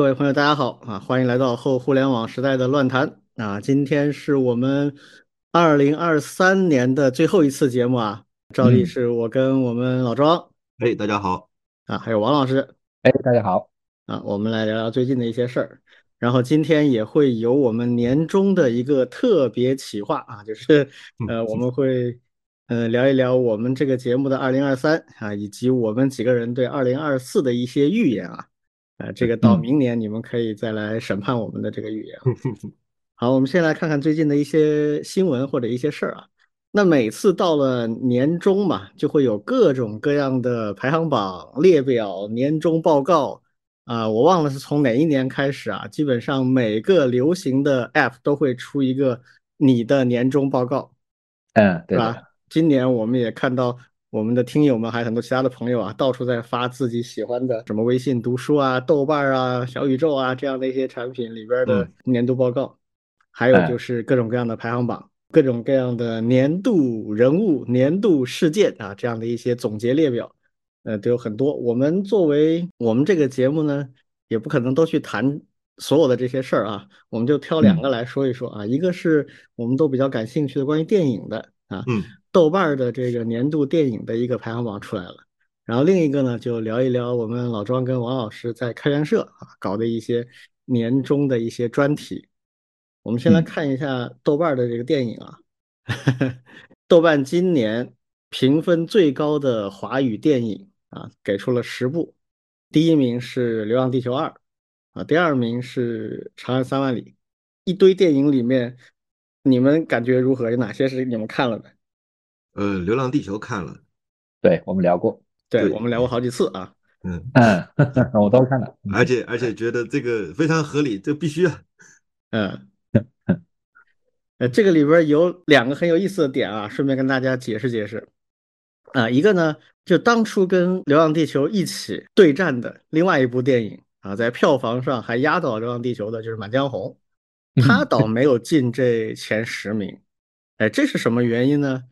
各位朋友，大家好啊！欢迎来到后互联网时代的乱谈啊！今天是我们二零二三年的最后一次节目啊，照例是我跟我们老庄，哎，大家好啊，还有王老师，哎，大家好啊，我们来聊聊最近的一些事儿。然后今天也会有我们年终的一个特别企划啊，就是呃，我们会嗯聊一聊我们这个节目的二零二三啊，以及我们几个人对二零二四的一些预言啊。呃，这个到明年你们可以再来审判我们的这个预言。好，我们先来看看最近的一些新闻或者一些事儿啊。那每次到了年终嘛，就会有各种各样的排行榜列表、年终报告啊。我忘了是从哪一年开始啊，基本上每个流行的 App 都会出一个你的年终报告。嗯，对吧？今年我们也看到。我们的听友们还有很多其他的朋友啊，到处在发自己喜欢的什么微信读书啊、豆瓣啊、小宇宙啊这样的一些产品里边的年度报告，还有就是各种各样的排行榜、各种各样的年度人物、年度事件啊这样的一些总结列表，呃，都有很多。我们作为我们这个节目呢，也不可能都去谈所有的这些事儿啊，我们就挑两个来说一说啊，一个是我们都比较感兴趣的关于电影的啊，嗯。豆瓣的这个年度电影的一个排行榜出来了，然后另一个呢，就聊一聊我们老庄跟王老师在开源社啊搞的一些年终的一些专题。我们先来看一下豆瓣的这个电影啊，豆瓣今年评分最高的华语电影啊，给出了十部，第一名是《流浪地球二》，啊，第二名是《长安三万里》。一堆电影里面，你们感觉如何？有哪些是你们看了的？呃，《流浪地球》看了，对我们聊过，对我们聊过好几次啊。嗯嗯，我都看了，而且而且觉得这个非常合理，这必须啊。嗯，呃，这个里边有两个很有意思的点啊，顺便跟大家解释解释。啊，一个呢，就当初跟《流浪地球》一起对战的另外一部电影啊，在票房上还压倒《流浪地球》的就是《满江红》，他倒没有进这前十名。哎，这是什么原因呢？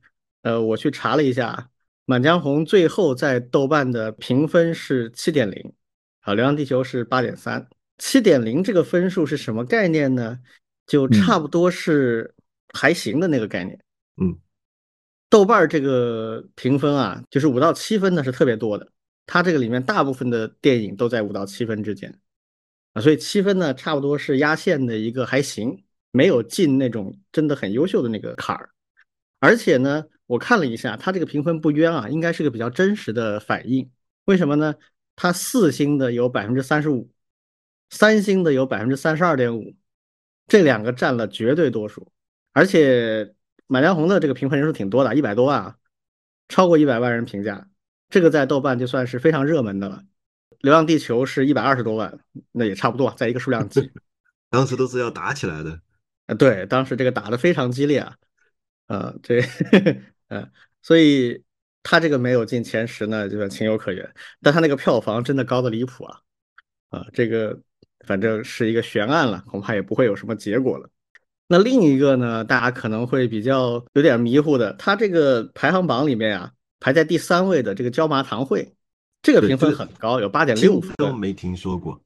呃，我去查了一下，《满江红》最后在豆瓣的评分是七点零，啊，《流浪地球》是八点三。七点零这个分数是什么概念呢？就差不多是还行的那个概念。嗯，豆瓣这个评分啊，就是五到七分的是特别多的，它这个里面大部分的电影都在五到七分之间，啊，所以七分呢，差不多是压线的一个还行，没有进那种真的很优秀的那个坎儿，而且呢。我看了一下，它这个评分不冤啊，应该是个比较真实的反应。为什么呢？它四星的有百分之三十五，三星的有百分之三十二点五，这两个占了绝对多数。而且《满江红》的这个评分人数挺多的，一百多万啊，超过一百万人评价，这个在豆瓣就算是非常热门的了。《流浪地球》是一百二十多万，那也差不多在一个数量级。当时都是要打起来的。啊，对，当时这个打的非常激烈啊，啊，这。嗯，所以他这个没有进前十呢，就情有可原。但他那个票房真的高的离谱啊！啊，这个反正是一个悬案了，恐怕也不会有什么结果了。那另一个呢，大家可能会比较有点迷糊的，他这个排行榜里面啊，排在第三位的这个《椒麻堂会》，这个评分很高，有八点六分。都没听说过。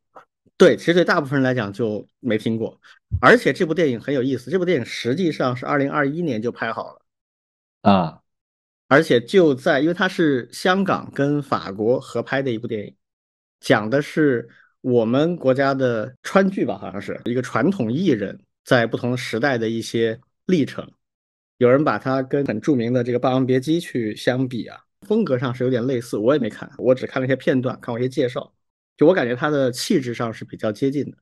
对，其实对大部分人来讲就没听过。而且这部电影很有意思，这部电影实际上是二零二一年就拍好了。啊，而且就在，因为它是香港跟法国合拍的一部电影，讲的是我们国家的川剧吧，好像是一个传统艺人，在不同时代的一些历程。有人把它跟很著名的这个《霸王别姬》去相比啊，风格上是有点类似。我也没看，我只看了一些片段，看过一些介绍。就我感觉它的气质上是比较接近的。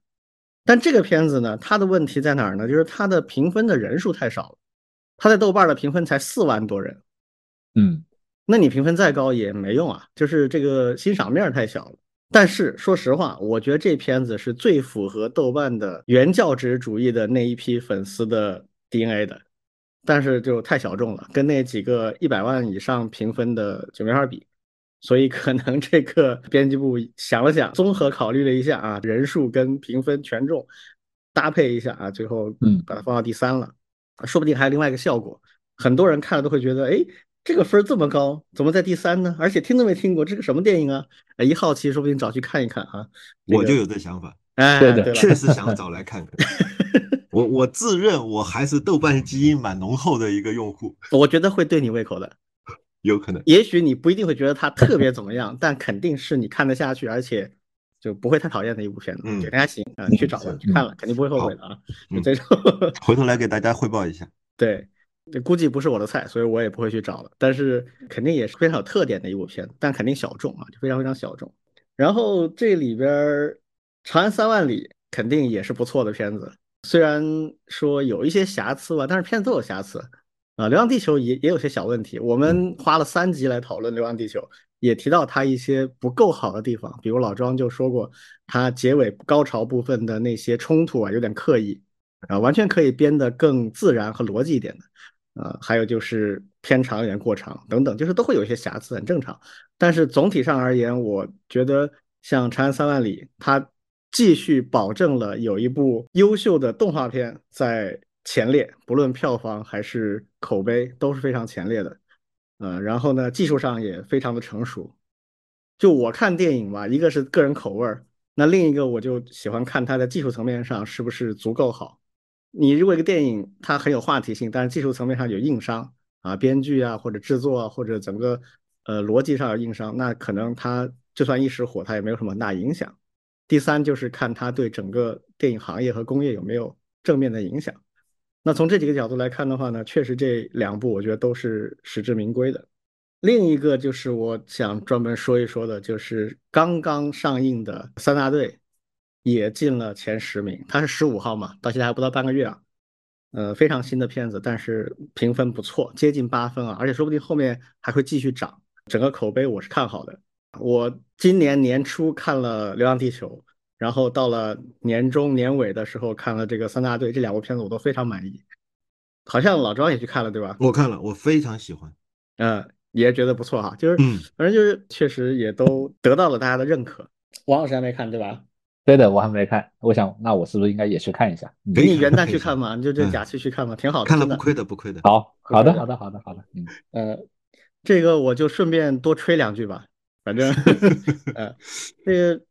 但这个片子呢，它的问题在哪儿呢？就是它的评分的人数太少了。他在豆瓣的评分才四万多人，嗯，那你评分再高也没用啊，就是这个欣赏面太小了。但是说实话，我觉得这片子是最符合豆瓣的原教旨主义的那一批粉丝的 DNA 的，但是就太小众了，跟那几个一百万以上评分的就没法比。所以可能这个编辑部想了想，综合考虑了一下啊，人数跟评分权重搭配一下啊，最后嗯把它放到第三了。说不定还有另外一个效果，很多人看了都会觉得，哎，这个分这么高，怎么在第三呢？而且听都没听过，这个什么电影啊？一好奇，说不定找去看一看啊。我就有这想法。哎，对的确实想找来看看。我我自认我还是豆瓣基因蛮浓厚的一个用户，我觉得会对你胃口的。有可能。也许你不一定会觉得它特别怎么样，但肯定是你看得下去，而且就不会太讨厌的一部片子，嗯觉得还行啊，你去找吧，是去看了，肯定不会后悔的啊。就嗯这种，回头来给大家汇报一下。对，这估计不是我的菜，所以我也不会去找了。但是肯定也是非常有特点的一部片子，但肯定小众啊，就非常非常小众。然后这里边儿《长安三万里》肯定也是不错的片子，虽然说有一些瑕疵吧，但是片子都有瑕疵。啊，《流浪地球》也也有些小问题，我们花了三集来讨论《流浪地球》，也提到它一些不够好的地方，比如老庄就说过，它结尾高潮部分的那些冲突啊有点刻意，啊，完全可以编得更自然和逻辑一点的，啊，还有就是片长有点过长等等，就是都会有一些瑕疵，很正常。但是总体上而言，我觉得像《长安三万里》，它继续保证了有一部优秀的动画片在前列，不论票房还是口碑都是非常前列的。呃，然后呢，技术上也非常的成熟。就我看电影吧，一个是个人口味儿，那另一个我就喜欢看它在技术层面上是不是足够好。你如果一个电影它很有话题性，但是技术层面上有硬伤啊，编剧啊或者制作啊或者整个呃逻辑上有硬伤，那可能它就算一时火，它也没有什么大影响。第三就是看它对整个电影行业和工业有没有正面的影响。那从这几个角度来看的话呢，确实这两部我觉得都是实至名归的。另一个就是我想专门说一说的，就是刚刚上映的《三大队》也进了前十名，它是十五号嘛，到现在还不到半个月啊。呃，非常新的片子，但是评分不错，接近八分啊，而且说不定后面还会继续涨。整个口碑我是看好的。我今年年初看了《流浪地球》，然后到了年中年尾的时候看了这个《三大队》，这两部片子我都非常满意。好像老庄也去看了，对吧？我看了，我非常喜欢。嗯，也觉得不错哈，就是嗯，反正就是确实也都得到了大家的认可。王老师还没看对吧？对的，我还没看，我想那我是不是应该也去看一下？嗯可以你元旦去看嘛，你就这嗯假期去看嘛，挺好的，看的。不亏的，不亏的。好好的好的好的好的，嗯，呃，这个我就顺便多吹两句吧，反正 呃，这个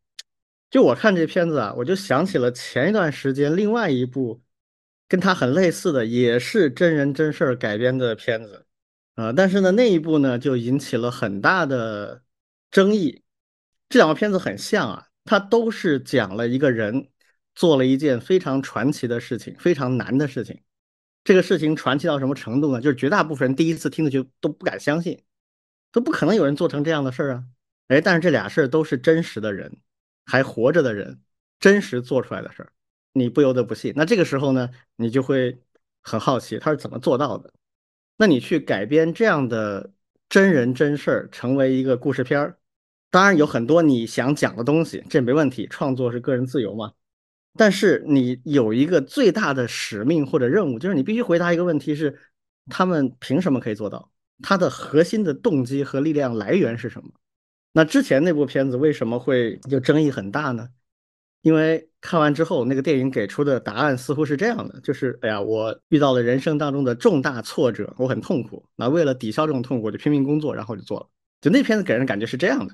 就我看这片子啊，我就想起了前一段时间另外一部跟它很类似的，也是真人真事儿改编的片子，啊、但是呢那一部呢就引起了很大的争议。这两个片子很像啊，它都是讲了一个人做了一件非常传奇的事情，非常难的事情。这个事情传奇到什么程度呢？就是绝大部分人第一次听的就都不敢相信，都不可能有人做成这样的事儿啊！哎，但是这俩事儿都是真实的人，还活着的人，真实做出来的事儿，你不由得不信。那这个时候呢，你就会很好奇他是怎么做到的。那你去改编这样的真人真事儿成为一个故事片儿，当然有很多你想讲的东西，这没问题，创作是个人自由嘛。但是你有一个最大的使命或者任务，就是你必须回答一个问题是：他们凭什么可以做到？他的核心的动机和力量来源是什么？那之前那部片子为什么会就争议很大呢？因为看完之后，那个电影给出的答案似乎是这样的：就是哎呀，我遇到了人生当中的重大挫折，我很痛苦，那为了抵消这种痛苦，我就拼命工作，然后就做了。就那片子给人感觉是这样的。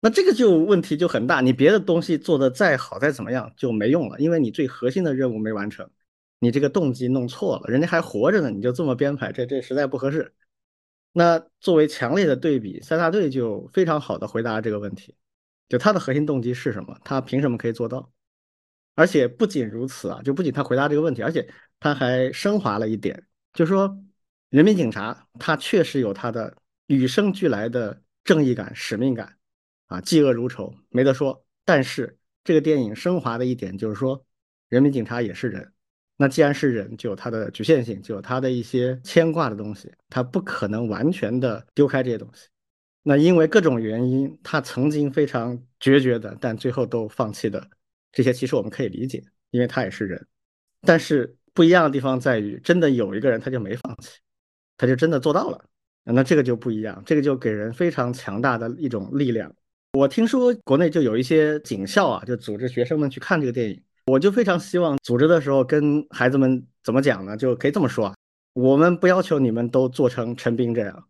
那这个就问题就很大，你别的东西做的再好再怎么样就没用了，因为你最核心的任务没完成，你这个动机弄错了，人家还活着呢，你就这么编排，这这实在不合适。那作为强烈的对比，三大队就非常好的回答这个问题，就他的核心动机是什么，他凭什么可以做到？而且不仅如此啊，就不仅他回答这个问题，而且他还升华了一点，就是说人民警察他确实有他的与生俱来的正义感、使命感。啊，嫉恶如仇，没得说。但是这个电影升华的一点就是说，人民警察也是人。那既然是人，就有他的局限性，就有他的一些牵挂的东西，他不可能完全的丢开这些东西。那因为各种原因，他曾经非常决绝的，但最后都放弃的这些，其实我们可以理解，因为他也是人。但是不一样的地方在于，真的有一个人他就没放弃，他就真的做到了。那这个就不一样，这个就给人非常强大的一种力量。我听说国内就有一些警校啊，就组织学生们去看这个电影。我就非常希望组织的时候跟孩子们怎么讲呢？就可以这么说啊，我们不要求你们都做成陈斌这样，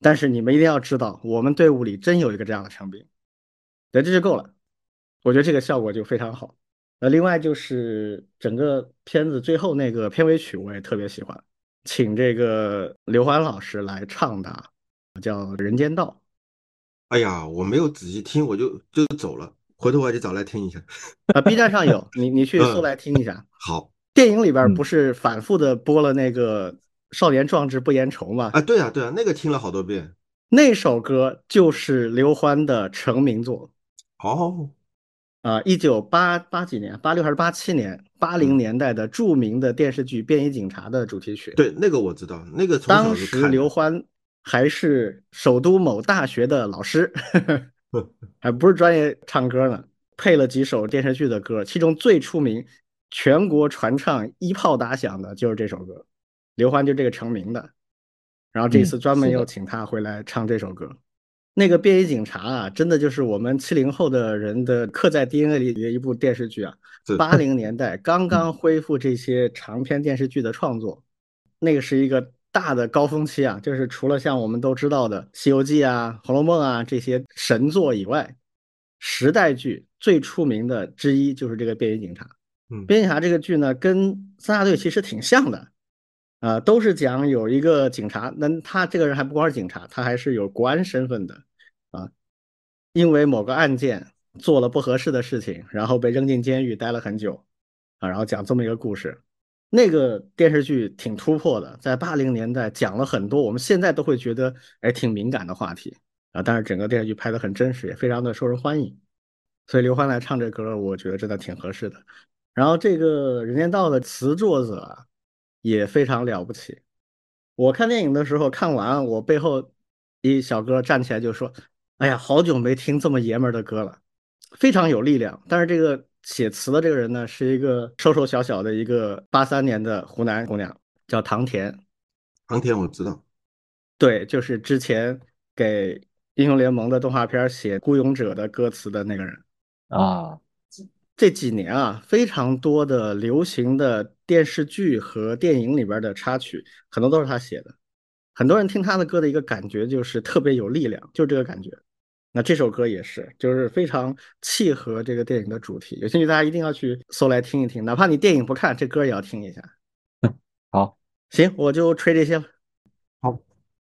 但是你们一定要知道，我们队伍里真有一个这样的陈斌，对，这就够了。我觉得这个效果就非常好。呃，另外就是整个片子最后那个片尾曲我也特别喜欢，请这个刘欢老师来唱的，叫《人间道》。哎呀，我没有仔细听，我就就走了，回头我得找来听一下。啊，B 站上有，你你去搜来听一下。好，电影里边不是反复的播了那个《少年壮志不言愁》吗？啊，对啊，对啊，那个听了好多遍。那首歌就是刘欢的成名作。哦。啊，一九八八几年，八六还是八七年，八零年代的著名的电视剧《便衣警察》的主题曲。对，那个我知道，那个当时刘欢还是首都某大学的老师，还 不是专业唱歌呢，配了几首电视剧的歌，其中最出名、全国传唱、一炮打响的就是这首歌，刘欢就这个成名的。然后这次专门又请他回来唱这首歌。那个便衣警察啊，真的就是我们七零后的人的刻在 DNA 里的一部电视剧啊。八零年代刚刚恢复这些长篇电视剧的创作，那个是一个大的高峰期啊。就是除了像我们都知道的《西游记》啊、《红楼梦》啊这些神作以外，时代剧最出名的之一就是这个便衣警察。嗯，便衣警察这个剧呢，跟三大队其实挺像的。啊，都是讲有一个警察，那他这个人还不光是警察，他还是有国安身份的啊。因为某个案件做了不合适的事情，然后被扔进监狱待了很久啊。然后讲这么一个故事，那个电视剧挺突破的，在八零年代讲了很多我们现在都会觉得哎挺敏感的话题啊。但是整个电视剧拍的很真实，也非常的受人欢迎，所以刘欢来唱这歌，我觉得真的挺合适的。然后这个《人间道》的词作者。也非常了不起。我看电影的时候，看完我背后一小哥站起来就说：“哎呀，好久没听这么爷们儿的歌了，非常有力量。”但是这个写词的这个人呢，是一个瘦瘦小小的一个八三年的湖南姑娘，叫唐田。唐田我知道，对，就是之前给英雄联盟的动画片写《孤勇者》的歌词的那个人啊。这几年啊，非常多的流行的电视剧和电影里边的插曲，很多都是他写的。很多人听他的歌的一个感觉就是特别有力量，就这个感觉。那这首歌也是，就是非常契合这个电影的主题。有兴趣大家一定要去搜来听一听，哪怕你电影不看，这歌也要听一下。好，行，我就吹这些了。好，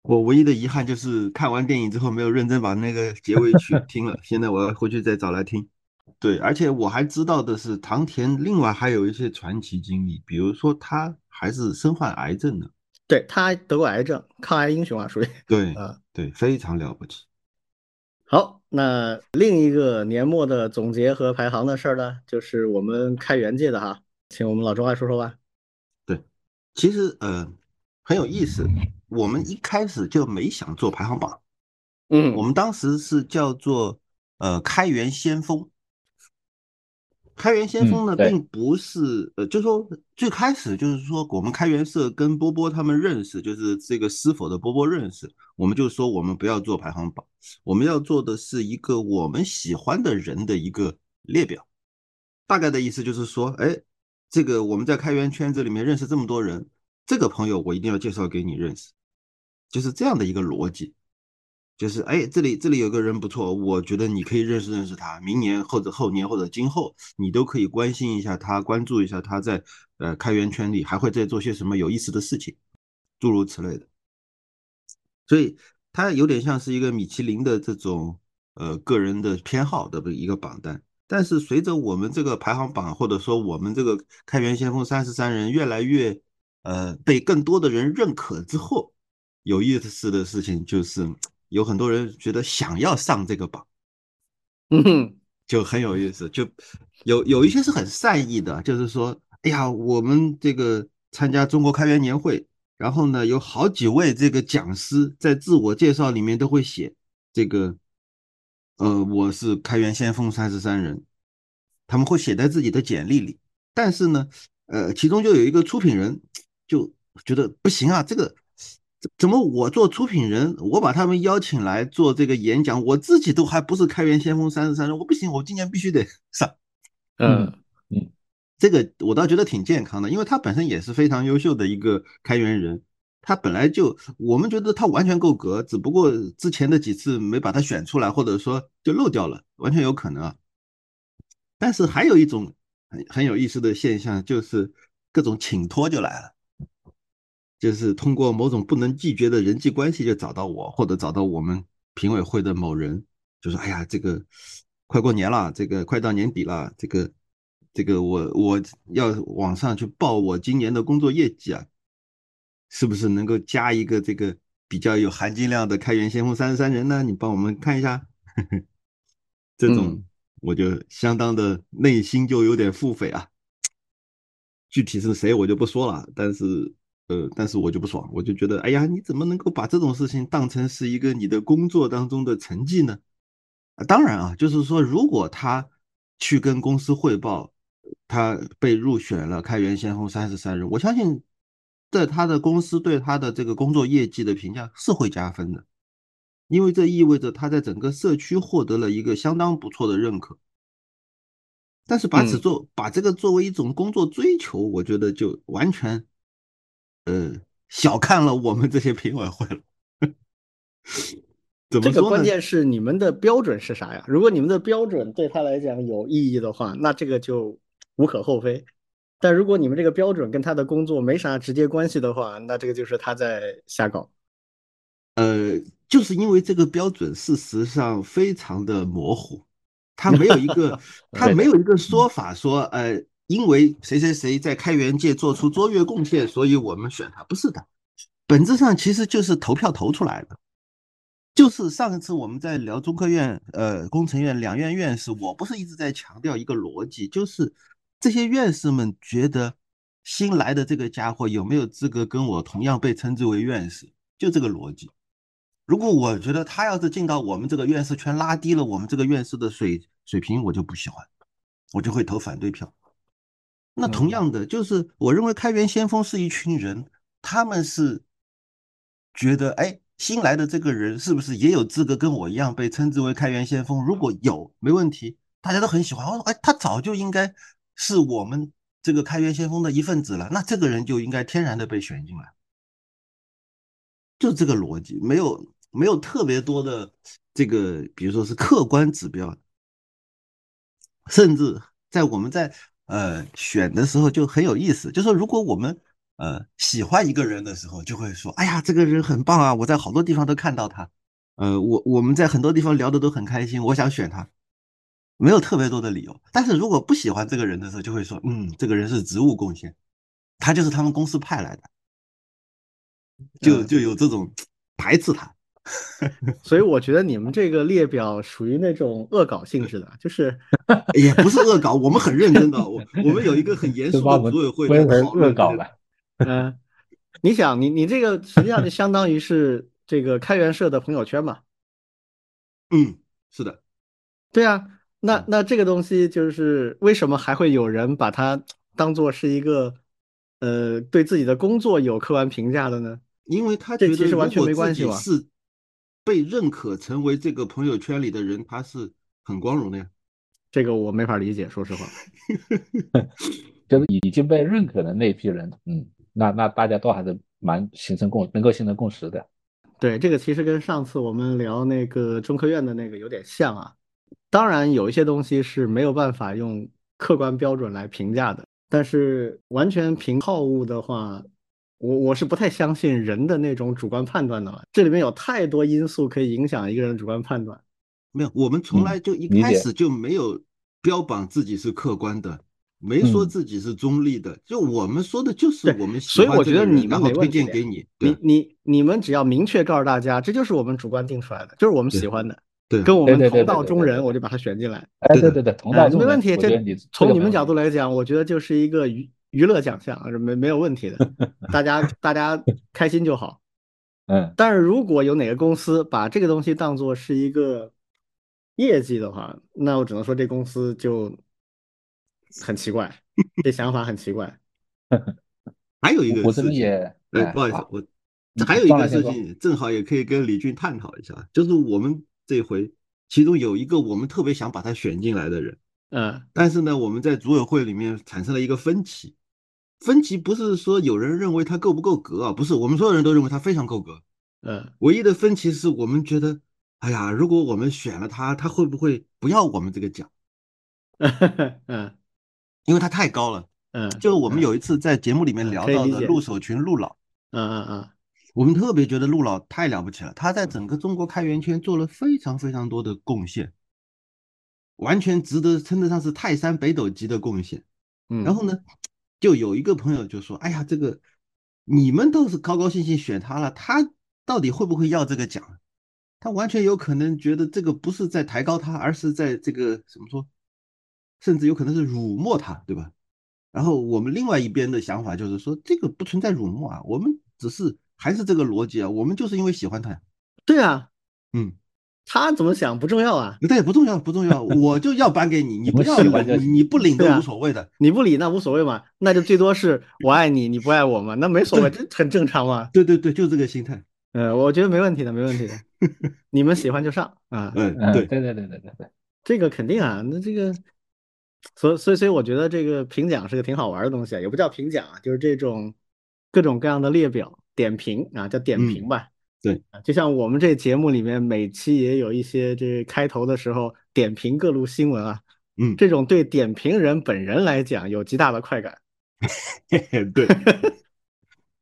我唯一的遗憾就是看完电影之后没有认真把那个结尾曲 听了，现在我要回去再找来听。对，而且我还知道的是，唐田另外还有一些传奇经历，比如说他还是身患癌症的，对他得过癌症，抗癌英雄啊，属于对，啊，对，非常了不起。好，那另一个年末的总结和排行的事儿呢，就是我们开源界的哈，请我们老周来说说吧。对，其实呃很有意思，我们一开始就没想做排行榜，嗯，我们当时是叫做呃开源先锋。开源先锋呢，并不是呃，就说最开始就是说，我们开源社跟波波他们认识，就是这个是否的波波认识，我们就说我们不要做排行榜，我们要做的是一个我们喜欢的人的一个列表。大概的意思就是说，哎，这个我们在开源圈子里面认识这么多人，这个朋友我一定要介绍给你认识，就是这样的一个逻辑。就是哎，这里这里有个人不错，我觉得你可以认识认识他，明年或者后年或者今后，你都可以关心一下他，关注一下他在呃开源圈里还会在做些什么有意思的事情，诸如此类的。所以它有点像是一个米其林的这种呃个人的偏好的一个榜单。但是随着我们这个排行榜或者说我们这个开源先锋三十三人越来越呃被更多的人认可之后，有意思的事情就是。有很多人觉得想要上这个榜，嗯，就很有意思。就有有一些是很善意的，就是说，哎呀，我们这个参加中国开源年会，然后呢，有好几位这个讲师在自我介绍里面都会写这个，呃，我是开源先锋三十三人，他们会写在自己的简历里。但是呢，呃，其中就有一个出品人就觉得不行啊，这个。怎么我做出品人，我把他们邀请来做这个演讲，我自己都还不是开源先锋三十三人，我不行，我今年必须得 上。嗯嗯，这个我倒觉得挺健康的，因为他本身也是非常优秀的一个开源人，他本来就我们觉得他完全够格，只不过之前的几次没把他选出来，或者说就漏掉了，完全有可能啊。但是还有一种很很有意思的现象，就是各种请托就来了，就是通过某种不能拒绝的人际关系就找到我，或者找到我们评委会的某人，就说：“哎呀，这个快过年了，这个快到年底了，这个这个我我要网上去报我今年的工作业绩啊，是不是能够加一个这个比较有含金量的开源先锋三十三人呢？你帮我们看一下。”这种。我就相当的内心就有点腹诽啊，具体是谁我就不说了，但是呃，但是我就不爽，我就觉得，哎呀，你怎么能够把这种事情当成是一个你的工作当中的成绩呢？啊，当然啊，就是说，如果他去跟公司汇报，他被入选了开源先锋三十三人，我相信在他的公司对他的这个工作业绩的评价是会加分的。因为这意味着他在整个社区获得了一个相当不错的认可，但是把此做把这个作为一种工作追求，我觉得就完全，呃，小看了我们这些评委会了。怎么这个关键是你们的标准是啥呀？如果你们的标准对他来讲有意义的话，那这个就无可厚非；但如果你们这个标准跟他的工作没啥直接关系的话，那这个就是他在瞎搞。呃。就是因为这个标准事实上非常的模糊，他没有一个 他没有一个说法说，呃，因为谁谁谁在开源界做出卓越贡献，所以我们选他，不是的，本质上其实就是投票投出来的。就是上一次我们在聊中科院、呃工程院两院院士，我不是一直在强调一个逻辑，就是这些院士们觉得新来的这个家伙有没有资格跟我同样被称之为院士，就这个逻辑。如果我觉得他要是进到我们这个院士圈，拉低了我们这个院士的水水平，我就不喜欢，我就会投反对票。那同样的，就是我认为开源先锋是一群人，他们是觉得，哎，新来的这个人是不是也有资格跟我一样被称之为开源先锋？如果有，没问题，大家都很喜欢。我说，哎，他早就应该是我们这个开源先锋的一份子了，那这个人就应该天然的被选进来，就这个逻辑，没有。没有特别多的这个，比如说是客观指标，甚至在我们在呃选的时候就很有意思，就说如果我们呃喜欢一个人的时候，就会说，哎呀，这个人很棒啊，我在好多地方都看到他，呃，我我们在很多地方聊的都很开心，我想选他，没有特别多的理由。但是如果不喜欢这个人的时候，就会说，嗯，这个人是职务贡献，他就是他们公司派来的，就就有这种排斥他。所以我觉得你们这个列表属于那种恶搞性质的，就是也不是恶搞，我们很认真的，我 我们有一个很严肃的组委会讨论。恶搞了，嗯，你想，你你这个实际上就相当于是这个开源社的朋友圈嘛？嗯，是的，对啊，那那这个东西就是为什么还会有人把它当做是一个呃对自己的工作有客观评价的呢？因为他觉得其实完全没关系嘛。是。被认可成为这个朋友圈里的人，他是很光荣的呀。这个我没法理解，说实话。就是已经被认可的那批人，嗯，那那大家都还是蛮形成共能够形成共识的。对，这个其实跟上次我们聊那个中科院的那个有点像啊。当然，有一些东西是没有办法用客观标准来评价的，但是完全凭好恶的话。我我是不太相信人的那种主观判断的了，这里面有太多因素可以影响一个人的主观判断。没有，我们从来就一开始就没有标榜自己是客观的，没说自己是中立的，就我们说的就是我们喜欢所以我觉得你们推荐给你，你你你们只要明确告诉大家，这就是我们主观定出来的，就是我们喜欢的，对，跟我们同道中人，我就把它选进来。哎，对对对，同道中人没问题。这从你们角度来讲，我觉得就是一个娱。娱乐奖项是没没有问题的，大家大家开心就好。嗯，但是如果有哪个公司把这个东西当做是一个业绩的话，那我只能说这公司就很奇怪，这想法很奇怪。还有一个事情，哎，不好意思，我还有一个事情，正好也可以跟李俊探讨一下，就是我们这回其中有一个我们特别想把他选进来的人。嗯，但是呢，我们在组委会里面产生了一个分歧。分歧不是说有人认为他够不够格啊，不是，我们所有人都认为他非常够格。嗯，唯一的分歧是我们觉得，哎呀，如果我们选了他，他会不会不要我们这个奖？嗯，因为他太高了。嗯，就我们有一次在节目里面聊到的陆守群陆老，嗯嗯嗯，我们特别觉得陆老太了不起了，他在整个中国开源圈做了非常非常多的贡献，完全值得称得上是泰山北斗级的贡献。嗯，然后呢，就有一个朋友就说：“哎呀，这个你们都是高高兴兴选他了，他到底会不会要这个奖？他完全有可能觉得这个不是在抬高他，而是在这个怎么说，甚至有可能是辱没他，对吧？”然后我们另外一边的想法就是说，这个不存在辱没啊，我们只是还是这个逻辑啊，我们就是因为喜欢他呀。对啊，嗯，他怎么想不重要啊，对，不重要，不重要，我就要颁给你，你不要你你不领都无所谓的，你不理那无所谓嘛，那就最多是我爱你，你不爱我嘛，那没所谓，这很正常嘛。对对对，就这个心态。呃，我觉得没问题的，没问题的，你们喜欢就上啊。嗯，对对对对对对对，这个肯定啊，那这个。所，所以，所以，我觉得这个评奖是个挺好玩的东西啊，也不叫评奖啊，就是这种各种各样的列表点评啊，叫点评吧。对，就像我们这节目里面每期也有一些这开头的时候点评各路新闻啊，嗯，这种对点评人本人来讲有极大的快感。对，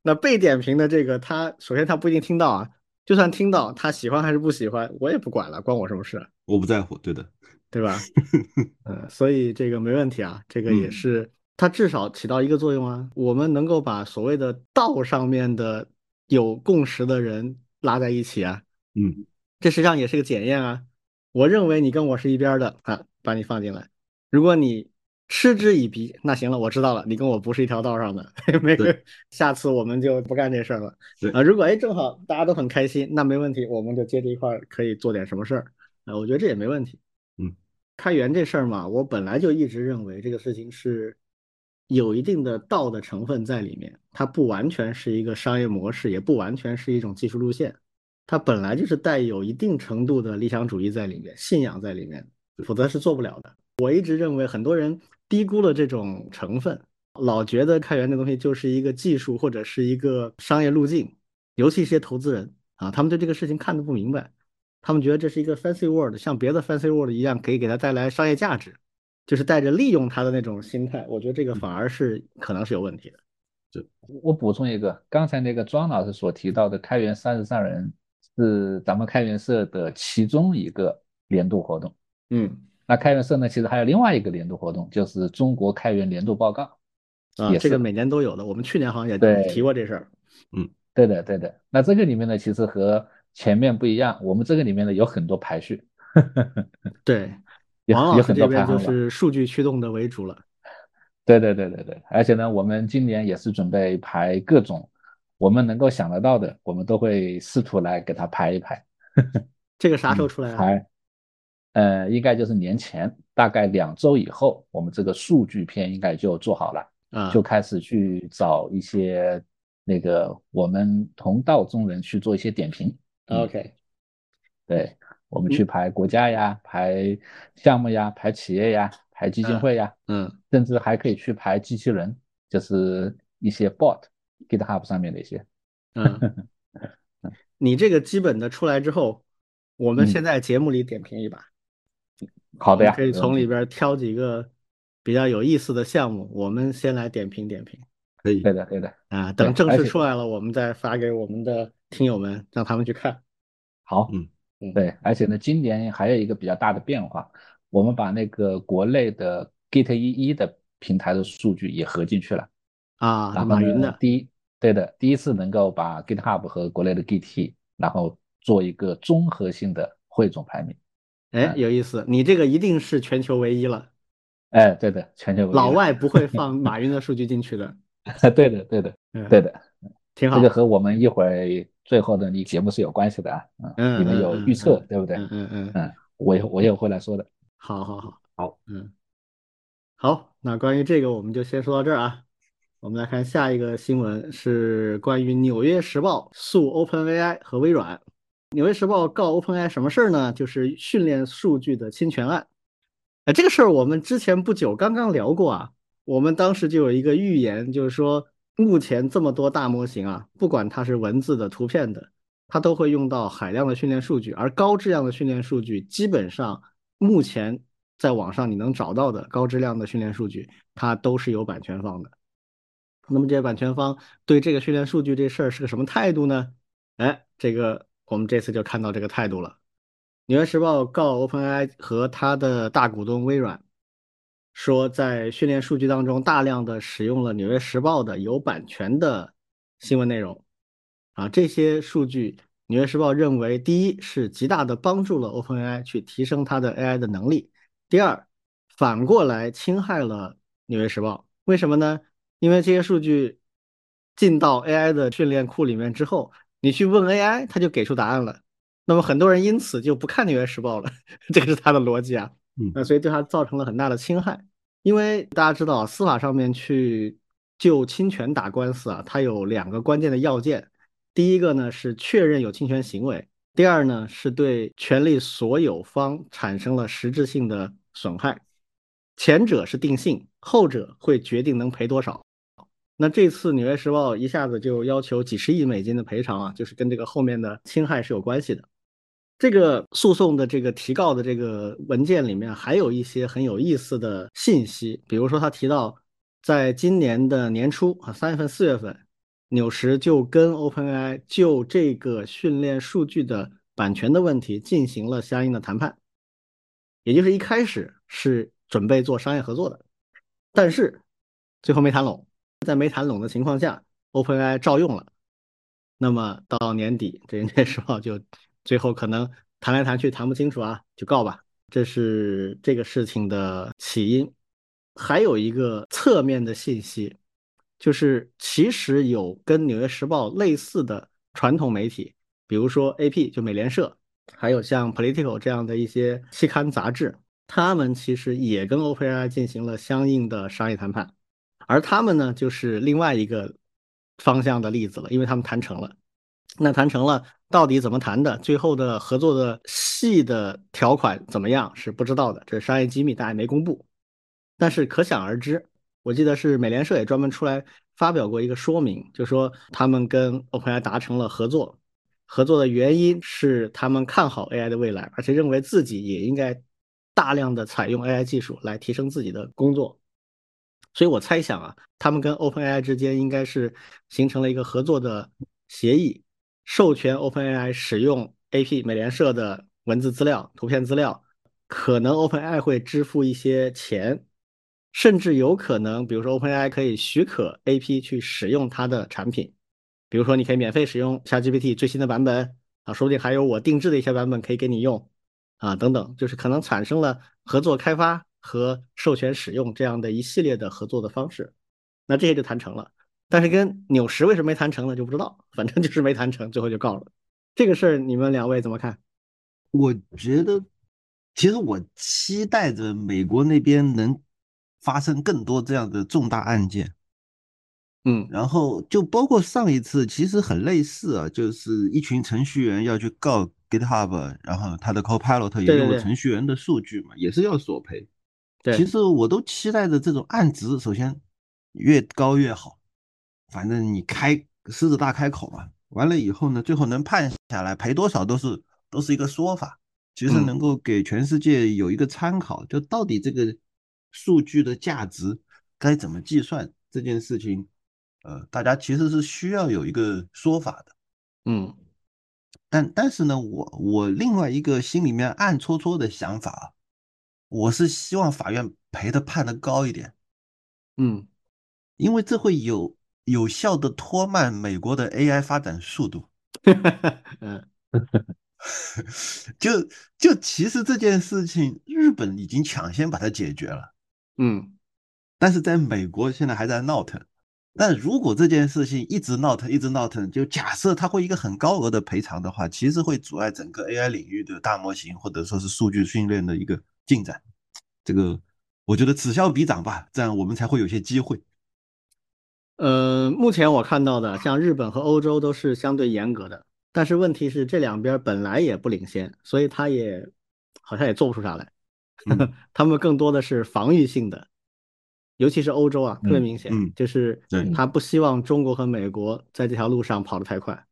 那被点评的这个他，首先他不一定听到啊，就算听到，他喜欢还是不喜欢，我也不管了，关我什么事？我不在乎，对的。对吧？嗯，所以这个没问题啊，这个也是它至少起到一个作用啊，我们能够把所谓的道上面的有共识的人拉在一起啊，嗯，这实际上也是个检验啊。我认为你跟我是一边的啊，把你放进来。如果你嗤之以鼻，那行了，我知道了，你跟我不是一条道上的，没事，下次我们就不干这事儿了。啊，如果哎正好大家都很开心，那没问题，我们就接着一块儿可以做点什么事儿啊，我觉得这也没问题。嗯。开源这事儿嘛，我本来就一直认为这个事情是有一定的道的成分在里面，它不完全是一个商业模式，也不完全是一种技术路线，它本来就是带有一定程度的理想主义在里面、信仰在里面，否则是做不了的。我一直认为很多人低估了这种成分，老觉得开源这东西就是一个技术或者是一个商业路径，尤其一些投资人啊，他们对这个事情看得不明白。他们觉得这是一个 fancy word，像别的 fancy word 一样，可以给他带来商业价值，就是带着利用他的那种心态。我觉得这个反而是可能是有问题的。就我补充一个，刚才那个庄老师所提到的开源三十三人是咱们开源社的其中一个年度活动。嗯，那开源社呢，其实还有另外一个年度活动，就是中国开源年度报告。啊，这个每年都有的。我们去年好像也提过这事儿。嗯，对的，对的。那这个里面呢，其实和前面不一样，我们这个里面呢有很多排序，对，有有很多排行就是数据驱动的为主了。对对对对对，而且呢，我们今年也是准备排各种我们能够想得到的，我们都会试图来给它排一排。这个啥时候出来啊？排，呃，应该就是年前，大概两周以后，我们这个数据片应该就做好了，啊，就开始去找一些那个我们同道中人去做一些点评。OK，对我们去排国家呀，排项目呀，排企业呀，排基金会呀，嗯，甚至还可以去排机器人，就是一些 bot，GitHub 上面的一些。嗯，你这个基本的出来之后，我们现在节目里点评一把。好的呀，可以从里边挑几个比较有意思的项目，我们先来点评点评。可以，对的，对的。啊，等正式出来了，我们再发给我们的。听友们，让他们去看。好，嗯嗯，对，而且呢，今年还有一个比较大的变化，我们把那个国内的 Git 一一的平台的数据也合进去了啊。马云的第一，对的，第一次能够把 GitHub 和国内的 Git，然后做一个综合性的汇总排名。哎，有意思，你这个一定是全球唯一了。哎，对的，全球唯一。老外不会放 马云的数据进去的。对的，对的，对的。挺好，这个和我们一会儿最后的你节目是有关系的啊，嗯，你们有预测，对不对？嗯嗯嗯嗯，我我也会来说的。好好好，好，嗯，好，那关于这个我们就先说到这儿啊。我们来看下一个新闻，是关于《纽约时报》诉 OpenAI 和微软。《纽约时报》告 OpenAI 什么事儿呢？就是训练数据的侵权案。哎，这个事儿我们之前不久刚刚聊过啊。我们当时就有一个预言，就是说。目前这么多大模型啊，不管它是文字的、图片的，它都会用到海量的训练数据，而高质量的训练数据基本上目前在网上你能找到的高质量的训练数据，它都是有版权方的。那么这些版权方对这个训练数据这事儿是个什么态度呢？哎，这个我们这次就看到这个态度了。《纽约时报》告 OpenAI 和他的大股东微软，说在训练数据当中大量的使用了《纽约时报》的有版权的新闻内容。啊，这些数据，《纽约时报》认为，第一是极大的帮助了 OpenAI 去提升它的 AI 的能力；第二，反过来侵害了《纽约时报》。为什么呢？因为这些数据进到 AI 的训练库里面之后，你去问 AI，它就给出答案了。那么很多人因此就不看《纽约时报》了，这个是他的逻辑啊。嗯，那所以对他造成了很大的侵害。因为大家知道，司法上面去就侵权打官司啊，它有两个关键的要件。第一个呢是确认有侵权行为，第二呢是对权利所有方产生了实质性的损害。前者是定性，后者会决定能赔多少。那这次《纽约时报》一下子就要求几十亿美金的赔偿啊，就是跟这个后面的侵害是有关系的。这个诉讼的这个提告的这个文件里面还有一些很有意思的信息，比如说他提到，在今年的年初啊，三月份、四月份，纽时就跟 OpenAI 就这个训练数据的版权的问题进行了相应的谈判，也就是一开始是准备做商业合作的，但是最后没谈拢。在没谈拢的情况下，OpenAI 照用了。那么到年底，这那 时候就最后可能谈来谈去谈不清楚啊，就告吧。这是这个事情的起因。还有一个侧面的信息，就是其实有跟《纽约时报》类似的传统媒体，比如说 AP 就美联社，还有像 Political 这样的一些期刊杂志，他们其实也跟 OpenAI 进行了相应的商业谈判。而他们呢，就是另外一个方向的例子了，因为他们谈成了。那谈成了，到底怎么谈的？最后的合作的细的条款怎么样是不知道的，这是商业机密，大家没公布。但是可想而知，我记得是美联社也专门出来发表过一个说明，就说他们跟 OpenAI 达成了合作，合作的原因是他们看好 AI 的未来，而且认为自己也应该大量的采用 AI 技术来提升自己的工作。所以我猜想啊，他们跟 OpenAI 之间应该是形成了一个合作的协议，授权 OpenAI 使用 AP 美联社的文字资料、图片资料，可能 OpenAI 会支付一些钱，甚至有可能，比如说 OpenAI 可以许可 AP 去使用它的产品，比如说你可以免费使用 ChatGPT 最新的版本啊，说不定还有我定制的一些版本可以给你用啊，等等，就是可能产生了合作开发。和授权使用这样的一系列的合作的方式，那这些就谈成了。但是跟纽时为什么没谈成呢？就不知道，反正就是没谈成，最后就告了。这个事儿你们两位怎么看？我觉得，其实我期待着美国那边能发生更多这样的重大案件。嗯，然后就包括上一次，其实很类似啊，就是一群程序员要去告 GitHub，然后他的 Copilot 也用了程序员的数据嘛，也是要索赔。对其实我都期待着这种案值，首先越高越好，反正你开狮子大开口嘛。完了以后呢，最后能判下来赔多少都是都是一个说法，其实能够给全世界有一个参考，就到底这个数据的价值该怎么计算这件事情，呃，大家其实是需要有一个说法的。嗯，但但是呢，我我另外一个心里面暗戳戳的想法。我是希望法院赔的判的高一点，嗯，因为这会有有效的拖慢美国的 AI 发展速度。嗯，就就其实这件事情，日本已经抢先把它解决了，嗯，但是在美国现在还在闹腾。但如果这件事情一直闹腾，一直闹腾，就假设它会一个很高额的赔偿的话，其实会阻碍整个 AI 领域的大模型或者说是数据训练的一个。进展，这个我觉得此消彼长吧，这样我们才会有些机会。呃，目前我看到的，像日本和欧洲都是相对严格的，但是问题是这两边本来也不领先，所以他也好像也做不出啥来。他们更多的是防御性的，尤其是欧洲啊，特别明显，就是他不希望中国和美国在这条路上跑得太快。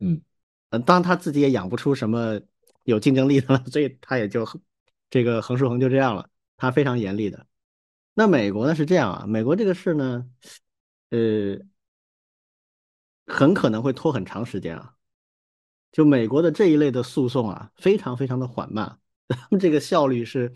嗯，呃，当他自己也养不出什么有竞争力的了，所以他也就。这个横竖横就这样了，他非常严厉的。那美国呢是这样啊，美国这个事呢，呃，很可能会拖很长时间啊。就美国的这一类的诉讼啊，非常非常的缓慢，他们这个效率是。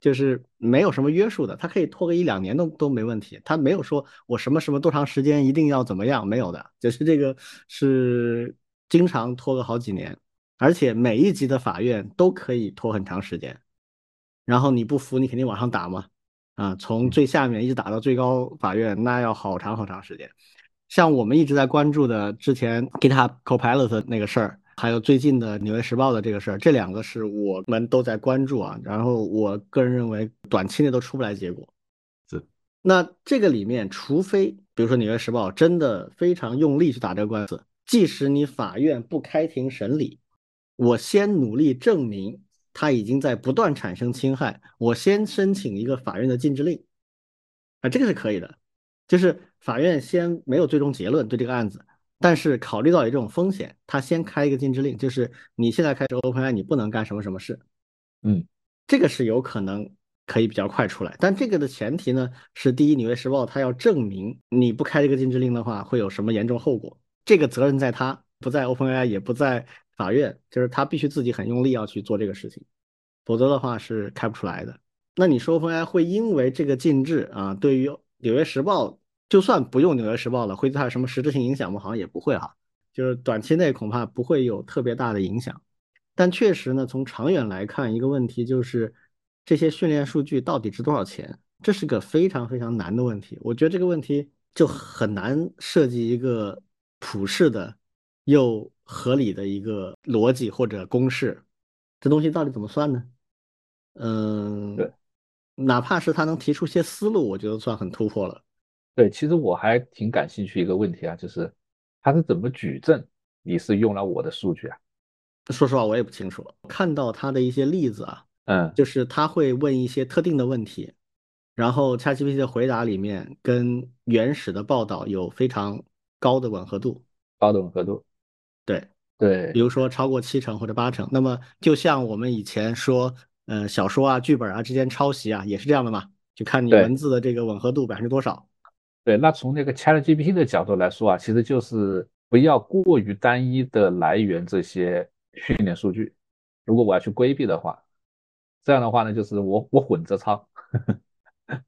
就是没有什么约束的，他可以拖个一两年都都没问题。他没有说我什么什么多长时间一定要怎么样，没有的。就是这个是经常拖个好几年，而且每一级的法院都可以拖很长时间。然后你不服，你肯定往上打嘛，啊，从最下面一直打到最高法院，那要好长好长时间。像我们一直在关注的之前 GitHub Copilot 那个事儿。还有最近的《纽约时报》的这个事儿，这两个是我们都在关注啊。然后我个人认为，短期内都出不来结果。是，那这个里面，除非比如说《纽约时报》真的非常用力去打这个官司，即使你法院不开庭审理，我先努力证明他已经在不断产生侵害，我先申请一个法院的禁制令啊，这个是可以的。就是法院先没有最终结论对这个案子。但是考虑到有这种风险，他先开一个禁止令，就是你现在开始 OpenAI，你不能干什么什么事。嗯，这个是有可能可以比较快出来，但这个的前提呢是，第一，《纽约时报》它要证明你不开这个禁止令的话会有什么严重后果，这个责任在他，不在 OpenAI，也不在法院，就是他必须自己很用力要去做这个事情，否则的话是开不出来的。那你说会因为这个禁制啊，对于《纽约时报》？就算不用《纽约时报》了，会对它有什么实质性影响吗？好像也不会哈，就是短期内恐怕不会有特别大的影响。但确实呢，从长远来看，一个问题就是这些训练数据到底值多少钱？这是个非常非常难的问题。我觉得这个问题就很难设计一个普世的又合理的一个逻辑或者公式。这东西到底怎么算呢？嗯，对，哪怕是他能提出些思路，我觉得算很突破了。对，其实我还挺感兴趣一个问题啊，就是他是怎么举证你是用了我的数据啊？说实话，我也不清楚。看到他的一些例子啊，嗯，就是他会问一些特定的问题，然后 ChatGPT 的回答里面跟原始的报道有非常高的吻合度，高的吻合度。对对，比如说超过七成或者八成。那么就像我们以前说，呃，小说啊、剧本啊之间抄袭啊，也是这样的嘛，就看你文字的这个吻合度百分之多少。对，那从那个 ChatGPT 的角度来说啊，其实就是不要过于单一的来源这些训练数据。如果我要去规避的话，这样的话呢，就是我我混着抄，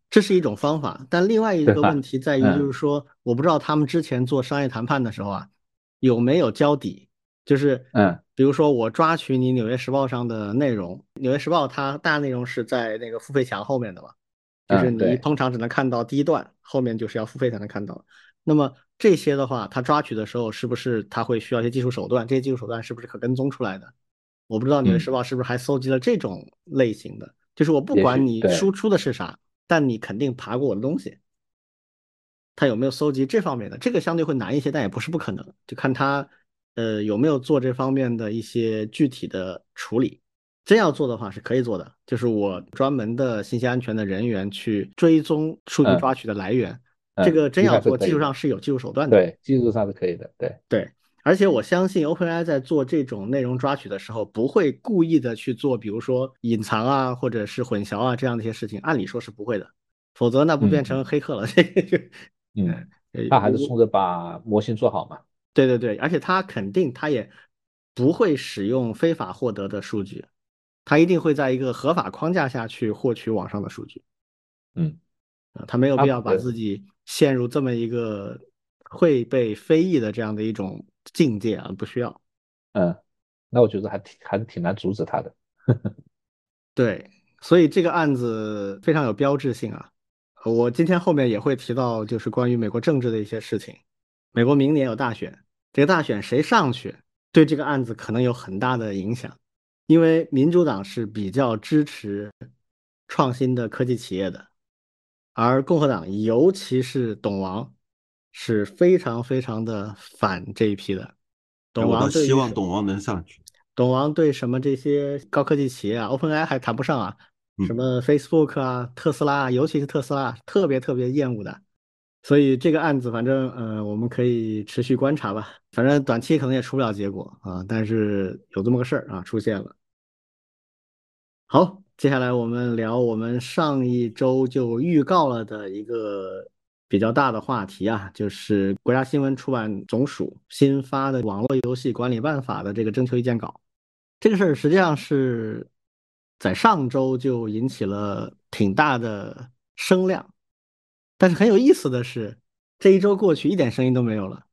这是一种方法。但另外一个问题在于，就是说，我不知道他们之前做商业谈判的时候啊，有没有交底，就是嗯，比如说我抓取你《纽约时报》上的内容，《纽约时报》它大内容是在那个付费墙后面的嘛。就是你通常只能看到第一段，后面就是要付费才能看到。那么这些的话，它抓取的时候是不是它会需要一些技术手段？这些技术手段是不是可跟踪出来的？我不知道《纽约时报》是不是还搜集了这种类型的。就是我不管你输出的是啥，但你肯定爬过我的东西。它有没有搜集这方面的？这个相对会难一些，但也不是不可能。就看他呃有没有做这方面的一些具体的处理。真要做的话是可以做的，就是我专门的信息安全的人员去追踪数据抓取的来源，这个真要做，技术上是有技术手段的。对，技术上是可以的。对对，而且我相信 OpenAI 在做这种内容抓取的时候，不会故意的去做，比如说隐藏啊，或者是混淆啊这样的一些事情，按理说是不会的，否则那不变成黑客了。这个就，嗯，他还是冲着把模型做好嘛。对对对，而且他肯定他也不会使用非法获得的数据。他一定会在一个合法框架下去获取网上的数据，嗯，他没有必要把自己陷入这么一个会被非议的这样的一种境界啊，不需要。嗯，那我觉得还挺还是挺难阻止他的。对，所以这个案子非常有标志性啊。我今天后面也会提到，就是关于美国政治的一些事情。美国明年有大选，这个大选谁上去，对这个案子可能有很大的影响。因为民主党是比较支持创新的科技企业的，而共和党，尤其是董王，是非常非常的反这一批的。董王希望董王能上去。董王对什么这些高科技企业啊，OpenAI 还谈不上啊，什么 Facebook 啊、特斯拉啊，尤其是特斯拉，特别特别厌恶的。所以这个案子，反正呃，我们可以持续观察吧。反正短期可能也出不了结果啊，但是有这么个事儿啊出现了。好，接下来我们聊我们上一周就预告了的一个比较大的话题啊，就是国家新闻出版总署新发的《网络游戏管理办法》的这个征求意见稿。这个事儿实际上是在上周就引起了挺大的声量，但是很有意思的是，这一周过去一点声音都没有了，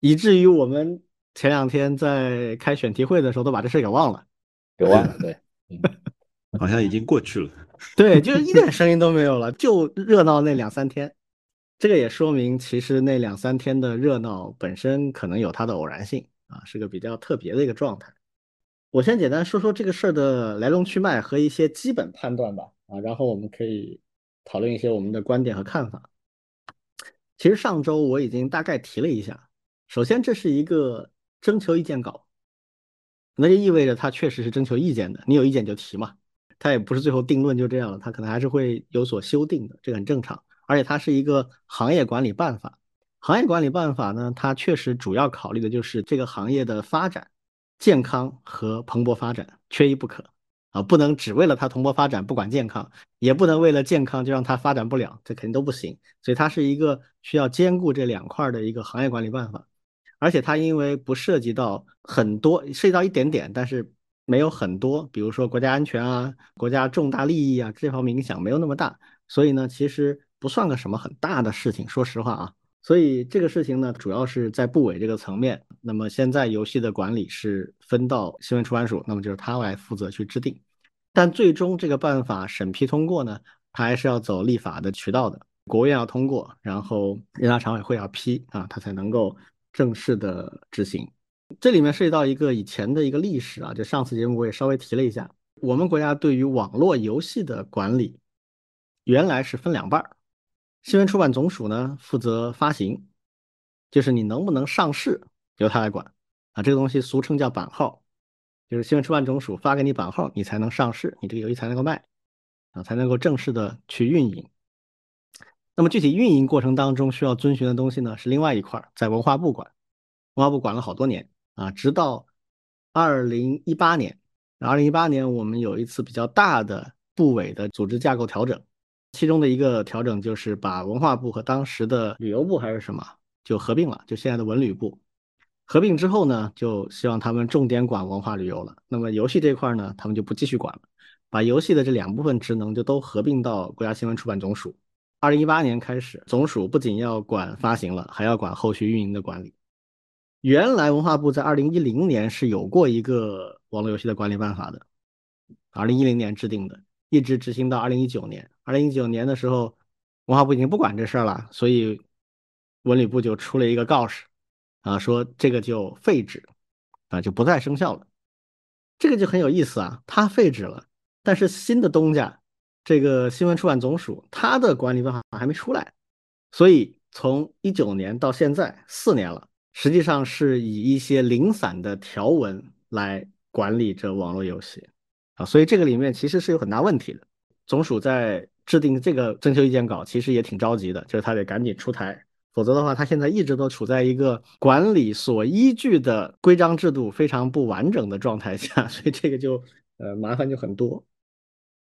以至于我们前两天在开选题会的时候都把这事给忘了，给忘了，对。好像已经过去了，对，就是一点声音都没有了，就热闹那两三天。这个也说明，其实那两三天的热闹本身可能有它的偶然性啊，是个比较特别的一个状态。我先简单说说这个事儿的来龙去脉和一些基本判断吧，啊，然后我们可以讨论一些我们的观点和看法。其实上周我已经大概提了一下，首先这是一个征求意见稿，那就意味着它确实是征求意见的，你有意见就提嘛。它也不是最后定论就这样了，它可能还是会有所修订的，这个很正常。而且它是一个行业管理办法，行业管理办法呢，它确实主要考虑的就是这个行业的发展、健康和蓬勃发展，缺一不可啊！不能只为了它蓬勃发展不管健康，也不能为了健康就让它发展不了，这肯定都不行。所以它是一个需要兼顾这两块的一个行业管理办法，而且它因为不涉及到很多，涉及到一点点，但是。没有很多，比如说国家安全啊、国家重大利益啊这方面影响没有那么大，所以呢，其实不算个什么很大的事情。说实话啊，所以这个事情呢，主要是在部委这个层面。那么现在游戏的管理是分到新闻出版署，那么就是他来负责去制定。但最终这个办法审批通过呢，它还是要走立法的渠道的，国务院要通过，然后人大常委会要批啊，它才能够正式的执行。这里面涉及到一个以前的一个历史啊，就上次节目我也稍微提了一下，我们国家对于网络游戏的管理，原来是分两半儿，新闻出版总署呢负责发行，就是你能不能上市由他来管啊，这个东西俗称叫版号，就是新闻出版总署发给你版号，你才能上市，你这个游戏才能够卖啊，才能够正式的去运营。那么具体运营过程当中需要遵循的东西呢，是另外一块，在文化部管，文化部管了好多年。啊，直到二零一八年，二零一八年我们有一次比较大的部委的组织架构调整，其中的一个调整就是把文化部和当时的旅游部还是什么就合并了，就现在的文旅部合并之后呢，就希望他们重点管文化旅游了。那么游戏这块呢，他们就不继续管了，把游戏的这两部分职能就都合并到国家新闻出版总署。二零一八年开始，总署不仅要管发行了，还要管后续运营的管理。原来文化部在二零一零年是有过一个网络游戏的管理办法的，二零一零年制定的，一直执行到二零一九年。二零一九年的时候，文化部已经不管这事儿了，所以文旅部就出了一个告示，啊，说这个就废止，啊，就不再生效了。这个就很有意思啊，它废止了，但是新的东家，这个新闻出版总署，它的管理办法还没出来，所以从一九年到现在四年了。实际上是以一些零散的条文来管理着网络游戏啊，所以这个里面其实是有很大问题的。总署在制定这个征求意见稿，其实也挺着急的，就是他得赶紧出台，否则的话，他现在一直都处在一个管理所依据的规章制度非常不完整的状态下，所以这个就呃麻烦就很多。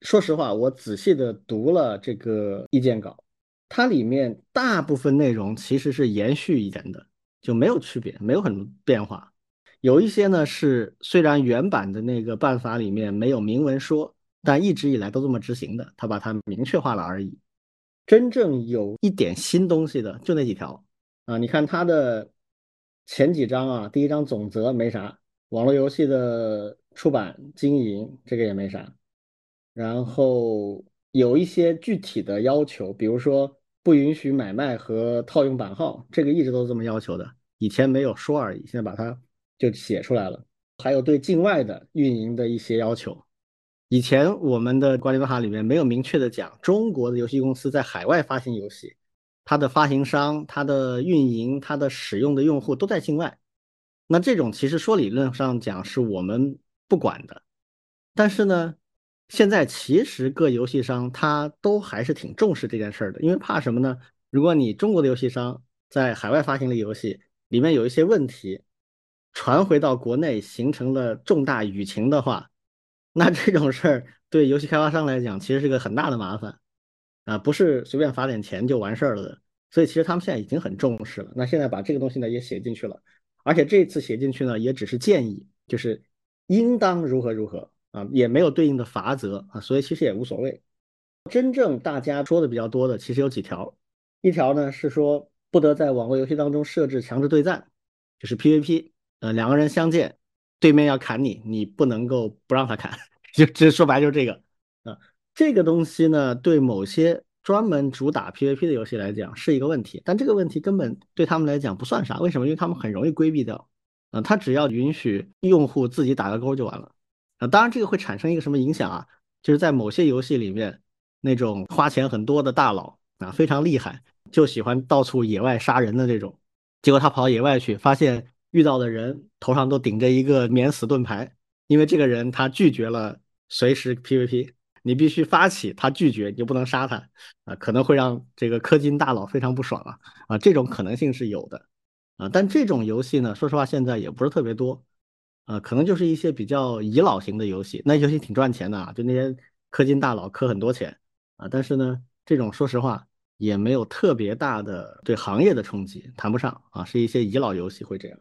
说实话，我仔细的读了这个意见稿，它里面大部分内容其实是延续一点的。就没有区别，没有很多变化。有一些呢是虽然原版的那个办法里面没有明文说，但一直以来都这么执行的，他把它明确化了而已。真正有一点新东西的就那几条啊，你看它的前几章啊，第一章总则没啥，网络游戏的出版经营这个也没啥，然后有一些具体的要求，比如说。不允许买卖和套用版号，这个一直都这么要求的，以前没有说而已，现在把它就写出来了。还有对境外的运营的一些要求，以前我们的管理办法里面没有明确的讲，中国的游戏公司在海外发行游戏，它的发行商、它的运营、它的使用的用户都在境外，那这种其实说理论上讲是我们不管的，但是呢。现在其实各游戏商他都还是挺重视这件事儿的，因为怕什么呢？如果你中国的游戏商在海外发行的游戏里面有一些问题，传回到国内形成了重大舆情的话，那这种事儿对游戏开发商来讲，其实是个很大的麻烦啊，不是随便罚点钱就完事儿了的。所以其实他们现在已经很重视了。那现在把这个东西呢也写进去了，而且这次写进去呢也只是建议，就是应当如何如何啊，也没有对应的罚则啊，所以其实也无所谓。真正大家说的比较多的，其实有几条。一条呢是说不得在网络游戏当中设置强制对战，就是 PVP，呃，两个人相见，对面要砍你，你不能够不让他砍，就这说白就是这个啊。这个东西呢，对某些专门主打 PVP 的游戏来讲是一个问题，但这个问题根本对他们来讲不算啥。为什么？因为他们很容易规避掉啊，他只要允许用户自己打个勾就完了啊。当然，这个会产生一个什么影响啊？就是在某些游戏里面，那种花钱很多的大佬啊，非常厉害。就喜欢到处野外杀人的这种，结果他跑到野外去，发现遇到的人头上都顶着一个免死盾牌，因为这个人他拒绝了随时 PVP，你必须发起，他拒绝你就不能杀他啊，可能会让这个氪金大佬非常不爽啊啊，这种可能性是有的啊，但这种游戏呢，说实话现在也不是特别多啊，可能就是一些比较遗老型的游戏，那游戏挺赚钱的啊，就那些氪金大佬氪很多钱啊，但是呢，这种说实话。也没有特别大的对行业的冲击，谈不上啊，是一些遗老游戏会这样。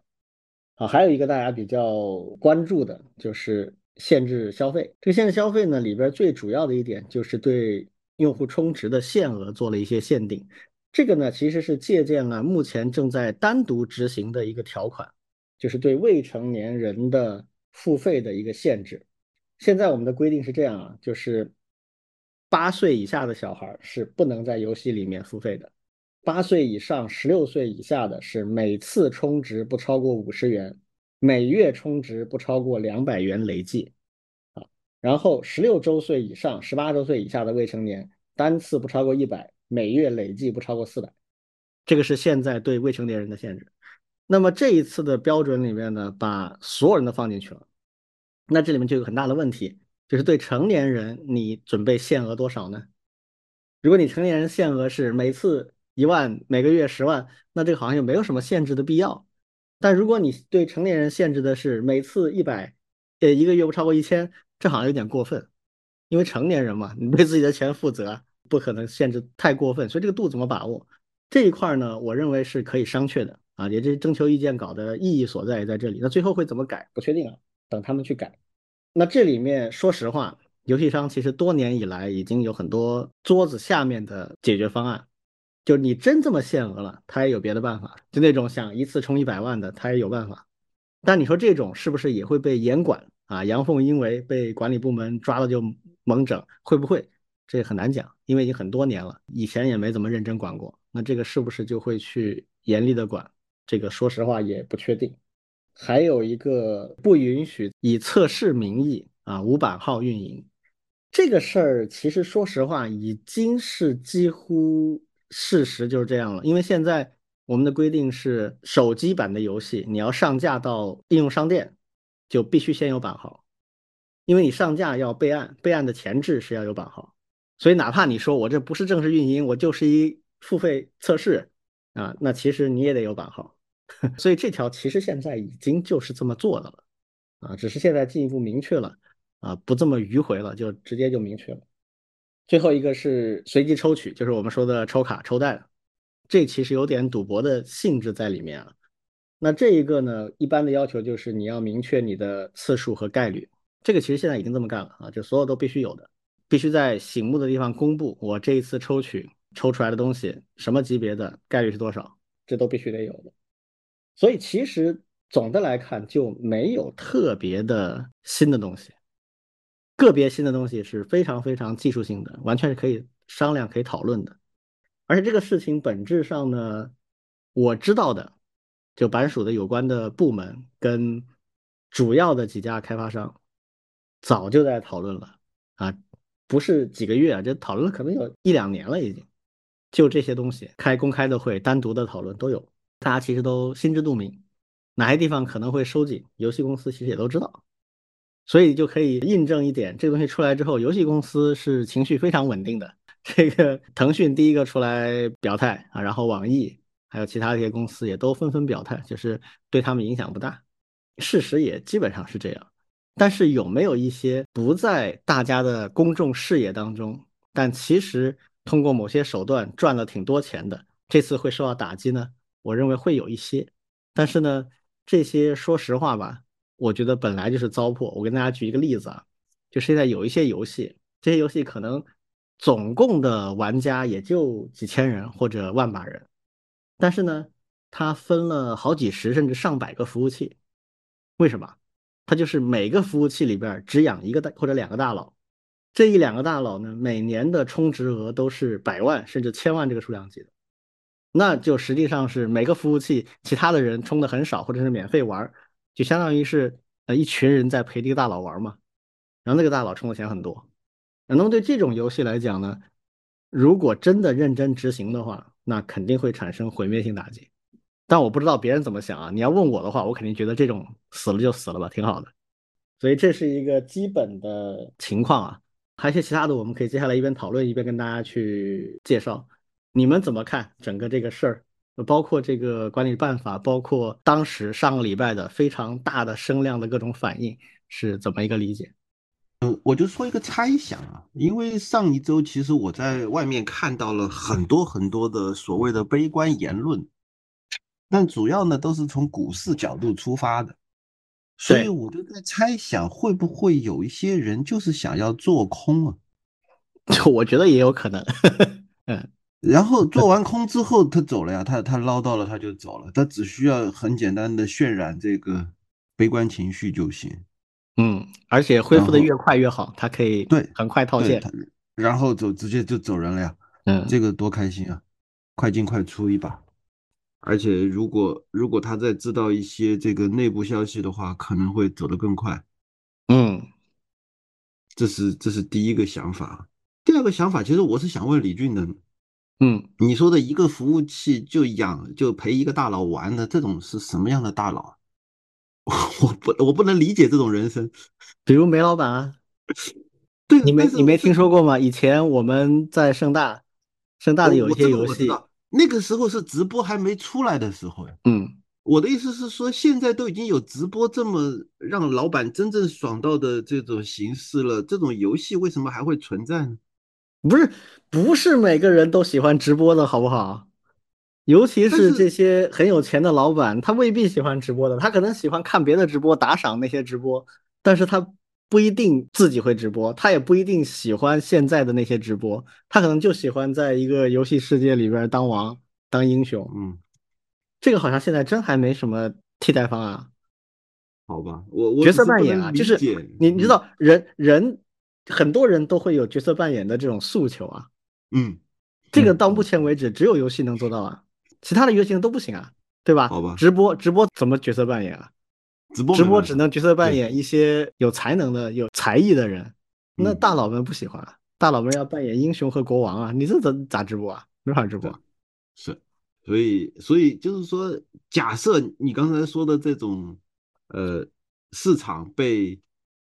啊，还有一个大家比较关注的就是限制消费。这个限制消费呢，里边最主要的一点就是对用户充值的限额做了一些限定。这个呢，其实是借鉴了目前正在单独执行的一个条款，就是对未成年人的付费的一个限制。现在我们的规定是这样啊，就是。八岁以下的小孩是不能在游戏里面付费的，八岁以上、十六岁以下的是每次充值不超过五十元，每月充值不超过两百元累计，啊，然后十六周岁以上、十八周岁以下的未成年单次不超过一百，每月累计不超过四百，这个是现在对未成年人的限制。那么这一次的标准里面呢，把所有人都放进去了，那这里面就有很大的问题。就是对成年人，你准备限额多少呢？如果你成年人限额是每次一万，每个月十万，那这个好像就没有什么限制的必要。但如果你对成年人限制的是每次一百，呃，一个月不超过一千，这好像有点过分。因为成年人嘛，你对自己的钱负责，不可能限制太过分。所以这个度怎么把握？这一块呢，我认为是可以商榷的啊，也这征求意见稿的意义所在也在这里。那最后会怎么改？不确定啊，等他们去改。那这里面说实话，游戏商其实多年以来已经有很多桌子下面的解决方案，就你真这么限额了，他也有别的办法。就那种想一次充一百万的，他也有办法。但你说这种是不是也会被严管啊？阳奉阴违，被管理部门抓了就猛整，会不会？这很难讲，因为已经很多年了，以前也没怎么认真管过。那这个是不是就会去严厉的管？这个说实话也不确定。还有一个不允许以测试名义啊无版号运营，这个事儿其实说实话已经是几乎事实就是这样了。因为现在我们的规定是手机版的游戏你要上架到应用商店，就必须先有版号，因为你上架要备案，备案的前置是要有版号，所以哪怕你说我这不是正式运营，我就是一付费测试啊，那其实你也得有版号。所以这条其实现在已经就是这么做的了，啊，只是现在进一步明确了，啊，不这么迂回了，就直接就明确了。最后一个是随机抽取，就是我们说的抽卡抽袋，这其实有点赌博的性质在里面啊。那这一个呢，一般的要求就是你要明确你的次数和概率，这个其实现在已经这么干了啊，就所有都必须有的，必须在醒目的地方公布我这一次抽取抽出来的东西什么级别的概率是多少，这都必须得有的。所以其实总的来看就没有特别的新的东西，个别新的东西是非常非常技术性的，完全是可以商量、可以讨论的。而且这个事情本质上呢，我知道的，就版署的有关的部门跟主要的几家开发商早就在讨论了啊，不是几个月啊，这讨论了可能有一两年了已经。就这些东西开公开的会、单独的讨论都有。大家其实都心知肚明，哪些地方可能会收紧，游戏公司其实也都知道，所以就可以印证一点，这个东西出来之后，游戏公司是情绪非常稳定的。这个腾讯第一个出来表态啊，然后网易还有其他一些公司也都纷纷表态，就是对他们影响不大。事实也基本上是这样。但是有没有一些不在大家的公众视野当中，但其实通过某些手段赚了挺多钱的，这次会受到打击呢？我认为会有一些，但是呢，这些说实话吧，我觉得本来就是糟粕。我跟大家举一个例子啊，就现在有一些游戏，这些游戏可能总共的玩家也就几千人或者万把人，但是呢，它分了好几十甚至上百个服务器，为什么？它就是每个服务器里边只养一个大或者两个大佬，这一两个大佬呢，每年的充值额都是百万甚至千万这个数量级的。那就实际上是每个服务器其他的人充的很少，或者是免费玩，就相当于是呃一群人在陪这个大佬玩嘛。然后那个大佬充的钱很多。那么对这种游戏来讲呢，如果真的认真执行的话，那肯定会产生毁灭性打击。但我不知道别人怎么想啊。你要问我的话，我肯定觉得这种死了就死了吧，挺好的。所以这是一个基本的情况啊。还有一些其他的，我们可以接下来一边讨论一边跟大家去介绍。你们怎么看整个这个事儿？包括这个管理办法，包括当时上个礼拜的非常大的声量的各种反应，是怎么一个理解？嗯，我就说一个猜想啊，因为上一周其实我在外面看到了很多很多的所谓的悲观言论，但主要呢都是从股市角度出发的，所以我就在猜想，会不会有一些人就是想要做空啊？我觉得也有可能，嗯。然后做完空之后，他走了呀，他他捞到了，他就走了，他只需要很简单的渲染这个悲观情绪就行。嗯，而且恢复的越快越好，他可以对很快套现，然后走直接就走人了呀。嗯，这个多开心啊，快进快出一把。而且如果如果他再知道一些这个内部消息的话，可能会走得更快。嗯，这是这是第一个想法。第二个想法，其实我是想问李俊的。嗯，你说的一个服务器就养就陪一个大佬玩的这种是什么样的大佬？我不我不能理解这种人生。比如煤老板啊，对，你没你没听说过吗？以前我们在盛大，盛大的有一些游戏，那个时候是直播还没出来的时候呀。嗯，我的意思是说，现在都已经有直播这么让老板真正爽到的这种形式了，这种游戏为什么还会存在呢？不是，不是每个人都喜欢直播的，好不好？尤其是这些很有钱的老板，他未必喜欢直播的，他可能喜欢看别的直播，打赏那些直播，但是他不一定自己会直播，他也不一定喜欢现在的那些直播，他可能就喜欢在一个游戏世界里边当王、当英雄。嗯，这个好像现在真还没什么替代方案。好吧，我角色扮演啊，就是你你知道人人。很多人都会有角色扮演的这种诉求啊，嗯，这个到目前为止只有游戏能做到啊，其他的游戏都不行啊，对吧？好吧，直播直播怎么角色扮演啊？直播直播只能角色扮演一些有才能的、有才艺的人，那大佬们不喜欢啊，大佬们要扮演英雄和国王啊，你这怎咋直播啊？没法直播。是，所以所以就是说，假设你刚才说的这种呃市场被。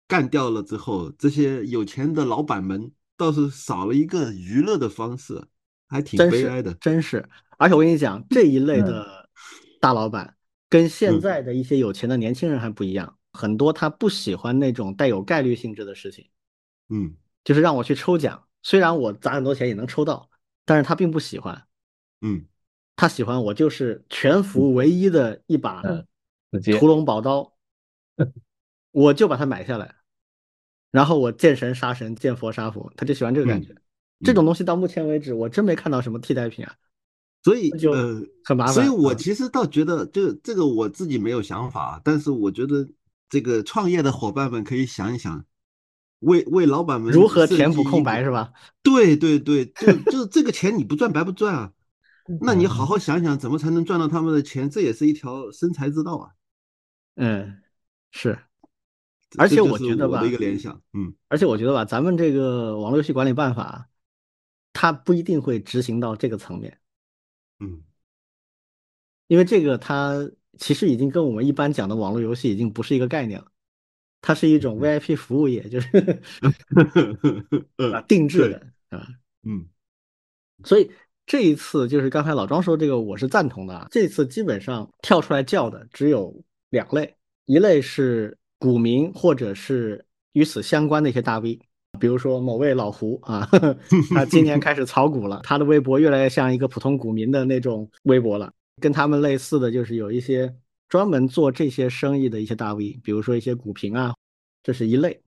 干掉了之后，这些有钱的老板们倒是少了一个娱乐的方式，还挺悲哀的。真是，而且我跟你讲，这一类的大老板跟现在的一些有钱的年轻人还不一样，很多他不喜欢那种带有概率性质的事情。嗯，就是让我去抽奖，虽然我砸很多钱也能抽到，但是他并不喜欢。嗯，他喜欢我就是全服唯一的一把屠龙宝刀。我就把它买下来，然后我见神杀神，见佛杀佛，他就喜欢这个感觉。这种东西到目前为止，我真没看到什么替代品啊，所以就很麻烦。所以我其实倒觉得，这这个我自己没有想法，但是我觉得这个创业的伙伴们可以想一想，为为老板们如何填补空白是吧？对对对，就就这个钱你不赚白不赚啊？那你好好想想，怎么才能赚到他们的钱？这也是一条生财之道啊。嗯，是。而且我觉得吧，一个联想，嗯，而且我觉得吧，咱们这个网络游戏管理办法，它不一定会执行到这个层面，嗯，因为这个它其实已经跟我们一般讲的网络游戏已经不是一个概念了，它是一种 VIP 服务业，就是 啊 定制的啊，嗯，所以这一次就是刚才老庄说这个我是赞同的啊，这次基本上跳出来叫的只有两类，一类是。股民或者是与此相关的一些大 V，比如说某位老胡啊，他今年开始炒股了，他的微博越来越像一个普通股民的那种微博了。跟他们类似的就是有一些专门做这些生意的一些大 V，比如说一些股评啊，这是一类。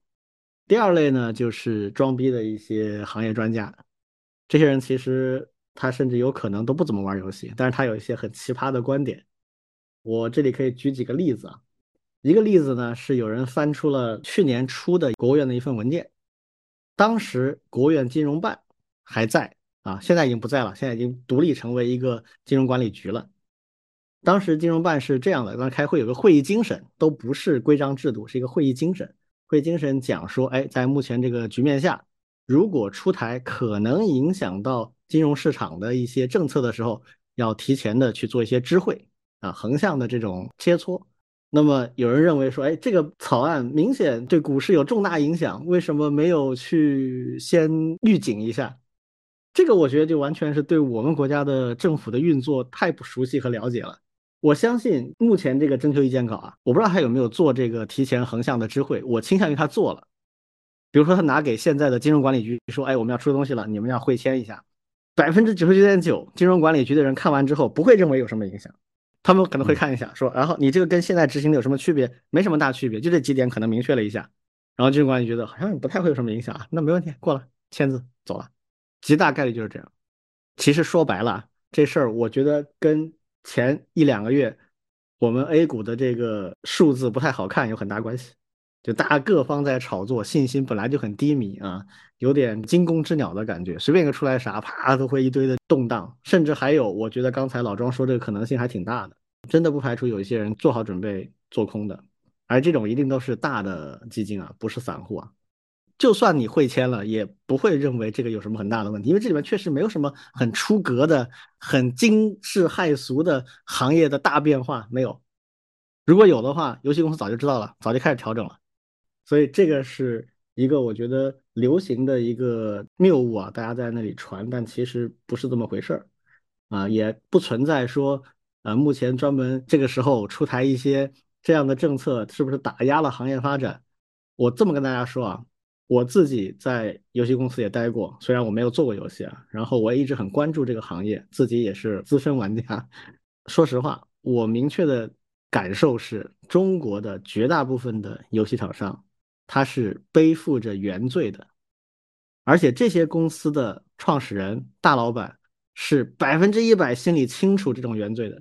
第二类呢，就是装逼的一些行业专家，这些人其实他甚至有可能都不怎么玩游戏，但是他有一些很奇葩的观点。我这里可以举几个例子啊。一个例子呢，是有人翻出了去年初的国务院的一份文件，当时国务院金融办还在啊，现在已经不在了，现在已经独立成为一个金融管理局了。当时金融办是这样的，当时开会有个会议精神，都不是规章制度，是一个会议精神。会议精神讲说，哎，在目前这个局面下，如果出台可能影响到金融市场的一些政策的时候，要提前的去做一些知会啊，横向的这种切磋。那么有人认为说，哎，这个草案明显对股市有重大影响，为什么没有去先预警一下？这个我觉得就完全是对我们国家的政府的运作太不熟悉和了解了。我相信目前这个征求意见稿啊，我不知道他有没有做这个提前横向的知会，我倾向于他做了。比如说他拿给现在的金融管理局说，哎，我们要出东西了，你们要会签一下。百分之九十九点九金融管理局的人看完之后不会认为有什么影响，他们可能会看一下说，然后你这个跟现在执行的有什么区别？没什么大区别，就这几点可能明确了一下。然后金融管理觉得好像不太会有什么影响啊，那没问题，过了，签字走了，极大概率就是这样。其实说白了，这事儿我觉得跟。前一两个月，我们 A 股的这个数字不太好看，有很大关系。就大家各方在炒作，信心本来就很低迷啊，有点惊弓之鸟的感觉，随便一个出来啥，啪都会一堆的动荡。甚至还有，我觉得刚才老庄说这个可能性还挺大的，真的不排除有一些人做好准备做空的，而这种一定都是大的基金啊，不是散户啊。就算你会签了，也不会认为这个有什么很大的问题，因为这里面确实没有什么很出格的、很惊世骇俗的行业的大变化，没有。如果有的话，游戏公司早就知道了，早就开始调整了。所以这个是一个我觉得流行的一个谬误啊，大家在那里传，但其实不是这么回事儿啊，也不存在说，呃，目前专门这个时候出台一些这样的政策，是不是打压了行业发展？我这么跟大家说啊。我自己在游戏公司也待过，虽然我没有做过游戏啊，然后我也一直很关注这个行业，自己也是资深玩家。说实话，我明确的感受是，中国的绝大部分的游戏厂商，他是背负着原罪的，而且这些公司的创始人、大老板是百分之一百心里清楚这种原罪的。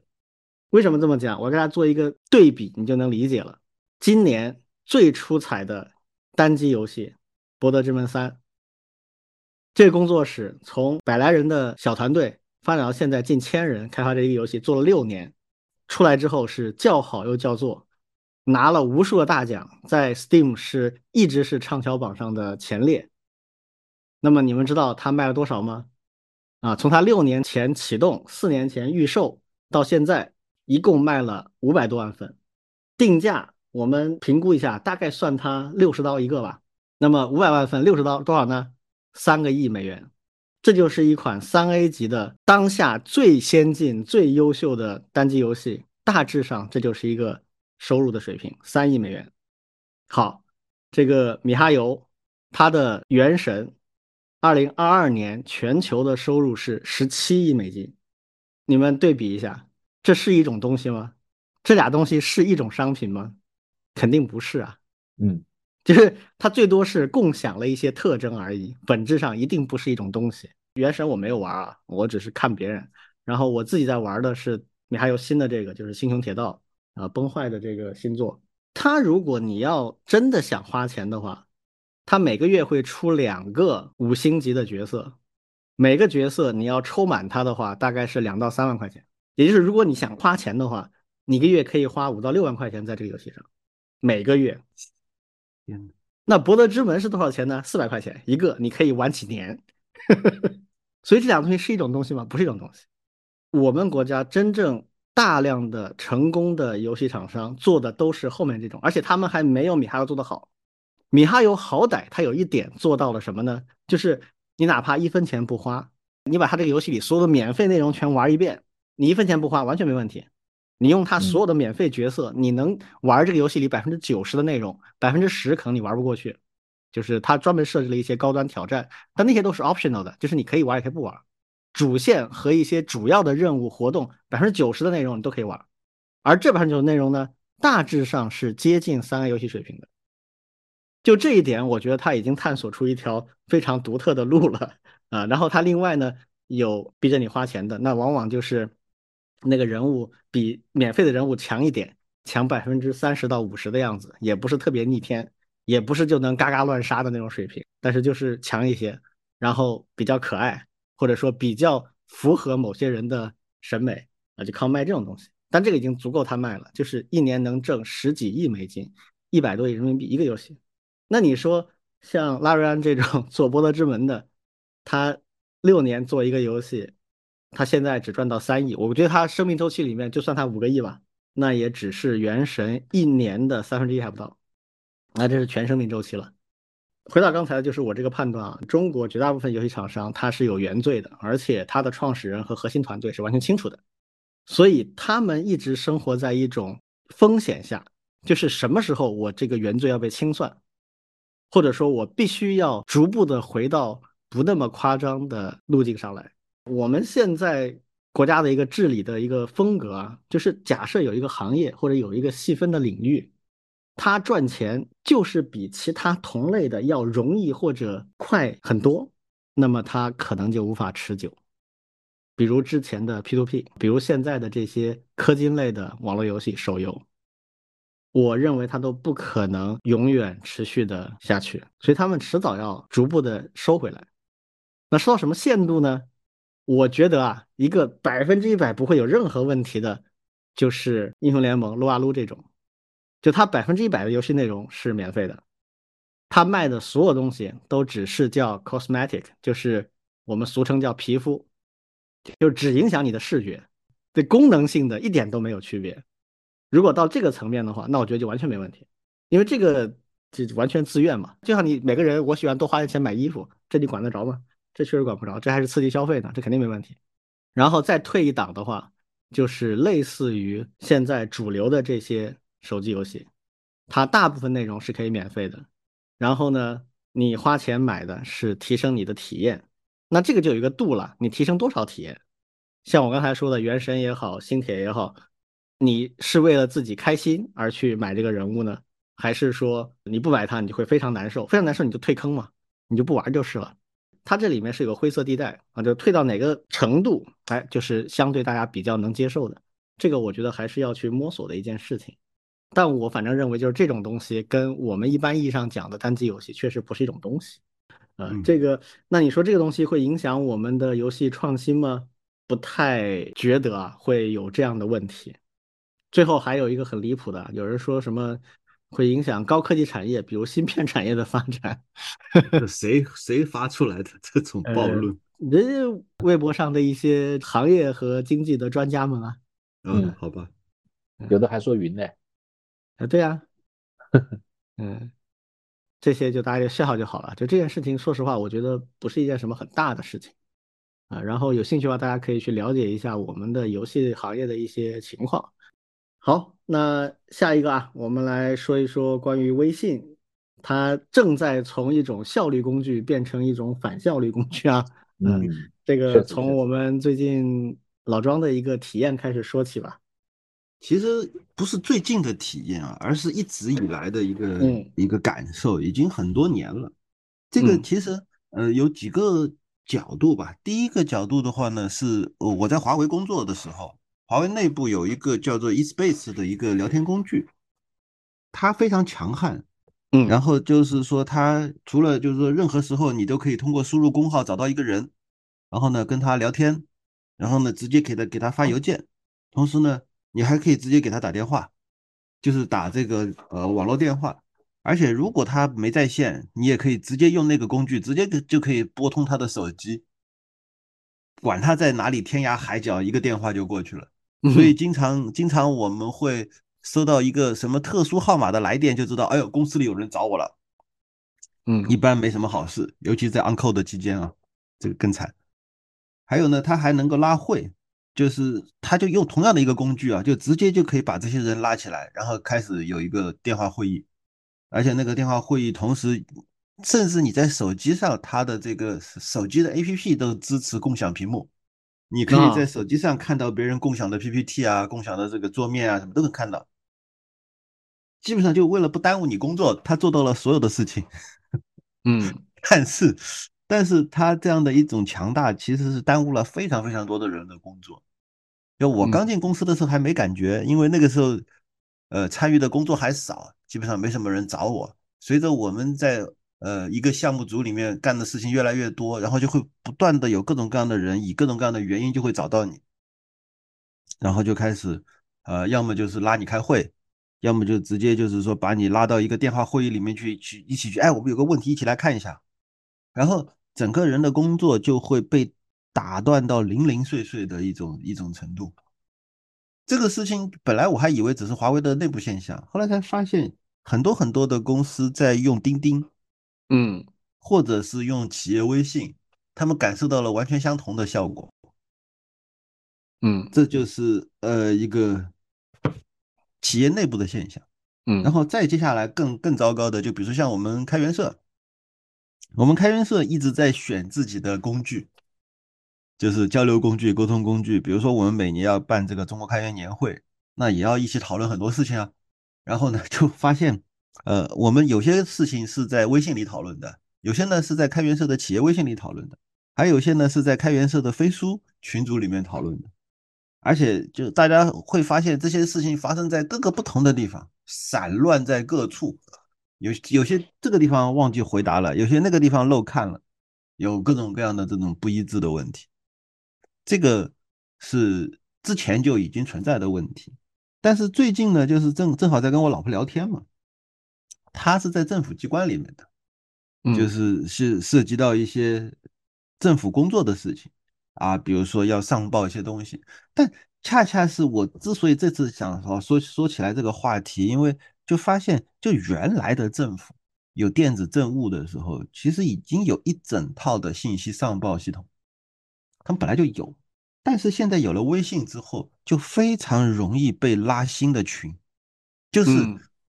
为什么这么讲？我给大家做一个对比，你就能理解了。今年最出彩的单机游戏。《博德之门三》这个工作室从百来人的小团队发展到现在近千人，开发这个游戏做了六年，出来之后是叫好又叫座，拿了无数的大奖，在 Steam 是一直是畅销榜上的前列。那么你们知道他卖了多少吗？啊，从他六年前启动，四年前预售到现在，一共卖了五百多万份，定价我们评估一下，大概算它六十刀一个吧。那么五百万份六十刀多少呢？三个亿美元，这就是一款三 A 级的当下最先进、最优秀的单机游戏。大致上，这就是一个收入的水平，三亿美元。好，这个米哈游，它的《原神》，二零二二年全球的收入是十七亿美金。你们对比一下，这是一种东西吗？这俩东西是一种商品吗？肯定不是啊。嗯。就是它最多是共享了一些特征而已，本质上一定不是一种东西。原神我没有玩啊，我只是看别人。然后我自己在玩的是米哈游新的这个，就是《星穹铁道》啊，崩坏的这个新作。它如果你要真的想花钱的话，它每个月会出两个五星级的角色，每个角色你要抽满它的话，大概是两到三万块钱。也就是如果你想花钱的话，你一个月可以花五到六万块钱在这个游戏上，每个月。那博德之门是多少钱呢？四百块钱一个，你可以玩几年。所以这两个东西是一种东西吗？不是一种东西。我们国家真正大量的成功的游戏厂商做的都是后面这种，而且他们还没有米哈游做的好。米哈游好歹它有一点做到了什么呢？就是你哪怕一分钱不花，你把它这个游戏里所有的免费内容全玩一遍，你一分钱不花完全没问题。你用它所有的免费角色，你能玩这个游戏里百分之九十的内容，百分之十可能你玩不过去。就是它专门设置了一些高端挑战，但那些都是 optional 的，就是你可以玩也可以不玩。主线和一些主要的任务活动，百分之九十的内容你都可以玩。而这百分之九十内容呢，大致上是接近三 A 游戏水平的。就这一点，我觉得他已经探索出一条非常独特的路了啊。然后他另外呢，有逼着你花钱的，那往往就是那个人物比免费的人物强一点，强百分之三十到五十的样子，也不是特别逆天。也不是就能嘎嘎乱杀的那种水平，但是就是强一些，然后比较可爱，或者说比较符合某些人的审美啊，就靠卖这种东西。但这个已经足够他卖了，就是一年能挣十几亿美金，一百多亿人民币一个游戏。那你说像拉瑞安这种做《波德之门》的，他六年做一个游戏，他现在只赚到三亿，我觉得他生命周期里面就算他五个亿吧，那也只是《原神》一年的三分之一还不到。那这是全生命周期了。回到刚才，就是我这个判断啊，中国绝大部分游戏厂商它是有原罪的，而且它的创始人和核心团队是完全清楚的，所以他们一直生活在一种风险下，就是什么时候我这个原罪要被清算，或者说我必须要逐步的回到不那么夸张的路径上来。我们现在国家的一个治理的一个风格啊，就是假设有一个行业或者有一个细分的领域。它赚钱就是比其他同类的要容易或者快很多，那么它可能就无法持久。比如之前的 P2P，比如现在的这些氪金类的网络游戏、手游，我认为它都不可能永远持续的下去，所以他们迟早要逐步的收回来。那收到什么限度呢？我觉得啊，一个百分之一百不会有任何问题的，就是英雄联盟、撸啊撸这种。就它百分之一百的游戏内容是免费的，它卖的所有东西都只是叫 cosmetic，就是我们俗称叫皮肤，就只影响你的视觉，对功能性的一点都没有区别。如果到这个层面的话，那我觉得就完全没问题，因为这个就完全自愿嘛。就像你每个人，我喜欢多花点钱买衣服，这你管得着吗？这确实管不着，这还是刺激消费呢，这肯定没问题。然后再退一档的话，就是类似于现在主流的这些。手机游戏，它大部分内容是可以免费的，然后呢，你花钱买的是提升你的体验，那这个就有一个度了，你提升多少体验？像我刚才说的《原神》也好，《星铁》也好，你是为了自己开心而去买这个人物呢，还是说你不买它你就会非常难受？非常难受你就退坑嘛，你就不玩就是了。它这里面是有个灰色地带啊，就退到哪个程度，哎，就是相对大家比较能接受的。这个我觉得还是要去摸索的一件事情。但我反正认为，就是这种东西跟我们一般意义上讲的单机游戏确实不是一种东西。呃，这个，那你说这个东西会影响我们的游戏创新吗？不太觉得啊，会有这样的问题。最后还有一个很离谱的，有人说什么会影响高科技产业，比如芯片产业的发展。谁谁发出来的这种暴论？人家微博上的一些行业和经济的专家们啊。嗯，好吧，有的还说云呢。啊，对呀，嗯，这些就大家就笑笑就好了。就这件事情，说实话，我觉得不是一件什么很大的事情啊。然后有兴趣的话，大家可以去了解一下我们的游戏行业的一些情况。好，那下一个啊，我们来说一说关于微信，它正在从一种效率工具变成一种反效率工具啊。嗯，这个从我们最近老庄的一个体验开始说起吧。其实不是最近的体验啊，而是一直以来的一个一个感受，已经很多年了。这个其实呃有几个角度吧。第一个角度的话呢，是我在华为工作的时候，华为内部有一个叫做 eSpace 的一个聊天工具，它非常强悍。嗯，然后就是说，它除了就是说任何时候你都可以通过输入工号找到一个人，然后呢跟他聊天，然后呢直接给他给他发邮件，同时呢。你还可以直接给他打电话，就是打这个呃网络电话，而且如果他没在线，你也可以直接用那个工具，直接就可以拨通他的手机，管他在哪里天涯海角，一个电话就过去了。所以经常经常我们会收到一个什么特殊号码的来电，就知道哎呦公司里有人找我了。嗯，一般没什么好事，尤其在 uncle 的期间啊，这个更惨。还有呢，他还能够拉会。就是他就用同样的一个工具啊，就直接就可以把这些人拉起来，然后开始有一个电话会议，而且那个电话会议同时，甚至你在手机上，它的这个手机的 APP 都支持共享屏幕，你可以在手机上看到别人共享的 PPT 啊，共享的这个桌面啊，什么都能看到。基本上就为了不耽误你工作，他做到了所有的事情。嗯，但是，但是他这样的一种强大，其实是耽误了非常非常多的人的工作。就我刚进公司的时候还没感觉，因为那个时候，呃，参与的工作还少，基本上没什么人找我。随着我们在呃一个项目组里面干的事情越来越多，然后就会不断的有各种各样的人以各种各样的原因就会找到你，然后就开始，呃，要么就是拉你开会。要么就直接就是说把你拉到一个电话会议里面去，去一起去，哎，我们有个问题一起来看一下，然后整个人的工作就会被打断到零零碎碎的一种一种程度。这个事情本来我还以为只是华为的内部现象，后来才发现很多很多的公司在用钉钉，嗯，或者是用企业微信，他们感受到了完全相同的效果。嗯，这就是呃一个。企业内部的现象，嗯，然后再接下来更更糟糕的，就比如说像我们开源社，我们开源社一直在选自己的工具，就是交流工具、沟通工具。比如说我们每年要办这个中国开源年会，那也要一起讨论很多事情啊。然后呢，就发现，呃，我们有些事情是在微信里讨论的，有些呢是在开源社的企业微信里讨论的，还有些呢是在开源社的飞书群组里面讨论的。而且，就大家会发现这些事情发生在各个不同的地方，散乱在各处。有有些这个地方忘记回答了，有些那个地方漏看了，有各种各样的这种不一致的问题。这个是之前就已经存在的问题，但是最近呢，就是正正好在跟我老婆聊天嘛，她是在政府机关里面的，就是是涉及到一些政府工作的事情。啊，比如说要上报一些东西，但恰恰是我之所以这次想说说说起来这个话题，因为就发现，就原来的政府有电子政务的时候，其实已经有一整套的信息上报系统，他们本来就有，但是现在有了微信之后，就非常容易被拉新的群，就是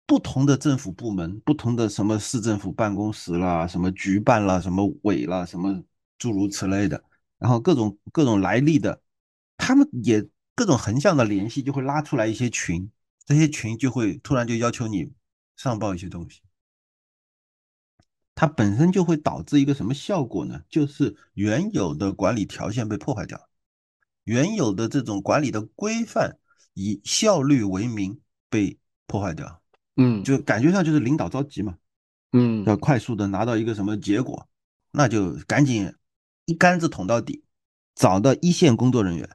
不同的政府部门、不同的什么市政府办公室啦、什么局办啦、什么委啦、什么诸如此类的。然后各种各种来历的，他们也各种横向的联系，就会拉出来一些群，这些群就会突然就要求你上报一些东西，它本身就会导致一个什么效果呢？就是原有的管理条件被破坏掉，原有的这种管理的规范以效率为名被破坏掉，嗯，就感觉上就是领导着急嘛，嗯，要快速的拿到一个什么结果，那就赶紧。一竿子捅到底，找到一线工作人员，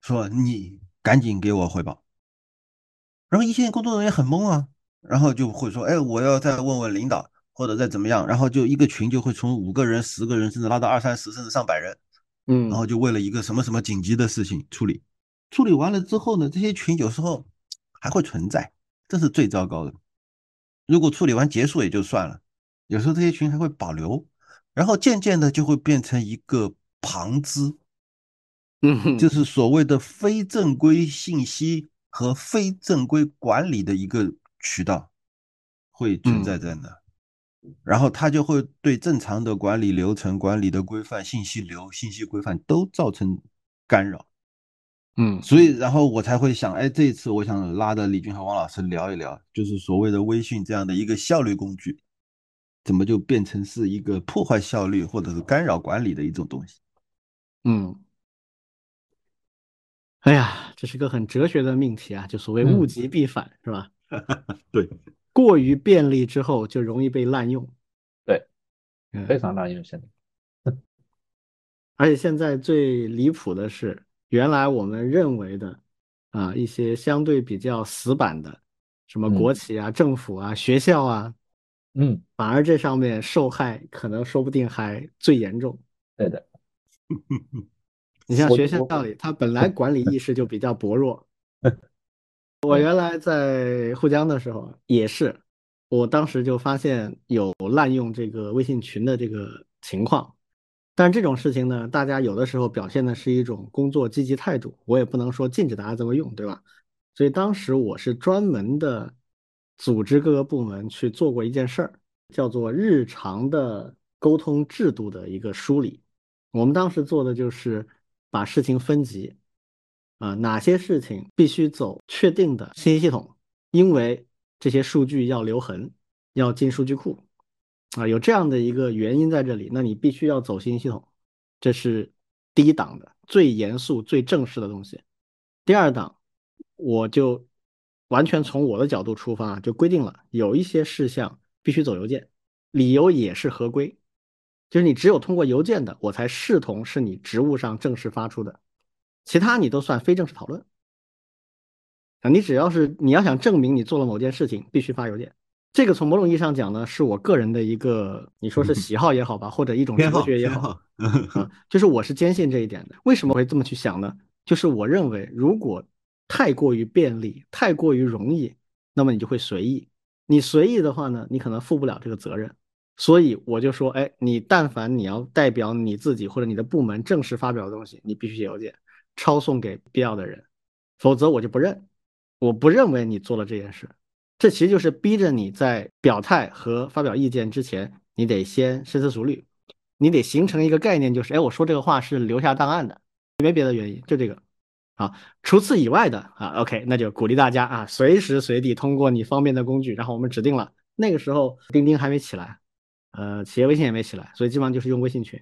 说你赶紧给我汇报。然后一线工作人员很懵啊，然后就会说，哎，我要再问问领导，或者再怎么样。然后就一个群就会从五个人、十个人，甚至拉到二三十，甚至上百人。嗯，然后就为了一个什么什么紧急的事情处理，处理完了之后呢，这些群有时候还会存在，这是最糟糕的。如果处理完结束也就算了，有时候这些群还会保留。然后渐渐的就会变成一个旁支，嗯，就是所谓的非正规信息和非正规管理的一个渠道会存在在那，然后它就会对正常的管理流程、管理的规范、信息流、信息规范都造成干扰。嗯，所以然后我才会想，哎，这一次我想拉着李军和王老师聊一聊，就是所谓的微信这样的一个效率工具。怎么就变成是一个破坏效率或者是干扰管理的一种东西？嗯，哎呀，这是个很哲学的命题啊，就所谓物极必反，是吧？对，过于便利之后就容易被滥用。对，非常滥用现在。而且现在最离谱的是，原来我们认为的啊一些相对比较死板的，什么国企啊、政府啊、学校啊。嗯，反而这上面受害可能说不定还最严重。对的，你像学校里，他本来 管理意识就比较薄弱。我原来在沪江的时候也是，我当时就发现有滥用这个微信群的这个情况。但是这种事情呢，大家有的时候表现的是一种工作积极态度，我也不能说禁止大家这么用，对吧？所以当时我是专门的组织各个部门去做过一件事儿，叫做日常的沟通制度的一个梳理。我们当时做的就是把事情分级，啊，哪些事情必须走确定的信息系统，因为这些数据要留痕，要进数据库。啊，有这样的一个原因在这里，那你必须要走信息系统，这是第一档的最严肃、最正式的东西。第二档，我就完全从我的角度出发，就规定了有一些事项必须走邮件，理由也是合规，就是你只有通过邮件的，我才视同是你职务上正式发出的，其他你都算非正式讨论。啊，你只要是你要想证明你做了某件事情，必须发邮件。这个从某种意义上讲呢，是我个人的一个，你说是喜好也好吧，或者一种哲学也好，啊，就是我是坚信这一点的。为什么会这么去想呢？就是我认为，如果太过于便利、太过于容易，那么你就会随意。你随意的话呢，你可能负不了这个责任。所以我就说，哎，你但凡你要代表你自己或者你的部门正式发表的东西，你必须写邮件抄送给必要的人，否则我就不认。我不认为你做了这件事。这其实就是逼着你在表态和发表意见之前，你得先深思熟虑，你得形成一个概念，就是哎，我说这个话是留下档案的，没别的原因，就这个。好，除此以外的啊，OK，那就鼓励大家啊，随时随地通过你方便的工具。然后我们指定了那个时候钉钉还没起来，呃，企业微信也没起来，所以基本上就是用微信群。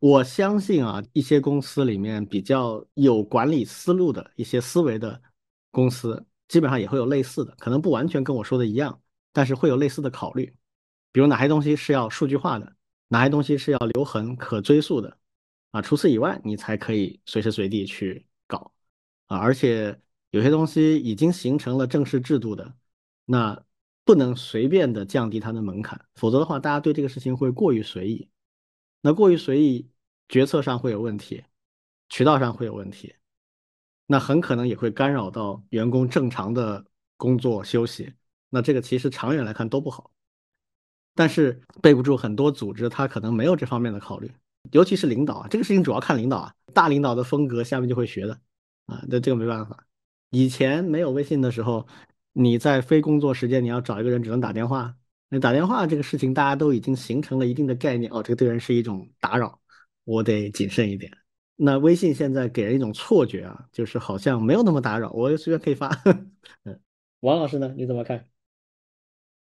我相信啊，一些公司里面比较有管理思路的一些思维的公司。基本上也会有类似的，可能不完全跟我说的一样，但是会有类似的考虑，比如哪些东西是要数据化的，哪些东西是要留痕可追溯的，啊，除此以外，你才可以随时随地去搞，啊，而且有些东西已经形成了正式制度的，那不能随便的降低它的门槛，否则的话，大家对这个事情会过于随意，那过于随意，决策上会有问题，渠道上会有问题。那很可能也会干扰到员工正常的工作休息，那这个其实长远来看都不好。但是背不住很多组织，他可能没有这方面的考虑，尤其是领导啊，这个事情主要看领导啊，大领导的风格下面就会学的啊，那这个没办法。以前没有微信的时候，你在非工作时间你要找一个人只能打电话，那打电话这个事情大家都已经形成了一定的概念，哦，这个对人是一种打扰，我得谨慎一点。那微信现在给人一种错觉啊，就是好像没有那么打扰，我随便可以发。嗯，王老师呢，你怎么看？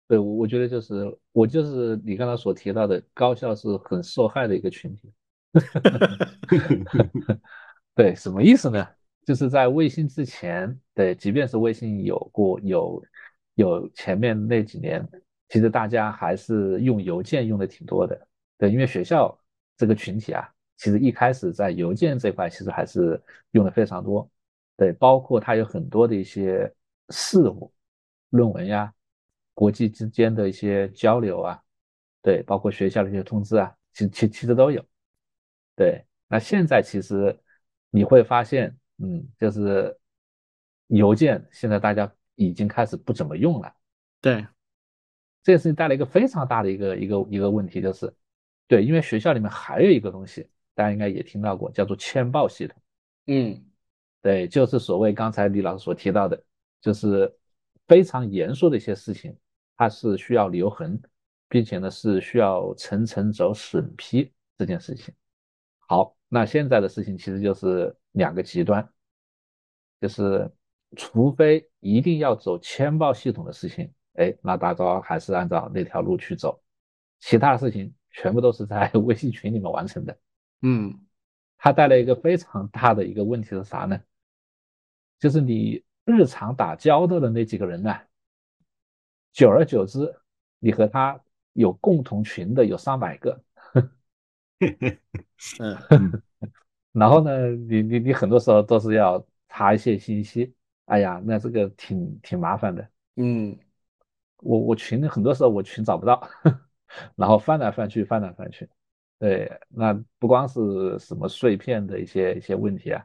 对，我我觉得就是我就是你刚才所提到的，高校是很受害的一个群体。对，什么意思呢？就是在微信之前，对，即便是微信有过有有前面那几年，其实大家还是用邮件用的挺多的。对，因为学校这个群体啊。其实一开始在邮件这块，其实还是用的非常多，对，包括它有很多的一些事务、论文呀、国际之间的一些交流啊，对，包括学校的一些通知啊，其其其实都有。对，那现在其实你会发现，嗯，就是邮件现在大家已经开始不怎么用了。对，这件事情带来一个非常大的一个一个一个问题，就是对，因为学校里面还有一个东西。大家应该也听到过，叫做签报系统。嗯，对，就是所谓刚才李老师所提到的，就是非常严肃的一些事情，它是需要留痕，并且呢是需要层层走审批这件事情。好，那现在的事情其实就是两个极端，就是除非一定要走签报系统的事情，哎，那大招还是按照那条路去走，其他的事情全部都是在 微信群里面完成的。嗯，它带来一个非常大的一个问题是啥呢？就是你日常打交道的那几个人呢，久而久之，你和他有共同群的有上百个，嗯，然后呢，你你你很多时候都是要查一些信息，哎呀，那这个挺挺麻烦的，嗯，我我群很多时候我群找不到，然后翻来翻去，翻来翻去。对，那不光是什么碎片的一些一些问题啊，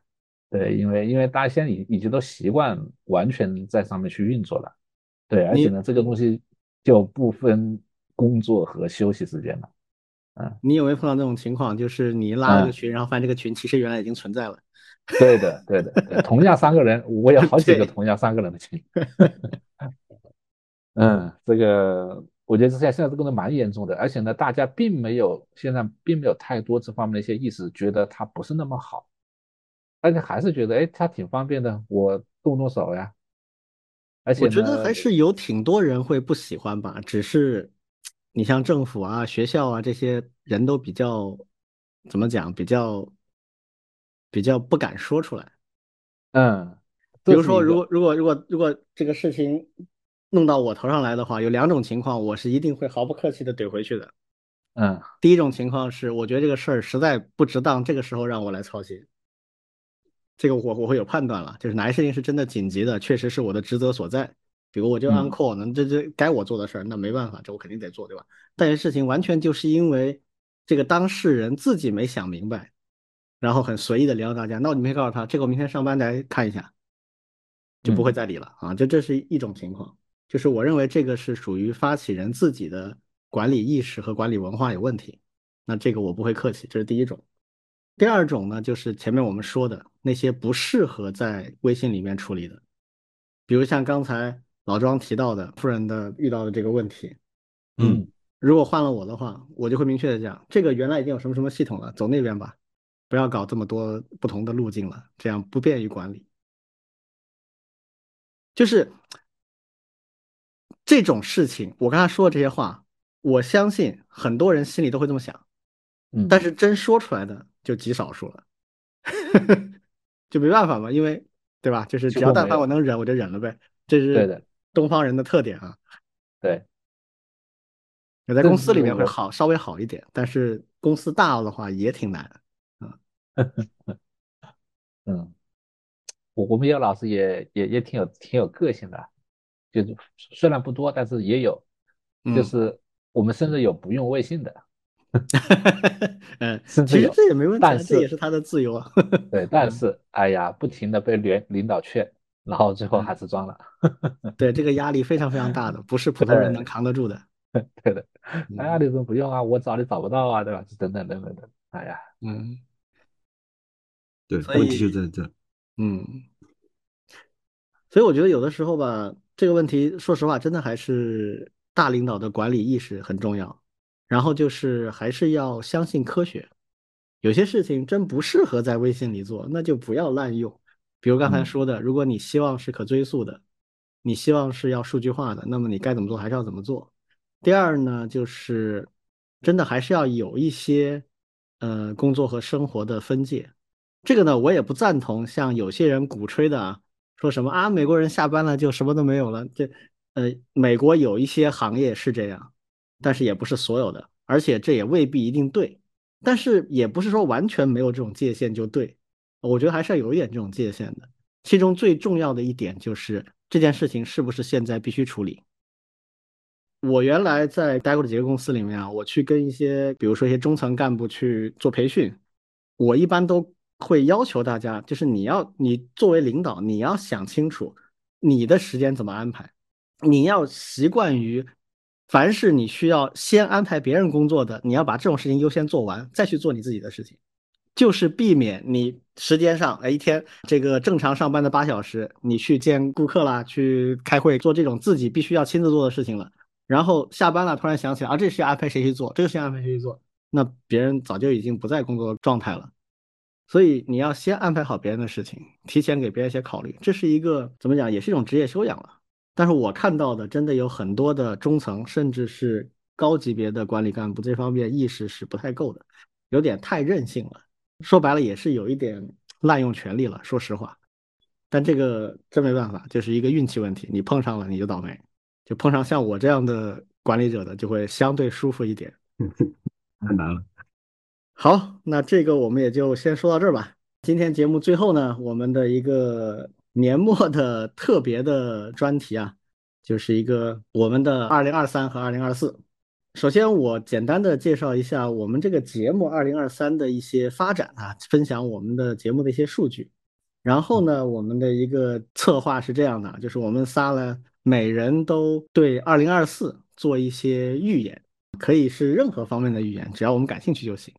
对，因为因为大家现在已已经都习惯完全在上面去运作了，对，而且呢，这个东西就不分工作和休息时间了，嗯，你有没有碰到那种情况？就是你拉了个群，然后发现这个群其实原来已经存在了。对的，对的，对，同样三个人，我有好几个同样三个人的群。嗯，这个我觉得现在现在这个蛮严重的，而且呢，大家并没有现在并没有太多这方面的一些意识，觉得它不是那么好，而且还是觉得哎，它挺方便的，我动动手呀。而且我觉得还是有挺多人会不喜欢吧，只是你像政府啊、学校啊这些人都比较怎么讲，比较比较不敢说出来。嗯，比如说，如果如果如果如果这个事情弄到我头上来的话，有两种情况，我是一定会毫不客气的怼回去的。嗯，第一种情况是，我觉得这个事儿实在不值当，这个时候让我来操心。这个我我会有判断了，就是哪些事情是真的紧急的，确实是我的职责所在。比如我就 on call，那这这该我做的事儿，那没办法，这我肯定得做，对吧？但是事情完全就是因为这个当事人自己没想明白，然后很随意的聊大家，那我明天告诉他，这个我明天上班来看一下，就不会再理了啊。就这是一种情况，就是我认为这个是属于发起人自己的管理意识和管理文化有问题，那这个我不会客气，这是第一种。第二种呢，就是前面我们说的那些不适合在微信里面处理的，比如像刚才老庄提到的夫人的遇到的这个问题，嗯，如果换了我的话，我就会明确的讲，这个原来已经有什么什么系统了，走那边吧，不要搞这么多不同的路径了，这样不便于管理。就是这种事情，我刚才说的这些话，我相信很多人心里都会这么想，嗯，但是真说出来的。就极少数了，就没办法嘛，因为对吧？就是只要但凡我能忍，我就忍了呗。这是东方人的特点啊。对，我在公司里面会好稍微好一点，但是公司大了的话也挺难。嗯，嗯，我我们有老师也也也挺有挺有个性的，就是虽然不多，但是也有，就是我们甚至有不用微信的。嗯，其实这也没问题，这也是他的自由啊。对，但是哎呀，不停的被领领导劝，然后最后还是装了。对，这个压力非常非常大的，不是普通人能扛得住的。对的，哎呀，你怎么不用啊？我找你找不到啊，对吧？等等等等等，哎呀，嗯，对，问题就在这。嗯，所以我觉得有的时候吧，这个问题，说实话，真的还是大领导的管理意识很重要。然后就是还是要相信科学，有些事情真不适合在微信里做，那就不要滥用。比如刚才说的，如果你希望是可追溯的，你希望是要数据化的，那么你该怎么做还是要怎么做。第二呢，就是真的还是要有一些呃工作和生活的分界。这个呢，我也不赞同像有些人鼓吹的啊，说什么啊美国人下班了就什么都没有了。这呃，美国有一些行业是这样。但是也不是所有的，而且这也未必一定对，但是也不是说完全没有这种界限就对，我觉得还是要有一点这种界限的。其中最重要的一点就是这件事情是不是现在必须处理。我原来在待过的几个公司里面啊，我去跟一些，比如说一些中层干部去做培训，我一般都会要求大家，就是你要你作为领导，你要想清楚你的时间怎么安排，你要习惯于。凡是你需要先安排别人工作的，你要把这种事情优先做完，再去做你自己的事情，就是避免你时间上，哎，一天这个正常上班的八小时，你去见顾客啦，去开会，做这种自己必须要亲自做的事情了。然后下班了，突然想起来啊，这事安排谁去做，这个事情安排谁去做，那别人早就已经不在工作状态了。所以你要先安排好别人的事情，提前给别人一些考虑，这是一个怎么讲，也是一种职业修养了。但是我看到的真的有很多的中层，甚至是高级别的管理干部，这方面意识是不太够的，有点太任性了。说白了也是有一点滥用权力了。说实话，但这个真没办法，就是一个运气问题。你碰上了你就倒霉，就碰上像我这样的管理者的就会相对舒服一点。太难了。好，那这个我们也就先说到这儿吧。今天节目最后呢，我们的一个。年末的特别的专题啊，就是一个我们的二零二三和二零二四。首先，我简单的介绍一下我们这个节目二零二三的一些发展啊，分享我们的节目的一些数据。然后呢，我们的一个策划是这样的，就是我们仨呢，每人都对二零二四做一些预言。可以是任何方面的预言，只要我们感兴趣就行。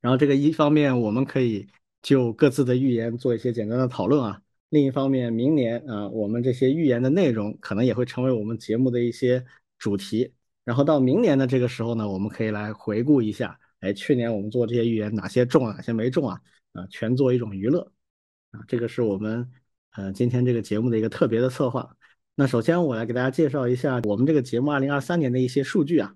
然后这个一方面我们可以就各自的预言做一些简单的讨论啊。另一方面，明年啊，我们这些预言的内容可能也会成为我们节目的一些主题。然后到明年的这个时候呢，我们可以来回顾一下，哎，去年我们做这些预言哪些中，哪些没中啊？啊，全做一种娱乐啊。这个是我们呃今天这个节目的一个特别的策划。那首先我来给大家介绍一下我们这个节目二零二三年的一些数据啊。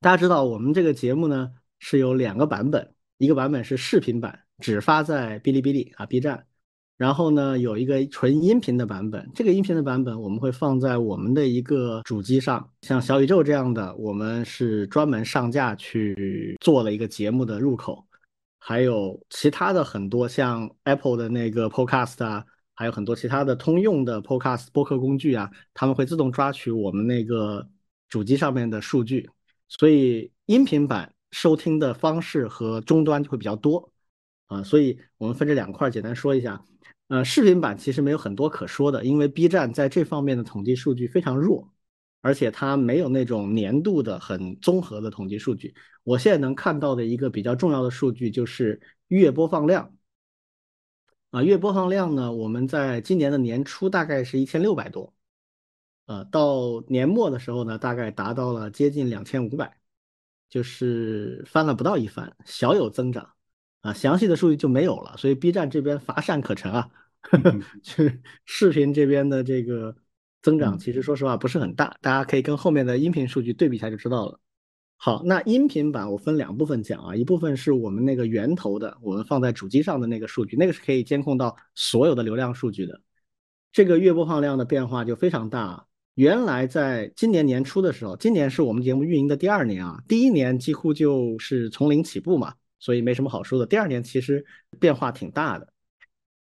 大家知道我们这个节目呢是有两个版本，一个版本是视频版，只发在哔哩哔哩啊 B 站。然后呢，有一个纯音频的版本。这个音频的版本我们会放在我们的一个主机上，像小宇宙这样的，我们是专门上架去做了一个节目的入口。还有其他的很多，像 Apple 的那个 Podcast 啊，还有很多其他的通用的 Podcast 播客工具啊，他们会自动抓取我们那个主机上面的数据，所以音频版收听的方式和终端就会比较多啊。所以我们分这两块简单说一下。呃，视频版其实没有很多可说的，因为 B 站在这方面的统计数据非常弱，而且它没有那种年度的很综合的统计数据。我现在能看到的一个比较重要的数据就是月播放量。啊，月播放量呢，我们在今年的年初大概是一千六百多，呃，到年末的时候呢，大概达到了接近两千五百，就是翻了不到一番，小有增长。啊，详细的数据就没有了，所以 B 站这边乏善可陈啊，去 视频这边的这个增长，其实说实话不是很大，大家可以跟后面的音频数据对比一下就知道了。好，那音频版我分两部分讲啊，一部分是我们那个源头的，我们放在主机上的那个数据，那个是可以监控到所有的流量数据的，这个月播放量的变化就非常大。原来在今年年初的时候，今年是我们节目运营的第二年啊，第一年几乎就是从零起步嘛。所以没什么好说的。第二年其实变化挺大的。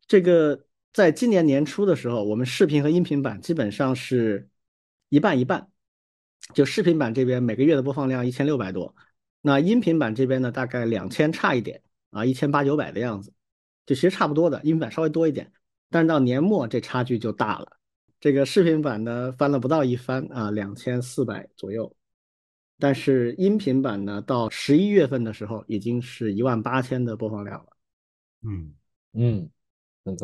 这个在今年年初的时候，我们视频和音频版基本上是一半一半。就视频版这边每个月的播放量一千六百多，那音频版这边呢大概两千差一点啊，一千八九百的样子，就其实差不多的。音频版稍微多一点，但是到年末这差距就大了。这个视频版呢翻了不到一番啊，两千四百左右。但是音频版呢，到十一月份的时候，已经是一万八千的播放量了。嗯嗯，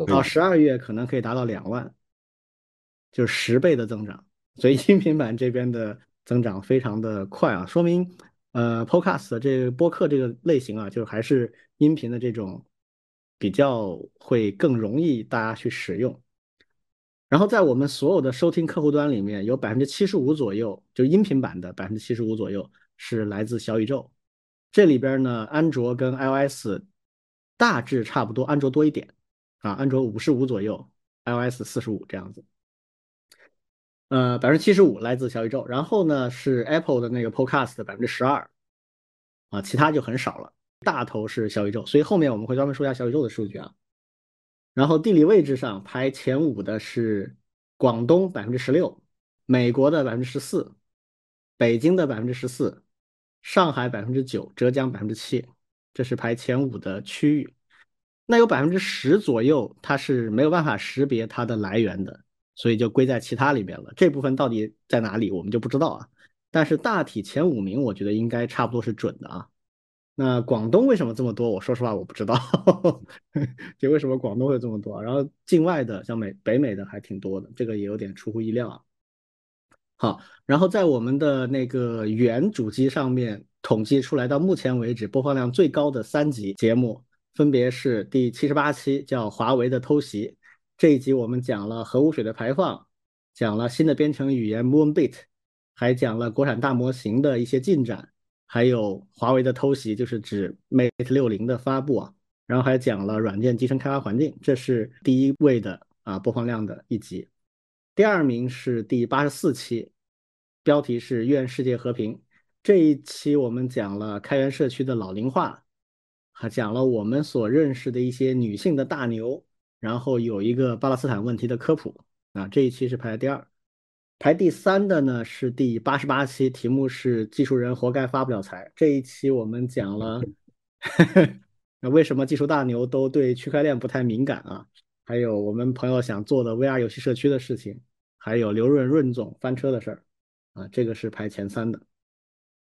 到十二月可能可以达到两万，就是十倍的增长。所以音频版这边的增长非常的快啊，说明呃，Podcast 这个播客这个类型啊，就还是音频的这种比较会更容易大家去使用。然后在我们所有的收听客户端里面，有百分之七十五左右，就音频版的百分之七十五左右是来自小宇宙。这里边呢，安卓跟 iOS 大致差不多，安卓多一点啊，安卓五十五左右，iOS 四十五这样子。呃，百分之七十五来自小宇宙，然后呢是 Apple 的那个 Podcast 的百分之十二啊，其他就很少了。大头是小宇宙，所以后面我们会专门说一下小宇宙的数据啊。然后地理位置上排前五的是广东百分之十六，美国的百分之十四，北京的百分之十四，上海百分之九，浙江百分之七，这是排前五的区域。那有百分之十左右，它是没有办法识别它的来源的，所以就归在其他里面了。这部分到底在哪里，我们就不知道啊。但是大体前五名，我觉得应该差不多是准的啊。那广东为什么这么多？我说实话我不知道，就为什么广东会这么多。然后境外的像美北美的还挺多的，这个也有点出乎意料啊。好，然后在我们的那个原主机上面统计出来，到目前为止播放量最高的三集节目，分别是第七十八期叫华为的偷袭，这一集我们讲了核污水的排放，讲了新的编程语言 Moonbit，还讲了国产大模型的一些进展。还有华为的偷袭，就是指 Mate 六零的发布啊，然后还讲了软件集成开发环境，这是第一位的啊播放量的一集。第二名是第八十四期，标题是愿世界和平。这一期我们讲了开源社区的老龄化，还讲了我们所认识的一些女性的大牛，然后有一个巴勒斯坦问题的科普啊，这一期是排在第二。排第三的呢是第八十八期，题目是“技术人活该发不了财”。这一期我们讲了 那为什么技术大牛都对区块链不太敏感啊？还有我们朋友想做的 VR 游戏社区的事情，还有刘润润总翻车的事儿啊，这个是排前三的。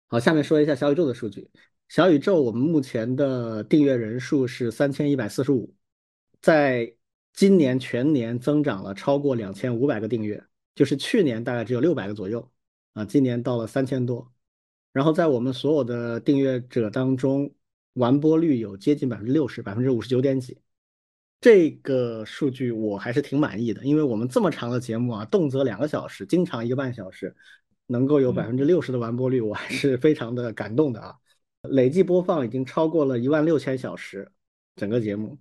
好，下面说一下小宇宙的数据。小宇宙我们目前的订阅人数是三千一百四十五，在今年全年增长了超过两千五百个订阅，就是去年大概只有六百个左右啊，今年到了三千多。然后在我们所有的订阅者当中，完播率有接近百分之六十，百分之五十九点几。这个数据我还是挺满意的，因为我们这么长的节目啊，动辄两个小时，经常一个半小时，能够有百分之六十的完播率，我还是非常的感动的啊。累计播放已经超过了一万六千小时，整个节目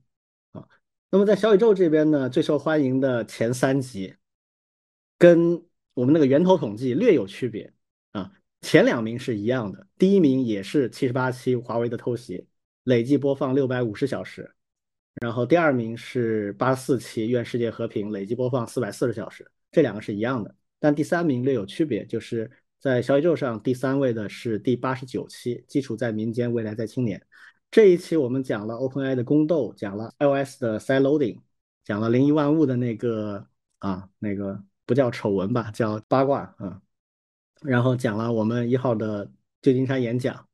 啊。那么在小宇宙这边呢，最受欢迎的前三集，跟我们那个源头统计略有区别啊。前两名是一样的，第一名也是七十八期华为的偷袭，累计播放六百五十小时，然后第二名是八十四期愿世界和平，累计播放四百四十小时，这两个是一样的。但第三名略有区别，就是。在小宇宙上，第三位的是第八十九期，基础在民间，未来在青年。这一期我们讲了 OpenAI 的宫斗，讲了 iOS 的 Side Loading，讲了零一万物的那个啊，那个不叫丑闻吧，叫八卦啊。然后讲了我们一号的旧金山演讲，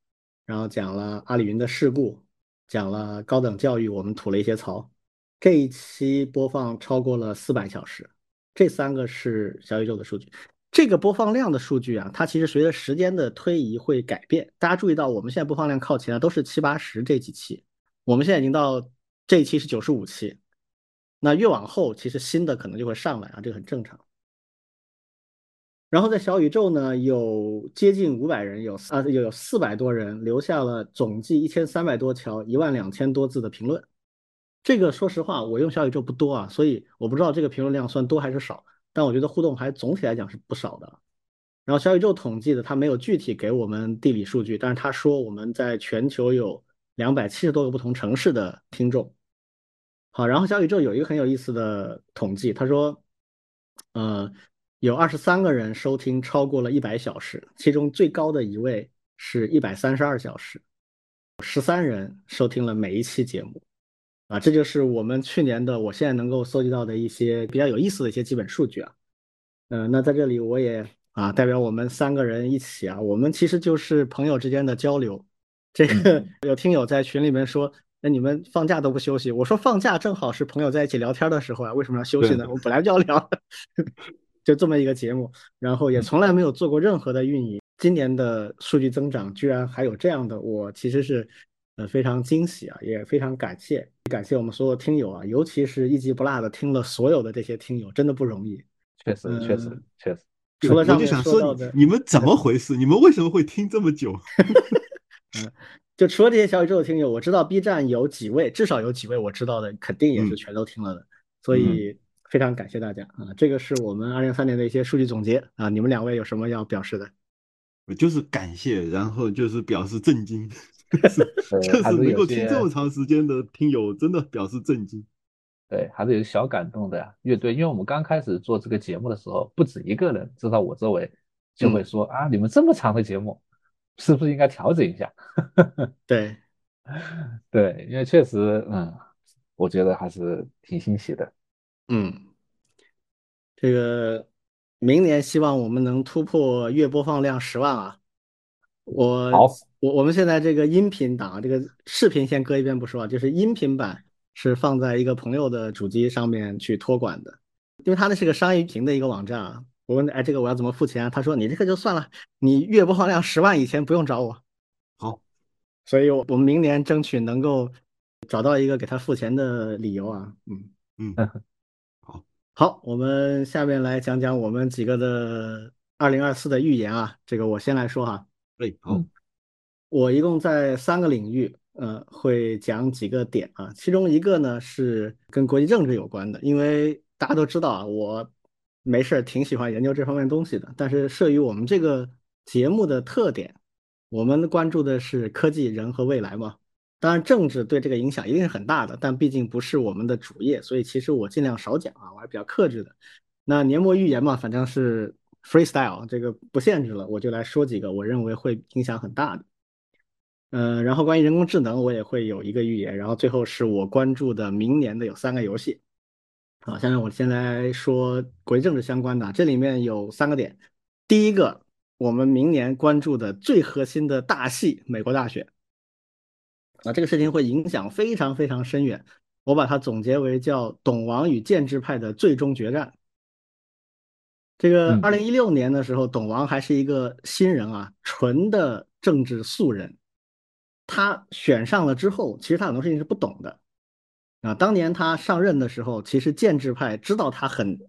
然后讲了阿里云的事故，讲了高等教育，我们吐了一些槽。这一期播放超过了四百小时，这三个是小宇宙的数据。这个播放量的数据啊，它其实随着时间的推移会改变。大家注意到，我们现在播放量靠前的都是七八十这几期，我们现在已经到这一期是九十五期，那越往后其实新的可能就会上来啊，这个很正常。然后在小宇宙呢，有接近五百人，有啊有有四百多人留下了总计一千三百多条、一万两千多字的评论。这个说实话，我用小宇宙不多啊，所以我不知道这个评论量算多还是少。但我觉得互动还总体来讲是不少的。然后小宇宙统计的，它没有具体给我们地理数据，但是他说我们在全球有两百七十多个不同城市的听众。好，然后小宇宙有一个很有意思的统计，他说，呃，有二十三个人收听超过了一百小时，其中最高的一位是一百三十二小时，十三人收听了每一期节目。啊，这就是我们去年的，我现在能够搜集到的一些比较有意思的一些基本数据啊。嗯，那在这里我也啊代表我们三个人一起啊，我们其实就是朋友之间的交流。这个有听友在群里面说，那你们放假都不休息？我说放假正好是朋友在一起聊天的时候啊，为什么要休息呢？我本来就要聊，就这么一个节目，然后也从来没有做过任何的运营。今年的数据增长居然还有这样的，我其实是呃非常惊喜啊，也非常感谢。感谢我们所有听友啊，尤其是一集不落的听了所有的这些听友，真的不容易。确实，确实，确实。除了上面说到的，你们怎么回事？你们为什么会听这么久？嗯，就除了这些小宇宙的听友，我知道 B 站有几位，至少有几位我知道的，肯定也是全都听了的。所以非常感谢大家啊！这个是我们二零三年的一些数据总结啊。你们两位有什么要表示的？我就是感谢，然后就是表示震惊。就是 能够听这么长时间的听友，真的表示震惊。对，还是有小感动的呀。乐队，因为我们刚开始做这个节目的时候，不止一个人，至少我周围就会说啊，你们这么长的节目，是不是应该调整一下？对，对，因为确实，嗯，我觉得还是挺欣喜的。嗯，这个明年希望我们能突破月播放量十万啊。我我我们现在这个音频档，这个视频先搁一边不说啊，就是音频版是放在一个朋友的主机上面去托管的，因为他那是个商业屏的一个网站啊。我问哎，这个我要怎么付钱？他说你这个就算了，你月播放量十万以前不用找我。好，所以我们明年争取能够找到一个给他付钱的理由啊。嗯嗯，好，我们下面来讲讲我们几个的二零二四的预言啊。这个我先来说哈。哎，好，我一共在三个领域，呃，会讲几个点啊。其中一个呢是跟国际政治有关的，因为大家都知道啊，我没事儿挺喜欢研究这方面东西的。但是摄于我们这个节目的特点，我们关注的是科技、人和未来嘛。当然，政治对这个影响一定是很大的，但毕竟不是我们的主业，所以其实我尽量少讲啊，我还比较克制的。那年末预言嘛，反正是。freestyle 这个不限制了，我就来说几个我认为会影响很大的。嗯，然后关于人工智能，我也会有一个预言。然后最后是我关注的明年的有三个游戏。好，下面我先来说国际政治相关的，这里面有三个点。第一个我们明年关注的最核心的大戏——美国大选。啊，这个事情会影响非常非常深远。我把它总结为叫“董王与建制派的最终决战”。这个二零一六年的时候，董王还是一个新人啊，纯的政治素人。他选上了之后，其实他很多事情是不懂的啊。当年他上任的时候，其实建制派知道他很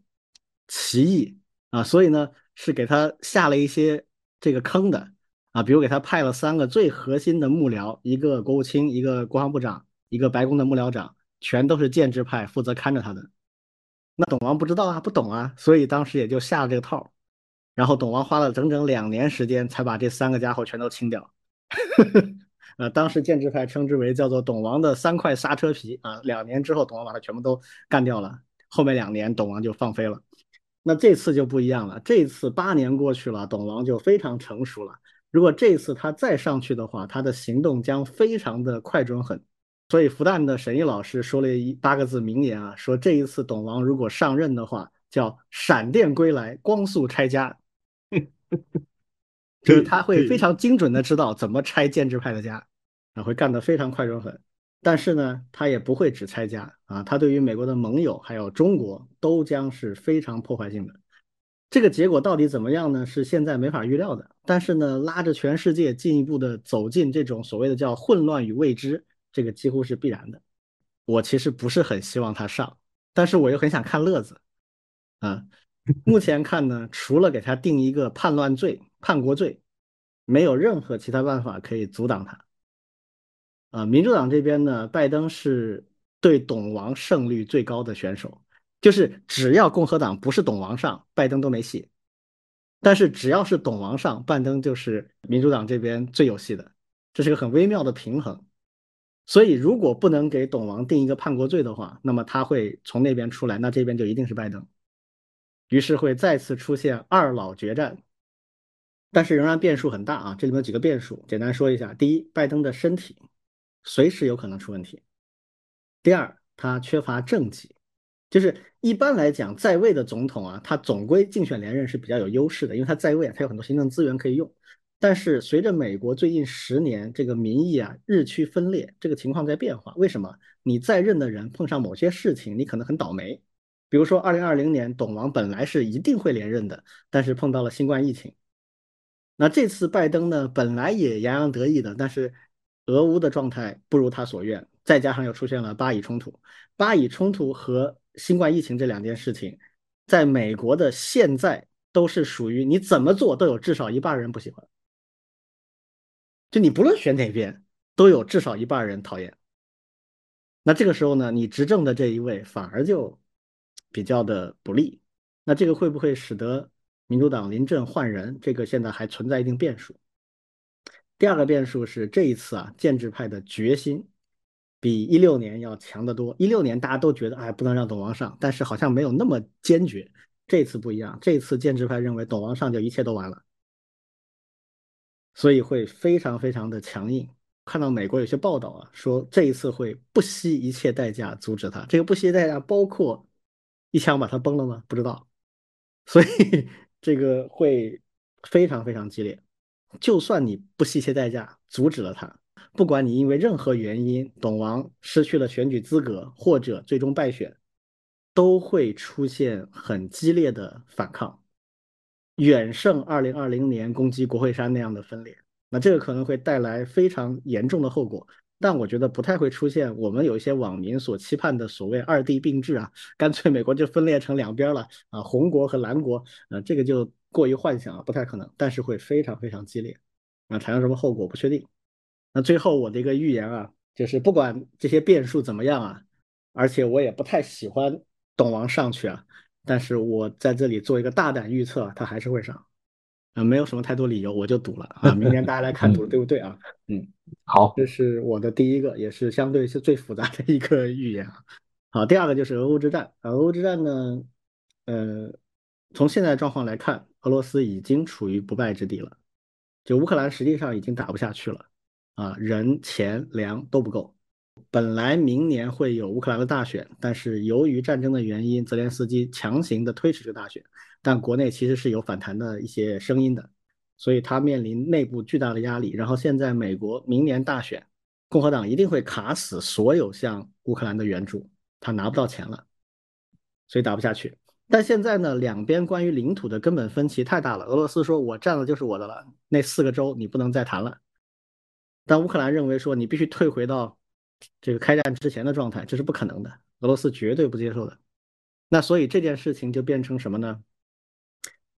奇异啊，所以呢是给他下了一些这个坑的啊，比如给他派了三个最核心的幕僚，一个国务卿，一个国防部长，一个白宫的幕僚长，全都是建制派负责看着他的。那董王不知道啊，不懂啊，所以当时也就下了这个套，然后董王花了整整两年时间才把这三个家伙全都清掉。呃，当时建制派称之为叫做董王的三块刹车皮啊，两年之后董王把它全部都干掉了，后面两年董王就放飞了。那这次就不一样了，这次八年过去了，董王就非常成熟了。如果这一次他再上去的话，他的行动将非常的快准狠。所以复旦的沈毅老师说了一八个字名言啊，说这一次董王如果上任的话，叫闪电归来，光速拆家，就是他会非常精准的知道怎么拆建制派的家，啊，会干得非常快准狠。但是呢，他也不会只拆家啊，他对于美国的盟友还有中国都将是非常破坏性的。这个结果到底怎么样呢？是现在没法预料的。但是呢，拉着全世界进一步的走进这种所谓的叫混乱与未知。这个几乎是必然的。我其实不是很希望他上，但是我又很想看乐子。啊，目前看呢，除了给他定一个叛乱罪、叛国罪，没有任何其他办法可以阻挡他。啊，民主党这边呢，拜登是对董王胜率最高的选手，就是只要共和党不是董王上，拜登都没戏。但是只要是董王上，拜登就是民主党这边最有戏的。这是个很微妙的平衡。所以，如果不能给董王定一个叛国罪的话，那么他会从那边出来，那这边就一定是拜登。于是会再次出现二老决战，但是仍然变数很大啊！这里面有几个变数，简单说一下：第一，拜登的身体随时有可能出问题；第二，他缺乏政绩，就是一般来讲，在位的总统啊，他总归竞选连任是比较有优势的，因为他在位啊，他有很多行政资源可以用。但是随着美国最近十年这个民意啊日趋分裂，这个情况在变化。为什么？你在任的人碰上某些事情，你可能很倒霉。比如说，二零二零年董王本来是一定会连任的，但是碰到了新冠疫情。那这次拜登呢，本来也洋洋得意的，但是俄乌的状态不如他所愿，再加上又出现了巴以冲突，巴以冲突和新冠疫情这两件事情，在美国的现在都是属于你怎么做都有至少一半人不喜欢。就你不论选哪边，都有至少一半人讨厌。那这个时候呢，你执政的这一位反而就比较的不利。那这个会不会使得民主党临阵换人？这个现在还存在一定变数。第二个变数是这一次啊，建制派的决心比一六年要强得多。一六年大家都觉得哎，不能让董王上，但是好像没有那么坚决。这次不一样，这次建制派认为董王上就一切都完了。所以会非常非常的强硬。看到美国有些报道啊，说这一次会不惜一切代价阻止他。这个不惜代价包括一枪把他崩了吗？不知道。所以这个会非常非常激烈。就算你不惜一切代价阻止了他，不管你因为任何原因董王失去了选举资格或者最终败选，都会出现很激烈的反抗。远胜二零二零年攻击国会山那样的分裂，那这个可能会带来非常严重的后果。但我觉得不太会出现我们有一些网民所期盼的所谓二地并治啊，干脆美国就分裂成两边了啊，红国和蓝国，呃，这个就过于幻想了，不太可能。但是会非常非常激烈，啊，产生什么后果不确定。那最后我的一个预言啊，就是不管这些变数怎么样啊，而且我也不太喜欢董王上去啊。但是我在这里做一个大胆预测，他还是会上，啊，没有什么太多理由，我就赌了啊。明年大家来看赌对不对啊？嗯，好，这是我的第一个，也是相对是最复杂的一个预言啊。好，第二个就是俄乌之战啊，俄乌之战呢，呃，从现在状况来看，俄罗斯已经处于不败之地了，就乌克兰实际上已经打不下去了啊，人、钱、粮都不够。本来明年会有乌克兰的大选，但是由于战争的原因，泽连斯基强行的推迟这个大选。但国内其实是有反弹的一些声音的，所以他面临内部巨大的压力。然后现在美国明年大选，共和党一定会卡死所有向乌克兰的援助，他拿不到钱了，所以打不下去。但现在呢，两边关于领土的根本分歧太大了。俄罗斯说我占了就是我的了，那四个州你不能再谈了。但乌克兰认为说你必须退回到这个开战之前的状态，这是不可能的，俄罗斯绝对不接受的。那所以这件事情就变成什么呢？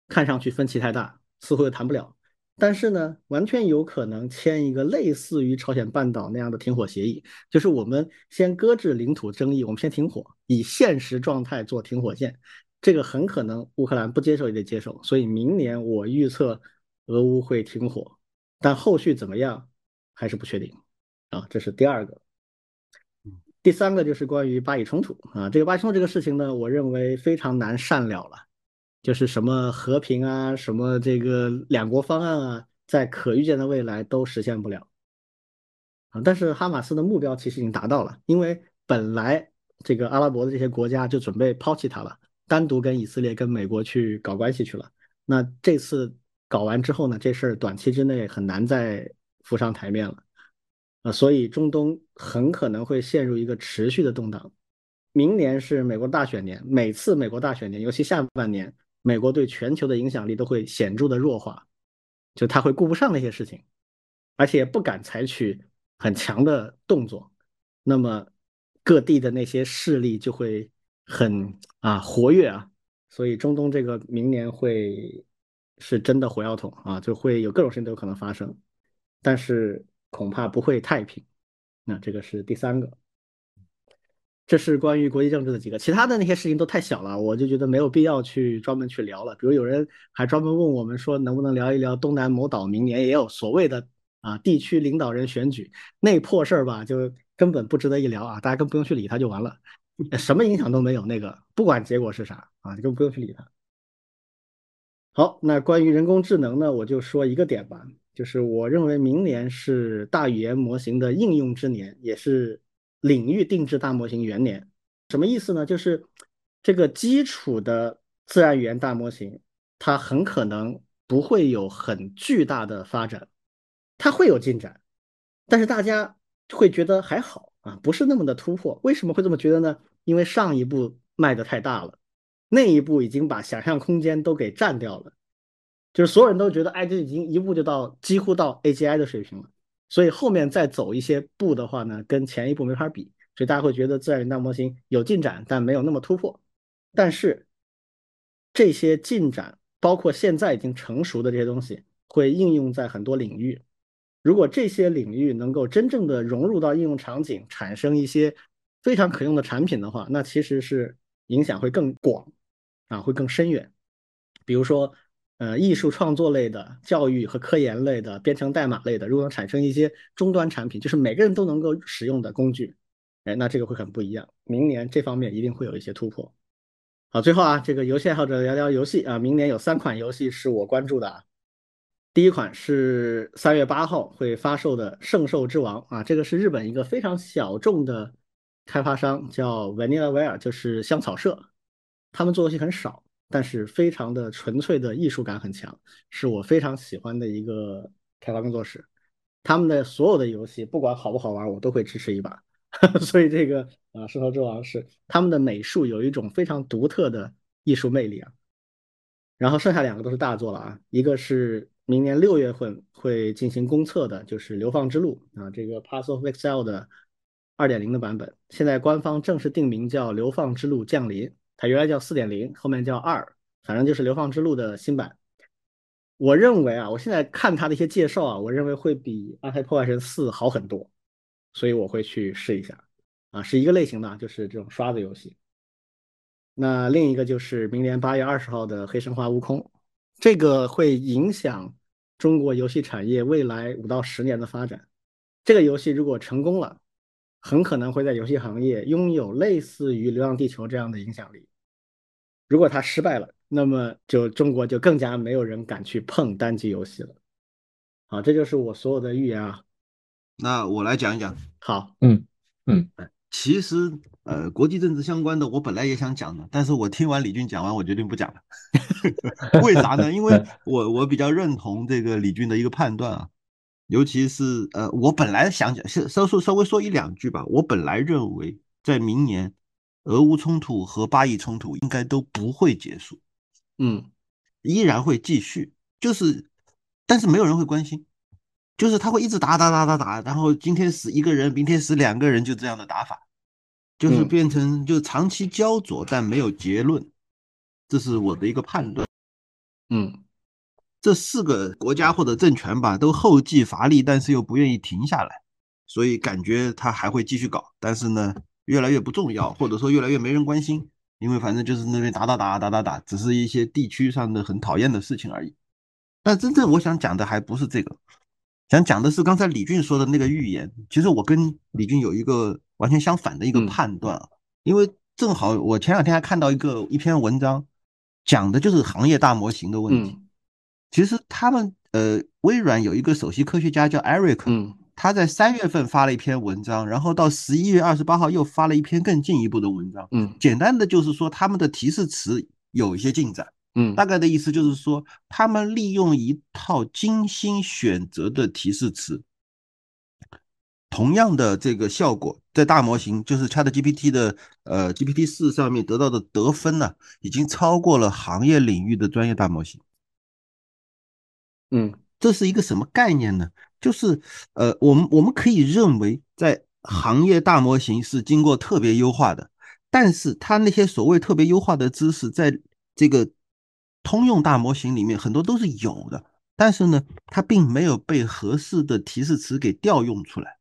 看上去分歧太大，似乎又谈不了。但是呢，完全有可能签一个类似于朝鲜半岛那样的停火协议，就是我们先搁置领土争议，我们先停火，以现实状态做停火线。这个很可能乌克兰不接受也得接受。所以明年我预测俄乌会停火，但后续怎么样还是不确定。啊，这是第二个。第三个就是关于巴以冲突啊，这个巴以冲突这个事情呢，我认为非常难善了了，就是什么和平啊，什么这个两国方案啊，在可预见的未来都实现不了啊。但是哈马斯的目标其实已经达到了，因为本来这个阿拉伯的这些国家就准备抛弃他了，单独跟以色列、跟美国去搞关系去了。那这次搞完之后呢，这事儿短期之内很难再浮上台面了。啊，所以中东很可能会陷入一个持续的动荡。明年是美国大选年，每次美国大选年，尤其下半年，美国对全球的影响力都会显著的弱化，就他会顾不上那些事情，而且不敢采取很强的动作。那么各地的那些势力就会很啊活跃啊，所以中东这个明年会是真的火药桶啊，就会有各种事情都有可能发生，但是。恐怕不会太平，那这个是第三个，这是关于国际政治的几个，其他的那些事情都太小了，我就觉得没有必要去专门去聊了。比如有人还专门问我们说，能不能聊一聊东南某岛明年也有所谓的啊地区领导人选举那破事儿吧，就根本不值得一聊啊，大家更不用去理他就完了，什么影响都没有，那个不管结果是啥啊，你根本不用去理他。好，那关于人工智能呢，我就说一个点吧。就是我认为明年是大语言模型的应用之年，也是领域定制大模型元年。什么意思呢？就是这个基础的自然语言大模型，它很可能不会有很巨大的发展，它会有进展，但是大家会觉得还好啊，不是那么的突破。为什么会这么觉得呢？因为上一步迈得太大了，那一步已经把想象空间都给占掉了。就是所有人都觉得，哎，这已经一步就到几乎到 AGI 的水平了，所以后面再走一些步的话呢，跟前一步没法比，所以大家会觉得自然语言大模型有进展，但没有那么突破。但是这些进展，包括现在已经成熟的这些东西，会应用在很多领域。如果这些领域能够真正的融入到应用场景，产生一些非常可用的产品的话，那其实是影响会更广，啊，会更深远。比如说。呃，艺术创作类的、教育和科研类的、编程代码类的，如果能产生一些终端产品，就是每个人都能够使用的工具，哎，那这个会很不一样。明年这方面一定会有一些突破。好，最后啊，这个游戏爱好者聊聊游戏啊，明年有三款游戏是我关注的啊。第一款是三月八号会发售的《圣兽之王》啊，这个是日本一个非常小众的开发商，叫 Vanillaware，就是香草社，他们做游戏很少。但是非常的纯粹的艺术感很强，是我非常喜欢的一个开发工作室。他们的所有的游戏，不管好不好玩，我都会支持一把。所以这个啊，《圣头之王》是他们的美术有一种非常独特的艺术魅力啊。然后剩下两个都是大作了啊，一个是明年六月份会进行公测的，就是《流放之路》啊，这个《Path of Exile》的二点零的版本，现在官方正式定名叫《流放之路降临》。它原来叫四点零，后面叫二，反正就是《流放之路》的新版。我认为啊，我现在看它的一些介绍啊，我认为会比《暗黑破坏神四》好很多，所以我会去试一下。啊，是一个类型的，就是这种刷子游戏。那另一个就是明年八月二十号的《黑神话：悟空》，这个会影响中国游戏产业未来五到十年的发展。这个游戏如果成功了，很可能会在游戏行业拥有类似于《流浪地球》这样的影响力。如果他失败了，那么就中国就更加没有人敢去碰单机游戏了。好，这就是我所有的预言啊。那我来讲一讲。好，嗯嗯，其实，呃，国际政治相关的，我本来也想讲的，但是我听完李俊讲完，我决定不讲了。为啥呢？因为我我比较认同这个李俊的一个判断啊，尤其是呃，我本来想讲，稍稍稍微说一两句吧。我本来认为，在明年，俄乌冲突和巴以冲突应该都不会结束，嗯，依然会继续，就是，但是没有人会关心。就是他会一直打打打打打，然后今天死一个人，明天死两个人，就这样的打法，就是变成就长期焦灼，但没有结论，这是我的一个判断。嗯，这四个国家或者政权吧，都后继乏力，但是又不愿意停下来，所以感觉他还会继续搞，但是呢，越来越不重要，或者说越来越没人关心，因为反正就是那边打打打打打打，只是一些地区上的很讨厌的事情而已。但真正我想讲的还不是这个。想讲的是刚才李俊说的那个预言，其实我跟李俊有一个完全相反的一个判断啊，因为正好我前两天还看到一个一篇文章，讲的就是行业大模型的问题。其实他们呃，微软有一个首席科学家叫 Eric，他在三月份发了一篇文章，然后到十一月二十八号又发了一篇更进一步的文章。嗯，简单的就是说他们的提示词有一些进展。嗯，大概的意思就是说，他们利用一套精心选择的提示词，同样的这个效果，在大模型就是 ChatGPT 的呃 GPT 四上面得到的得分呢，已经超过了行业领域的专业大模型。嗯，这是一个什么概念呢？就是呃，我们我们可以认为，在行业大模型是经过特别优化的，但是它那些所谓特别优化的知识，在这个通用大模型里面很多都是有的，但是呢，它并没有被合适的提示词给调用出来。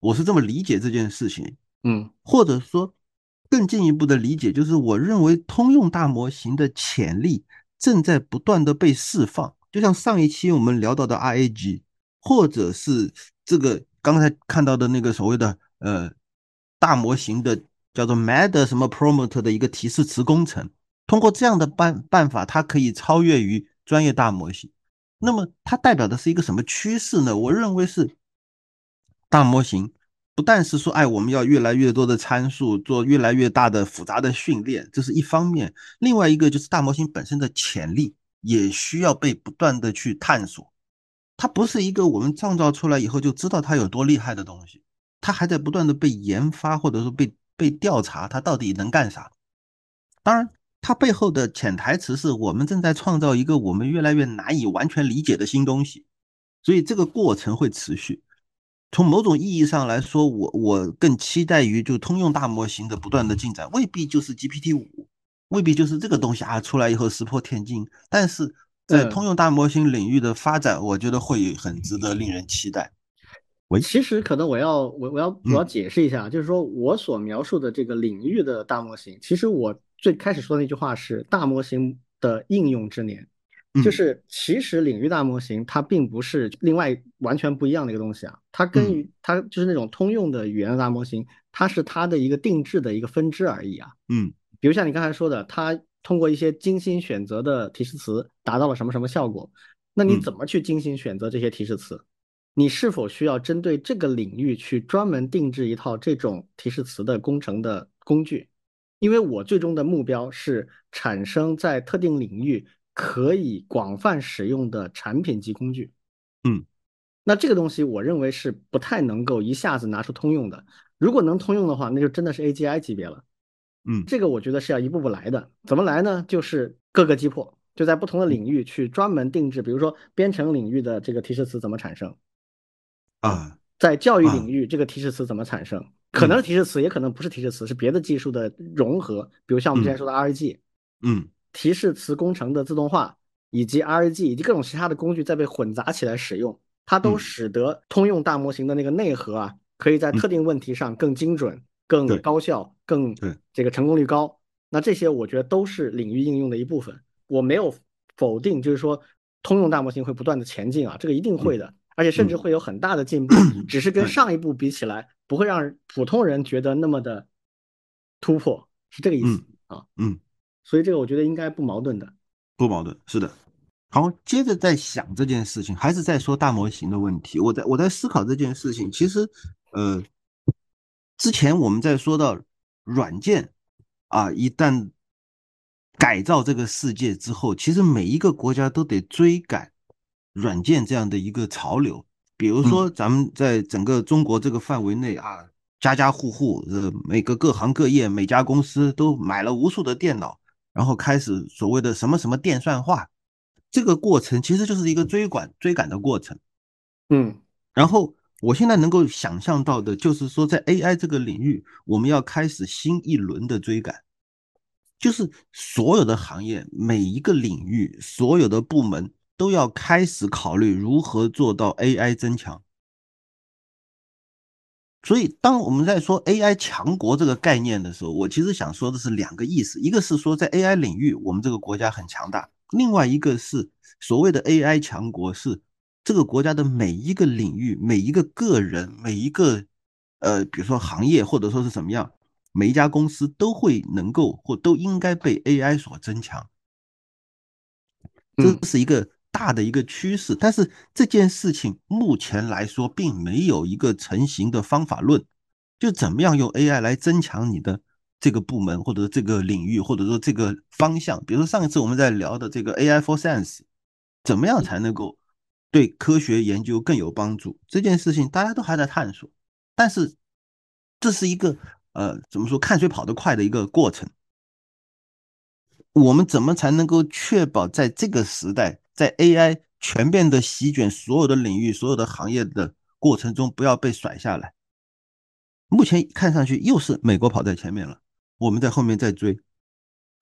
我是这么理解这件事情，嗯，或者说更进一步的理解，就是我认为通用大模型的潜力正在不断的被释放。就像上一期我们聊到的 RAG，或者是这个刚才看到的那个所谓的呃大模型的叫做 Mad 什么 Prompt 的一个提示词工程。通过这样的办办法，它可以超越于专业大模型。那么它代表的是一个什么趋势呢？我认为是大模型不但是说，哎，我们要越来越多的参数，做越来越大的复杂的训练，这是一方面；另外一个就是大模型本身的潜力也需要被不断的去探索。它不是一个我们创造出来以后就知道它有多厉害的东西，它还在不断的被研发，或者说被被调查，它到底能干啥？当然。它背后的潜台词是我们正在创造一个我们越来越难以完全理解的新东西，所以这个过程会持续。从某种意义上来说，我我更期待于就通用大模型的不断的进展，未必就是 GPT 五，未必就是这个东西啊出来以后石破天惊，但是在通用大模型领域的发展，我觉得会很值得令人期待。我，其实可能我要我我要我要解释一下，就是说我所描述的这个领域的大模型，其实我。最开始说的那句话是大模型的应用之年，就是其实领域大模型它并不是另外完全不一样的一个东西啊，它跟它就是那种通用的语言大模型，它是它的一个定制的一个分支而已啊。嗯，比如像你刚才说的，它通过一些精心选择的提示词达到了什么什么效果，那你怎么去精心选择这些提示词？你是否需要针对这个领域去专门定制一套这种提示词的工程的工具？因为我最终的目标是产生在特定领域可以广泛使用的产品及工具，嗯，那这个东西我认为是不太能够一下子拿出通用的。如果能通用的话，那就真的是 AGI 级别了，嗯，这个我觉得是要一步步来的。怎么来呢？就是各个击破，就在不同的领域去专门定制，比如说编程领域的这个提示词怎么产生，啊，在教育领域这个提示词怎么产生。可能是提示词，也可能不是提示词，是别的技术的融合。比如像我们之前说的 RAG，嗯，提示词工程的自动化，以及 RAG 以及各种其他的工具在被混杂起来使用，它都使得通用大模型的那个内核啊，可以在特定问题上更精准、更高效、更这个成功率高。那这些我觉得都是领域应用的一部分。我没有否定，就是说通用大模型会不断的前进啊，这个一定会的，而且甚至会有很大的进步，只是跟上一步比起来。不会让普通人觉得那么的突破，是这个意思啊。嗯，所以这个我觉得应该不矛盾的，不矛盾，是的。好，接着在想这件事情，还是在说大模型的问题。我在我在思考这件事情，其实呃，之前我们在说到软件啊，一旦改造这个世界之后，其实每一个国家都得追赶软件这样的一个潮流。比如说，咱们在整个中国这个范围内啊，家家户户呃，每个各行各业每家公司都买了无数的电脑，然后开始所谓的什么什么电算化，这个过程其实就是一个追赶追赶的过程。嗯，然后。我现在能够想象到的，就是说，在 AI 这个领域，我们要开始新一轮的追赶，就是所有的行业、每一个领域、所有的部门都要开始考虑如何做到 AI 增强。所以，当我们在说 AI 强国这个概念的时候，我其实想说的是两个意思：一个是说在 AI 领域我们这个国家很强大；另外一个是所谓的 AI 强国是。这个国家的每一个领域、每一个个人、每一个呃，比如说行业，或者说是怎么样，每一家公司都会能够或都应该被 AI 所增强，这是一个大的一个趋势。但是这件事情目前来说，并没有一个成型的方法论，就怎么样用 AI 来增强你的这个部门，或者这个领域，或者说这个方向。比如说上一次我们在聊的这个 AI for Science，怎么样才能够？对科学研究更有帮助这件事情，大家都还在探索，但是这是一个呃，怎么说看谁跑得快的一个过程。我们怎么才能够确保在这个时代，在 AI 全面的席卷所有的领域、所有的行业的过程中，不要被甩下来？目前看上去又是美国跑在前面了，我们在后面在追，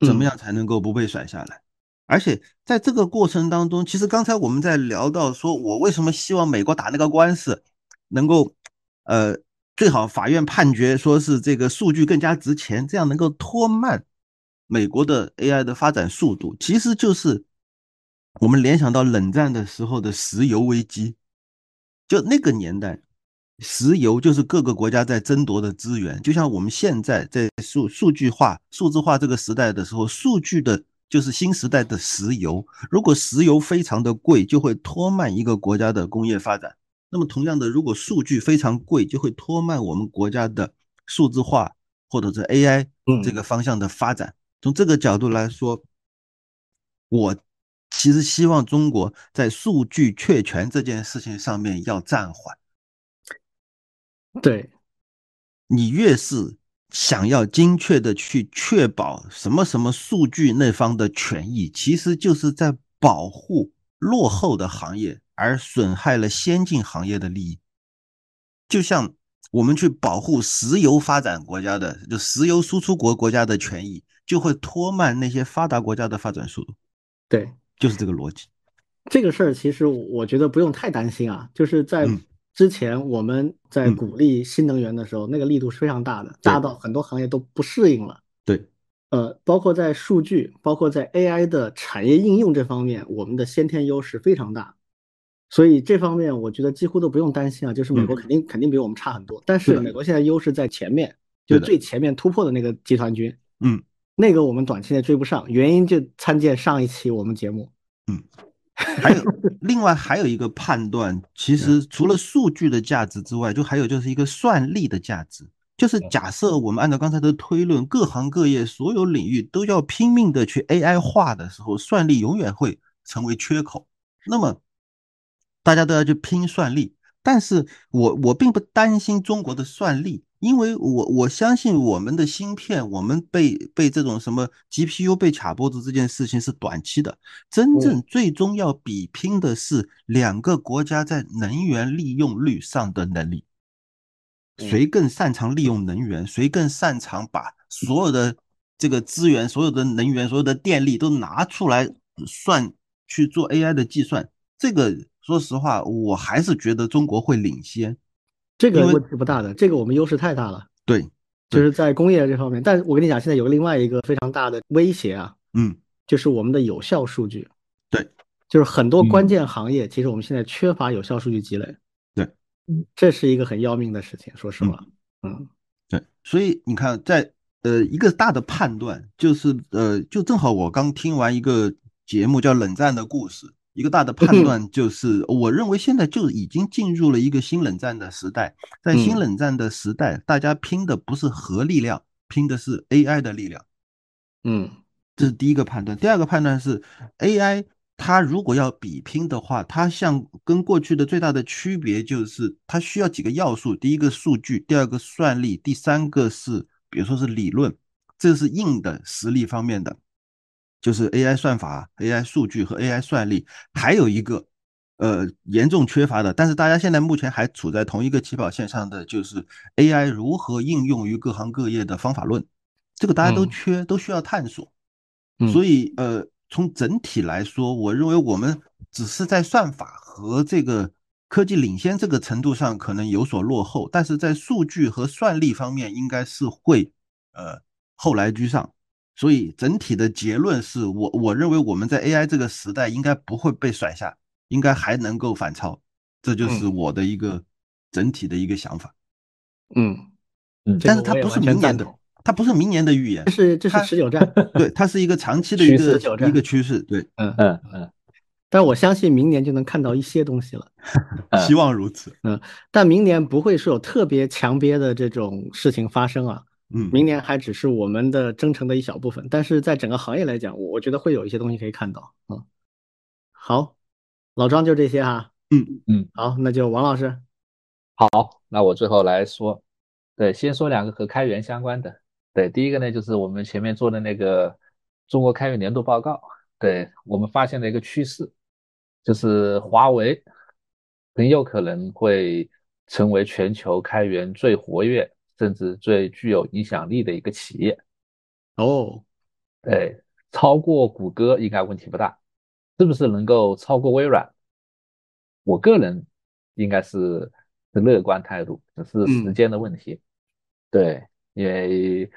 怎么样才能够不被甩下来？而且在这个过程当中，其实刚才我们在聊到，说我为什么希望美国打那个官司能够，呃，最好法院判决说是这个数据更加值钱，这样能够拖慢美国的 AI 的发展速度，其实就是我们联想到冷战的时候的石油危机，就那个年代，石油就是各个国家在争夺的资源，就像我们现在在数数据化、数字化这个时代的时候，数据的。就是新时代的石油，如果石油非常的贵，就会拖慢一个国家的工业发展。那么同样的，如果数据非常贵，就会拖慢我们国家的数字化或者是 AI 这个方向的发展。从这个角度来说，我其实希望中国在数据确权这件事情上面要暂缓。对，你越是。想要精确的去确保什么什么数据那方的权益，其实就是在保护落后的行业，而损害了先进行业的利益。就像我们去保护石油发展国家的，就石油输出国国家的权益，就会拖慢那些发达国家的发展速度。对，就是这个逻辑。这个事儿其实我觉得不用太担心啊，就是在。之前我们在鼓励新能源的时候，那个力度是非常大的，大到很多行业都不适应了。对，呃，包括在数据，包括在 AI 的产业应用这方面，我们的先天优势非常大。所以这方面我觉得几乎都不用担心啊，就是美国肯定肯定比我们差很多。但是美国现在优势在前面，就最前面突破的那个集团军，嗯，那个我们短期内追不上，原因就参见上一期我们节目，嗯。还有另外还有一个判断，其实除了数据的价值之外，就还有就是一个算力的价值。就是假设我们按照刚才的推论，各行各业所有领域都要拼命的去 AI 化的时候，算力永远会成为缺口。那么大家都要去拼算力，但是我我并不担心中国的算力。因为我我相信我们的芯片，我们被被这种什么 GPU 被卡脖子这件事情是短期的，真正最终要比拼的是两个国家在能源利用率上的能力，谁更擅长利用能源，谁更擅长把所有的这个资源、所有的能源、所有的电力都拿出来算去做 AI 的计算，这个说实话，我还是觉得中国会领先。这个问题不大的，这个我们优势太大了。对，就是在工业这方面。但我跟你讲，现在有个另外一个非常大的威胁啊，嗯，就是我们的有效数据。对，就是很多关键行业，其实我们现在缺乏有效数据积累。对，这是一个很要命的事情，说实话。嗯，对，所以你看，在呃一个大的判断，就是呃，就正好我刚听完一个节目叫《冷战的故事》。一个大的判断就是，我认为现在就已经进入了一个新冷战的时代。在新冷战的时代，大家拼的不是核力量，拼的是 AI 的力量。嗯，这是第一个判断。第二个判断是，AI 它如果要比拼的话，它像跟过去的最大的区别就是它需要几个要素：第一个数据，第二个算力，第三个是比如说是理论，这是硬的实力方面的。就是 AI 算法、AI 数据和 AI 算力，还有一个呃严重缺乏的，但是大家现在目前还处在同一个起跑线上的，就是 AI 如何应用于各行各业的方法论，这个大家都缺，都需要探索。所以呃，从整体来说，我认为我们只是在算法和这个科技领先这个程度上可能有所落后，但是在数据和算力方面，应该是会呃后来居上。所以整体的结论是我我认为我们在 AI 这个时代应该不会被甩下，应该还能够反超，这就是我的一个整体的一个想法。嗯嗯，但是它不是明年的，它不是明年的预言，这是这是持久战，对，它是一个长期的 一个一个趋势，对，嗯嗯嗯。但我相信明年就能看到一些东西了，希望如此。嗯，但明年不会是有特别强憋的这种事情发生啊。嗯，明年还只是我们的征程的一小部分，但是在整个行业来讲，我我觉得会有一些东西可以看到。嗯，好，老张就这些哈。嗯嗯，好，那就王老师。好，那我最后来说，对，先说两个和开源相关的。对，第一个呢，就是我们前面做的那个中国开源年度报告，对我们发现了一个趋势，就是华为很有可能会成为全球开源最活跃。甚至最具有影响力的一个企业哦，对，超过谷歌应该问题不大，是不是能够超过微软？我个人应该是是乐观态度，只是时间的问题。对，因为